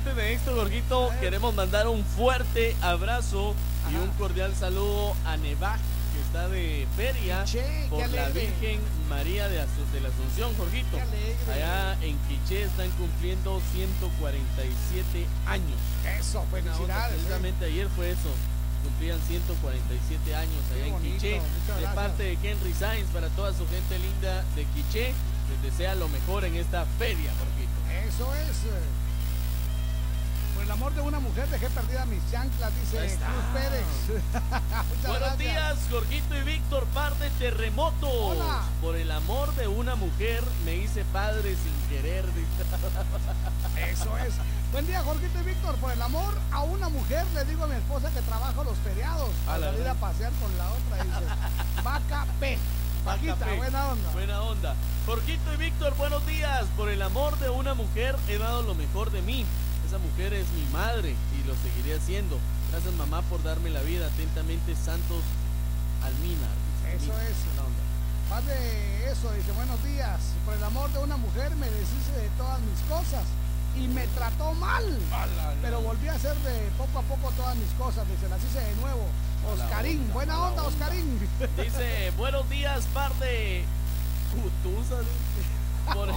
Antes de esto, Jorgito, queremos mandar un fuerte abrazo y un cordial saludo a Nevac, que está de feria Quiché, por la. Virgen María de, Asu- de la Asunción, Jorgito. Allá en Quiché están cumpliendo 147 años. Eso, felicidades. eh. Precisamente ayer fue eso. Cumplían 147 años allá en bonito, Quiché. De parte de Henry Sainz, para toda su gente linda de Quiché, les desea lo mejor en esta feria, Jorgito. Eso es. Por el amor de una mujer dejé perdida mis chanclas, dice Cruz. Pérez. Buenos gracias. días, Jorgito y Víctor, par de terremotos. Hola. Por el amor de una mujer me hice padre sin querer. Eso es. Buen día, Jorgito y Víctor. Por el amor a una mujer le digo a mi esposa que trabajo los feriados A para la salir a pasear con la otra. Dice, vaca P. Café. buena onda. Buena onda. Jorgito y Víctor, buenos días. Por el amor de una mujer he dado lo mejor de mí. Esa mujer es mi madre y lo seguiré haciendo. Gracias mamá por darme la vida. Atentamente, Santos Alminar. dice Eso es. Más de eso, dice, buenos días. Por el amor de una mujer me deshice de todas mis cosas y me trató mal. Pero volví a hacer de poco a poco todas mis cosas. Dice, las hice de nuevo. Oscarín, onda, buena onda, onda. Oscarín. Dice, buenos días, par de. Por el,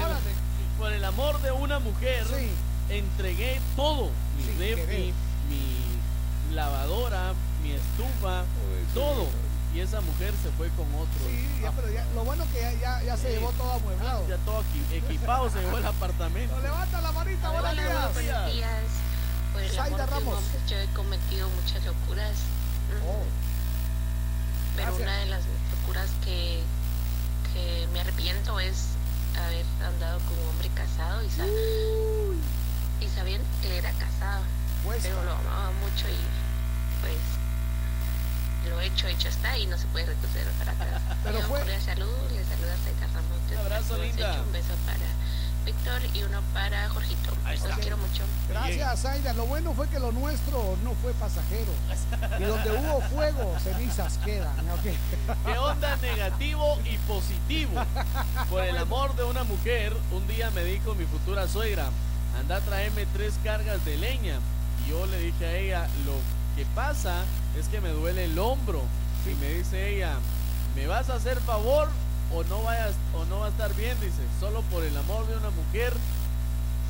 por el amor de una mujer, Sí. Entregué todo. Mi Sin refri, querer. mi lavadora, mi estufa, todo. Y esa mujer se fue con otro. Sí, ya, pero ya, lo bueno que ya, ya, ya se llevó todo amueblado. Ya todo aquí, equipado se llevó el apartamento. Levanta la manita, buenos Hola, días. buenos días. Por el Zaida amor de un Ramos. hombre, yo he cometido muchas locuras. Oh, Pero gracias. una de las locuras que, que me arrepiento es haber andado con un hombre casado y, sa- y él era casado. Pues, pero lo amaba mucho y pues lo hecho, hecho está y no se puede retroceder para atrás. Pero Yo, fue- cordial salud, les saluda Ramos. desde abrazo, linda. Un beso para Víctor y uno para Jorgito. Los quiero mucho. Gracias, Zaida. Lo bueno fue que lo nuestro no fue pasajero. Y donde hubo fuego, cenizas quedan. ok. ¿Qué onda negativo y positivo? Por el amor de una mujer, un día me dijo mi futura suegra, anda a traerme tres cargas de leña. Y yo le dije a ella, lo que pasa es que me duele el hombro. Y me dice ella, ¿me vas a hacer favor o no vayas o no va a estar bien? Dice, solo por el amor de una mujer.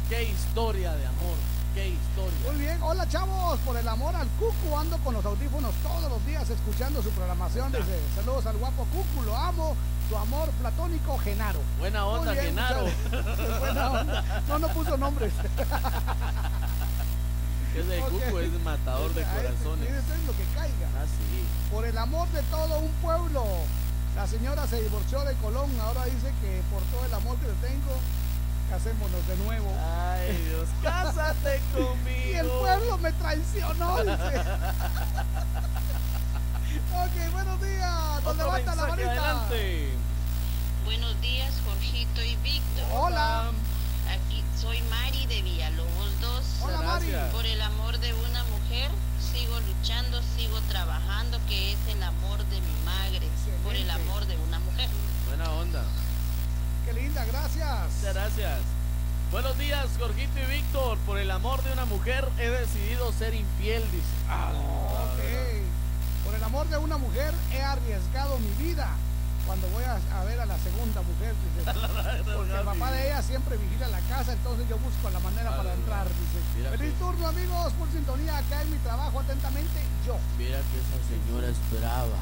Qué historia de amor, qué historia. Muy bien, hola chavos, por el amor al Cucu ando con los audífonos todos los días escuchando su programación. Dice, saludos al guapo Cucu, lo amo, tu amor platónico Genaro. Buena onda, bien, Genaro. Buena onda. No, no puso nombres. Ese Ok. cuco es matador de corazones. es lo que caiga. Ah, sí. Por el amor de todo un pueblo. La señora se divorció de Colón, ahora dice que por todo el amor que le tengo, casémonos de nuevo. Ay, Dios, cásate conmigo. Y el pueblo me traicionó, dice. ok, buenos días. ¿Dónde levanta la manita? adelante. Buenos días, Jorgito y Víctor. Hola. Aquí soy Mari de Villalobos 2. Hola, Mari. Gracias. Por el amor de una mujer, sigo luchando, sigo trabajando, que es el amor de mi madre. Por el amor de una mujer. Buena onda. Qué linda, gracias. Muchas gracias. Buenos días, Jorgito y Víctor. Por el amor de una mujer he decidido ser infiel, dice. Ah, Ok. Por el amor de una mujer he arriesgado mi vida. Cuando voy a, a ver a la segunda mujer, dice. Porque el papá de ella siempre vigila la casa, entonces yo busco la manera para entrar, dice. Mira Feliz que- turno, amigos, por sintonía. Acá en mi trabajo, atentamente, yo. Mira que esa señora esperaba.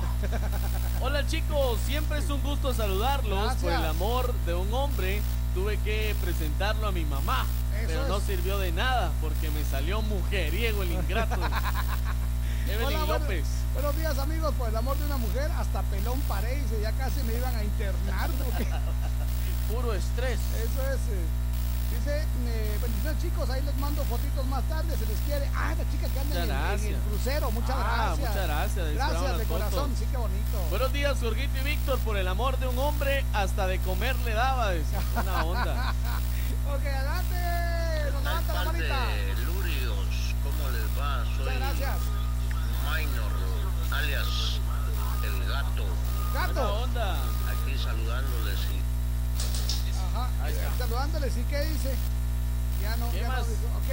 Hola chicos, siempre es un gusto saludarlos. Por el amor de un hombre tuve que presentarlo a mi mamá. Eso pero no sirvió de nada porque me salió mujeriego el ingrato. Evelyn Hola, López. buenos días, amigos. Por el amor de una mujer, hasta pelón paré, dice. Ya casi me iban a internar. porque Puro estrés. Eso es. eh, Dice, eh, bendiciones chicos, ahí les mando fotitos más tarde, se les quiere. Ah, la chica que anda en el, en crucero, muchas Ah, gracias. muchas gracias, Gracias de corazón, fotos. sí que bonito. Buenos días, Jorgito y Víctor, por el amor de un hombre, hasta de comer le daba. dice. Una onda. ok, adelante, nos levanta la manita. Lurios, ¿cómo les va? Soy Muchas gracias. Alias El Gato. Gato. onda. Aquí saludándoles y Ajá, Ahí está. saludándoles, ¿y qué dice? Ya no, ¿Qué ya más? no dijo, ok.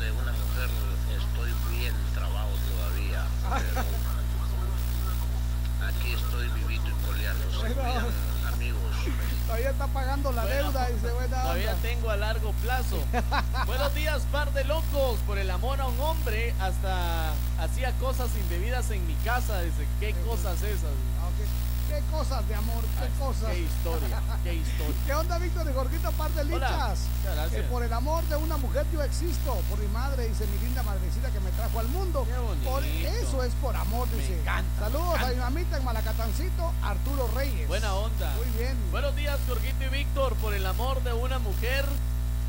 de una mujer estoy bien trabado todavía. pero aquí estoy vivito y coleando. Todavía está pagando la Bueno, deuda, dice, buena Todavía onda. tengo a largo plazo. Buenos días, par de locos. Por el amor a un hombre, hasta hacía cosas indebidas en mi casa. Dice, ¿qué cosas esas? ¿Qué cosas de amor? ¿Qué cosas? Qué historia, qué historia. ¿Qué onda, Víctor y Jorgito, par de Hola. lichas? Que por el amor de una mujer yo existo. Por mi madre, dice mi linda madrecita que me trajo al mundo. Qué bonito. Por eso es por amor, Me dice. encanta, Saludos me a mi mamita en Malacatancito, Arturo Reyes. Buena onda. Muy bien. Buenos días, Jorgito y Víctor. Por el amor de una mujer,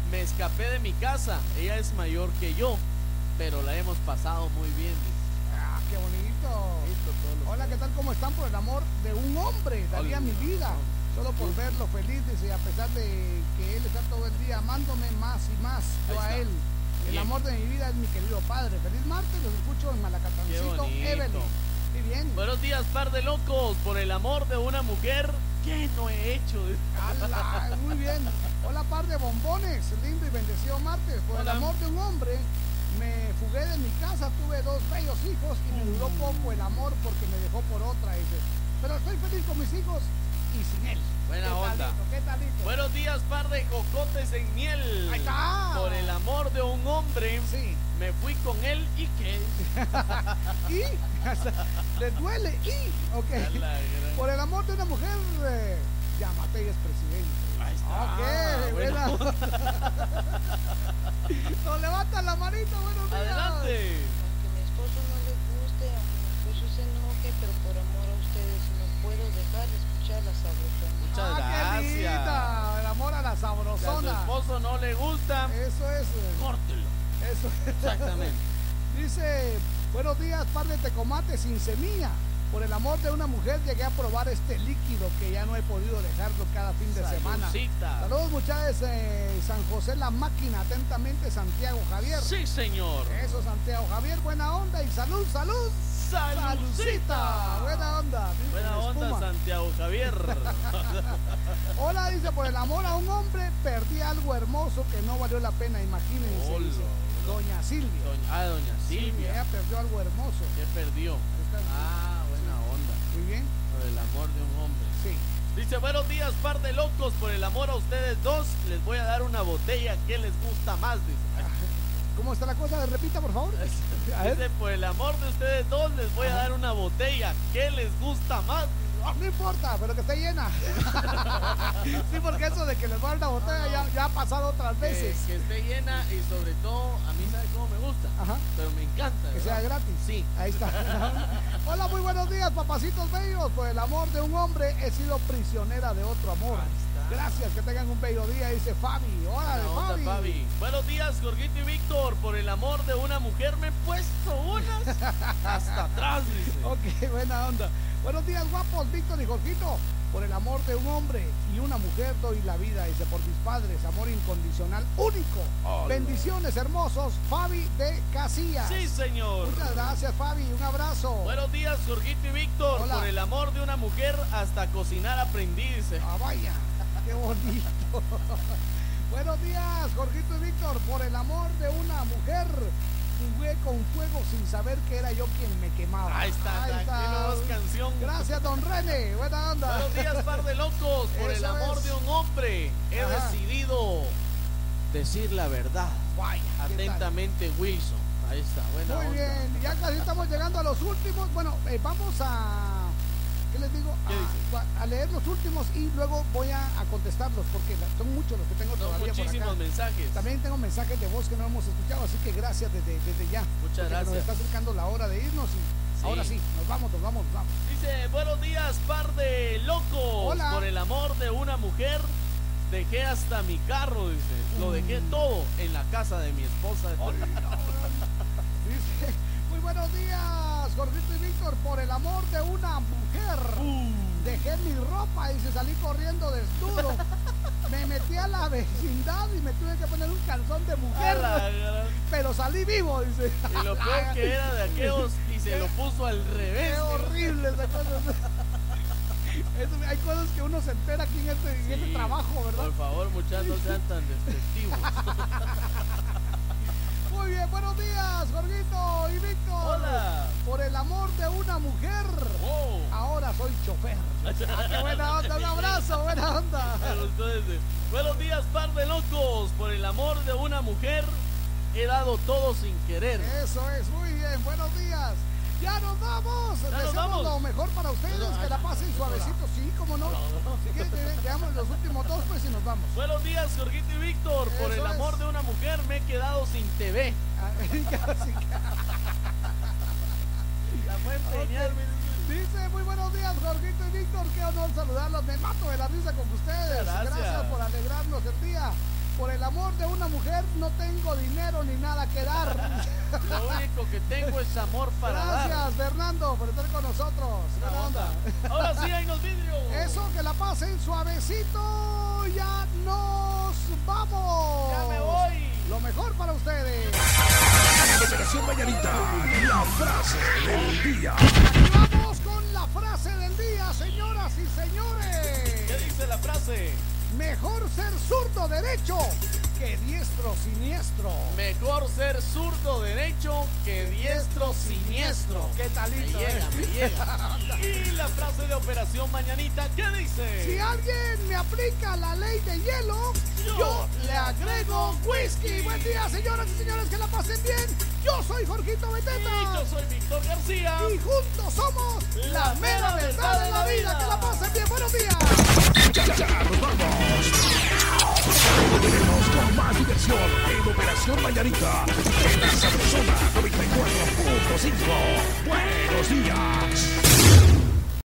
me escapé de mi casa. Ella es mayor que yo, pero la hemos pasado muy bien. dice. Ah, qué bonito. Listo, todo Hola, ¿qué tal? ¿Cómo están? Por el amor de un hombre, daría mi vida. Solo por verlo feliz, dice, a pesar de que él está todo el día amándome más y más, yo a él. El amor de mi vida es mi querido padre. Feliz martes, los escucho en Malacatancito. Evelyn. Qué bien. Buenos días, par de locos. Por el amor de una mujer, ¿qué no he hecho? Ala, muy bien. Hola, par de bombones. Lindo y bendecido martes. Por Hola. el amor de un hombre, me fugué de mi casa. Tuve dos bellos hijos y me duró poco el amor porque me dejó por otra. Dice. Pero estoy feliz con mis hijos y sin él. Buena ¿Qué onda. talito? ¿Qué talito? Buenos días, par de cocotes en miel. Ahí está. Por el amor de un hombre, Sí. me fui con él y qué. y le duele y ok por el amor de una mujer eh, llámate y es presidente Ahí está. ok Buena buena onda. nos levantan la manita buenos días Adelante. Aunque mi esposo no le guste, aunque mi esposo se enoje, pero por amor a ustedes no puedo dejar de escuchar la sabrosona. Muchas ah, qué gracias. linda el amor a la Si a su sabrosona esposo no le gusta, eso es eh, córtelo. eso es Exactamente. dice buenos días par de tecomate sin semilla por el amor de una mujer llegué a probar este líquido que ya no he podido dejarlo cada fin de semana Saludcita. Saludos muchachos, eh, San José La Máquina, atentamente Santiago Javier. Sí, señor. Eso Santiago Javier, buena onda y salud, salud. Saludcita. Buena onda. Buena onda. Santiago Javier. Hola, dice, por el amor a un hombre perdí algo hermoso que no valió la pena, imagínense. Hola. Doña Silvia. Doña- ah, doña Silvia, Silvia. ella perdió algo hermoso. ¿Qué perdió? Ah. Muy bien. Por el amor de un hombre. Sí. Dice, buenos días, par de locos. Por el amor a ustedes dos, les voy a dar una botella que les gusta más. Dice. ¿Cómo está la cosa? Repita, por favor. Dice, por el amor de ustedes dos, les voy a dar una botella que les gusta más. No importa, pero que esté llena. sí, porque eso de que les va a dar una botella ya, ya ha pasado otras Que, veces. que esté llena y sobre todo, a mí sabe cómo me gusta. Ajá. Pero me encanta. Que sea gratis. Sí. Ahí está. Hola, muy buenos días, papacitos bellos. Por el amor de un hombre he sido prisionera de otro amor. Gracias, que tengan un bello día, dice Fabi. Onda, Fabi. Fabi. Buenos días, Jorgito y Víctor. Por el amor de una mujer me he puesto unas hasta atrás, dice. Ok, buena onda. Buenos días, guapos, Víctor y Jorgito. Por el amor de un hombre y una mujer doy la vida, dice, por mis padres, amor incondicional, único. Bendiciones hermosos, Fabi de Casillas. Sí, señor. Muchas gracias, Fabi, un abrazo. Buenos días, Jorgito y Víctor. Hola. Por el amor de una mujer hasta cocinar aprendí, dice. Ah, vaya, qué bonito. Buenos días, Jorgito y Víctor. Por el amor de una mujer, jugué con fuego sin saber que era yo quien me quemaba. Ahí está, tranquilo, dos canción. Gracias, don René. Buena onda. Buenos días, par de locos. Por el amor es. de un hombre, he Ajá. decidido decir la verdad. Atentamente, Wilson. Ahí está, buena Muy onda. bien, ya casi estamos llegando a los últimos. Bueno, eh, vamos a. ¿Qué les digo? ¿Qué a, a leer los últimos y luego voy a, a contestarlos porque son muchos los que tengo todavía por muchísimos acá. mensajes. También tengo mensajes de voz que no hemos escuchado, así que gracias desde, desde ya. Muchas porque Nos gracias. está acercando la hora de irnos y Sí. ahora sí, nos vamos, nos vamos, nos vamos. Dice, buenos días, par de locos. Hola. Por el amor de una mujer, Dejé hasta mi carro, dice. Lo dejé todo en la casa de mi esposa. Dice, muy buenos días, Jorgito y Víctor, por el amor de una mujer. Dejé mi ropa y se salí corriendo desnudo. Me metí a la vecindad y me tuve que poner un calzón de mujer. La Pero salí vivo, dice. Y lo peor que era de aquellos y se lo puso al revés. Qué horrible esa cosa. Eso, hay cosas que uno se entera aquí en este, en este trabajo, ¿verdad? Por favor, muchachos, no sean tan despectivos. Muy bien, buenos días, Jorgito y Víctor. Hola. Por el amor de una mujer, ahora soy chofer. Ah, qué buena onda, un abrazo, buena onda. Buenos días, par de locos. Por el amor de una mujer, he dado todo sin querer. Eso es, muy bien, buenos días. Ya nos vamos. Ya nos vamos. lo mejor para ustedes, que la pasen suavecito, sí, como no. Quedamos los últimos dos, pues y nos vamos. Buenos días, Jorgito y Víctor. Por el amor es. de una mujer, me he quedado sin TV. La fue empeñar. Dice, muy buenos días, Jorgito y Víctor. Qué honor saludarlos. Me mato de la risa con ustedes. Gracias. por alegrarnos el día. Por el amor de una mujer no tengo dinero ni nada que dar. Lo único que tengo es amor para dar. Gracias, Fernando, por estar con nosotros. Buena onda. Ahora sí, hay los vidrios. Eso, que la pasen suavecito. Ya nos vamos. Ya me voy. Lo mejor para ustedes. Operación Mañanita, la frase del día. Vamos con la frase del día, señoras y señores. ¿Qué dice la frase? Mejor ser zurdo derecho que diestro siniestro. Mejor ser zurdo derecho que diestro siniestro. ¿Qué talito? Me llega, eh? me llega. Y la frase de Operación Mañanita, ¿qué dice? Si alguien me aplica la ley de hielo, yo, le agrego whisky. Buen día, señoras y señores, que la pasen bien. Yo soy Jorgito Beteta. Y yo soy Víctor García. Y juntos somos La mera verdad de la vida. Que la pasen bien. Buenos días ya, ya, nos vamos. Volveremos con más diversión en Operación Mañanita. En la sabrosona 94.5. Buenos días.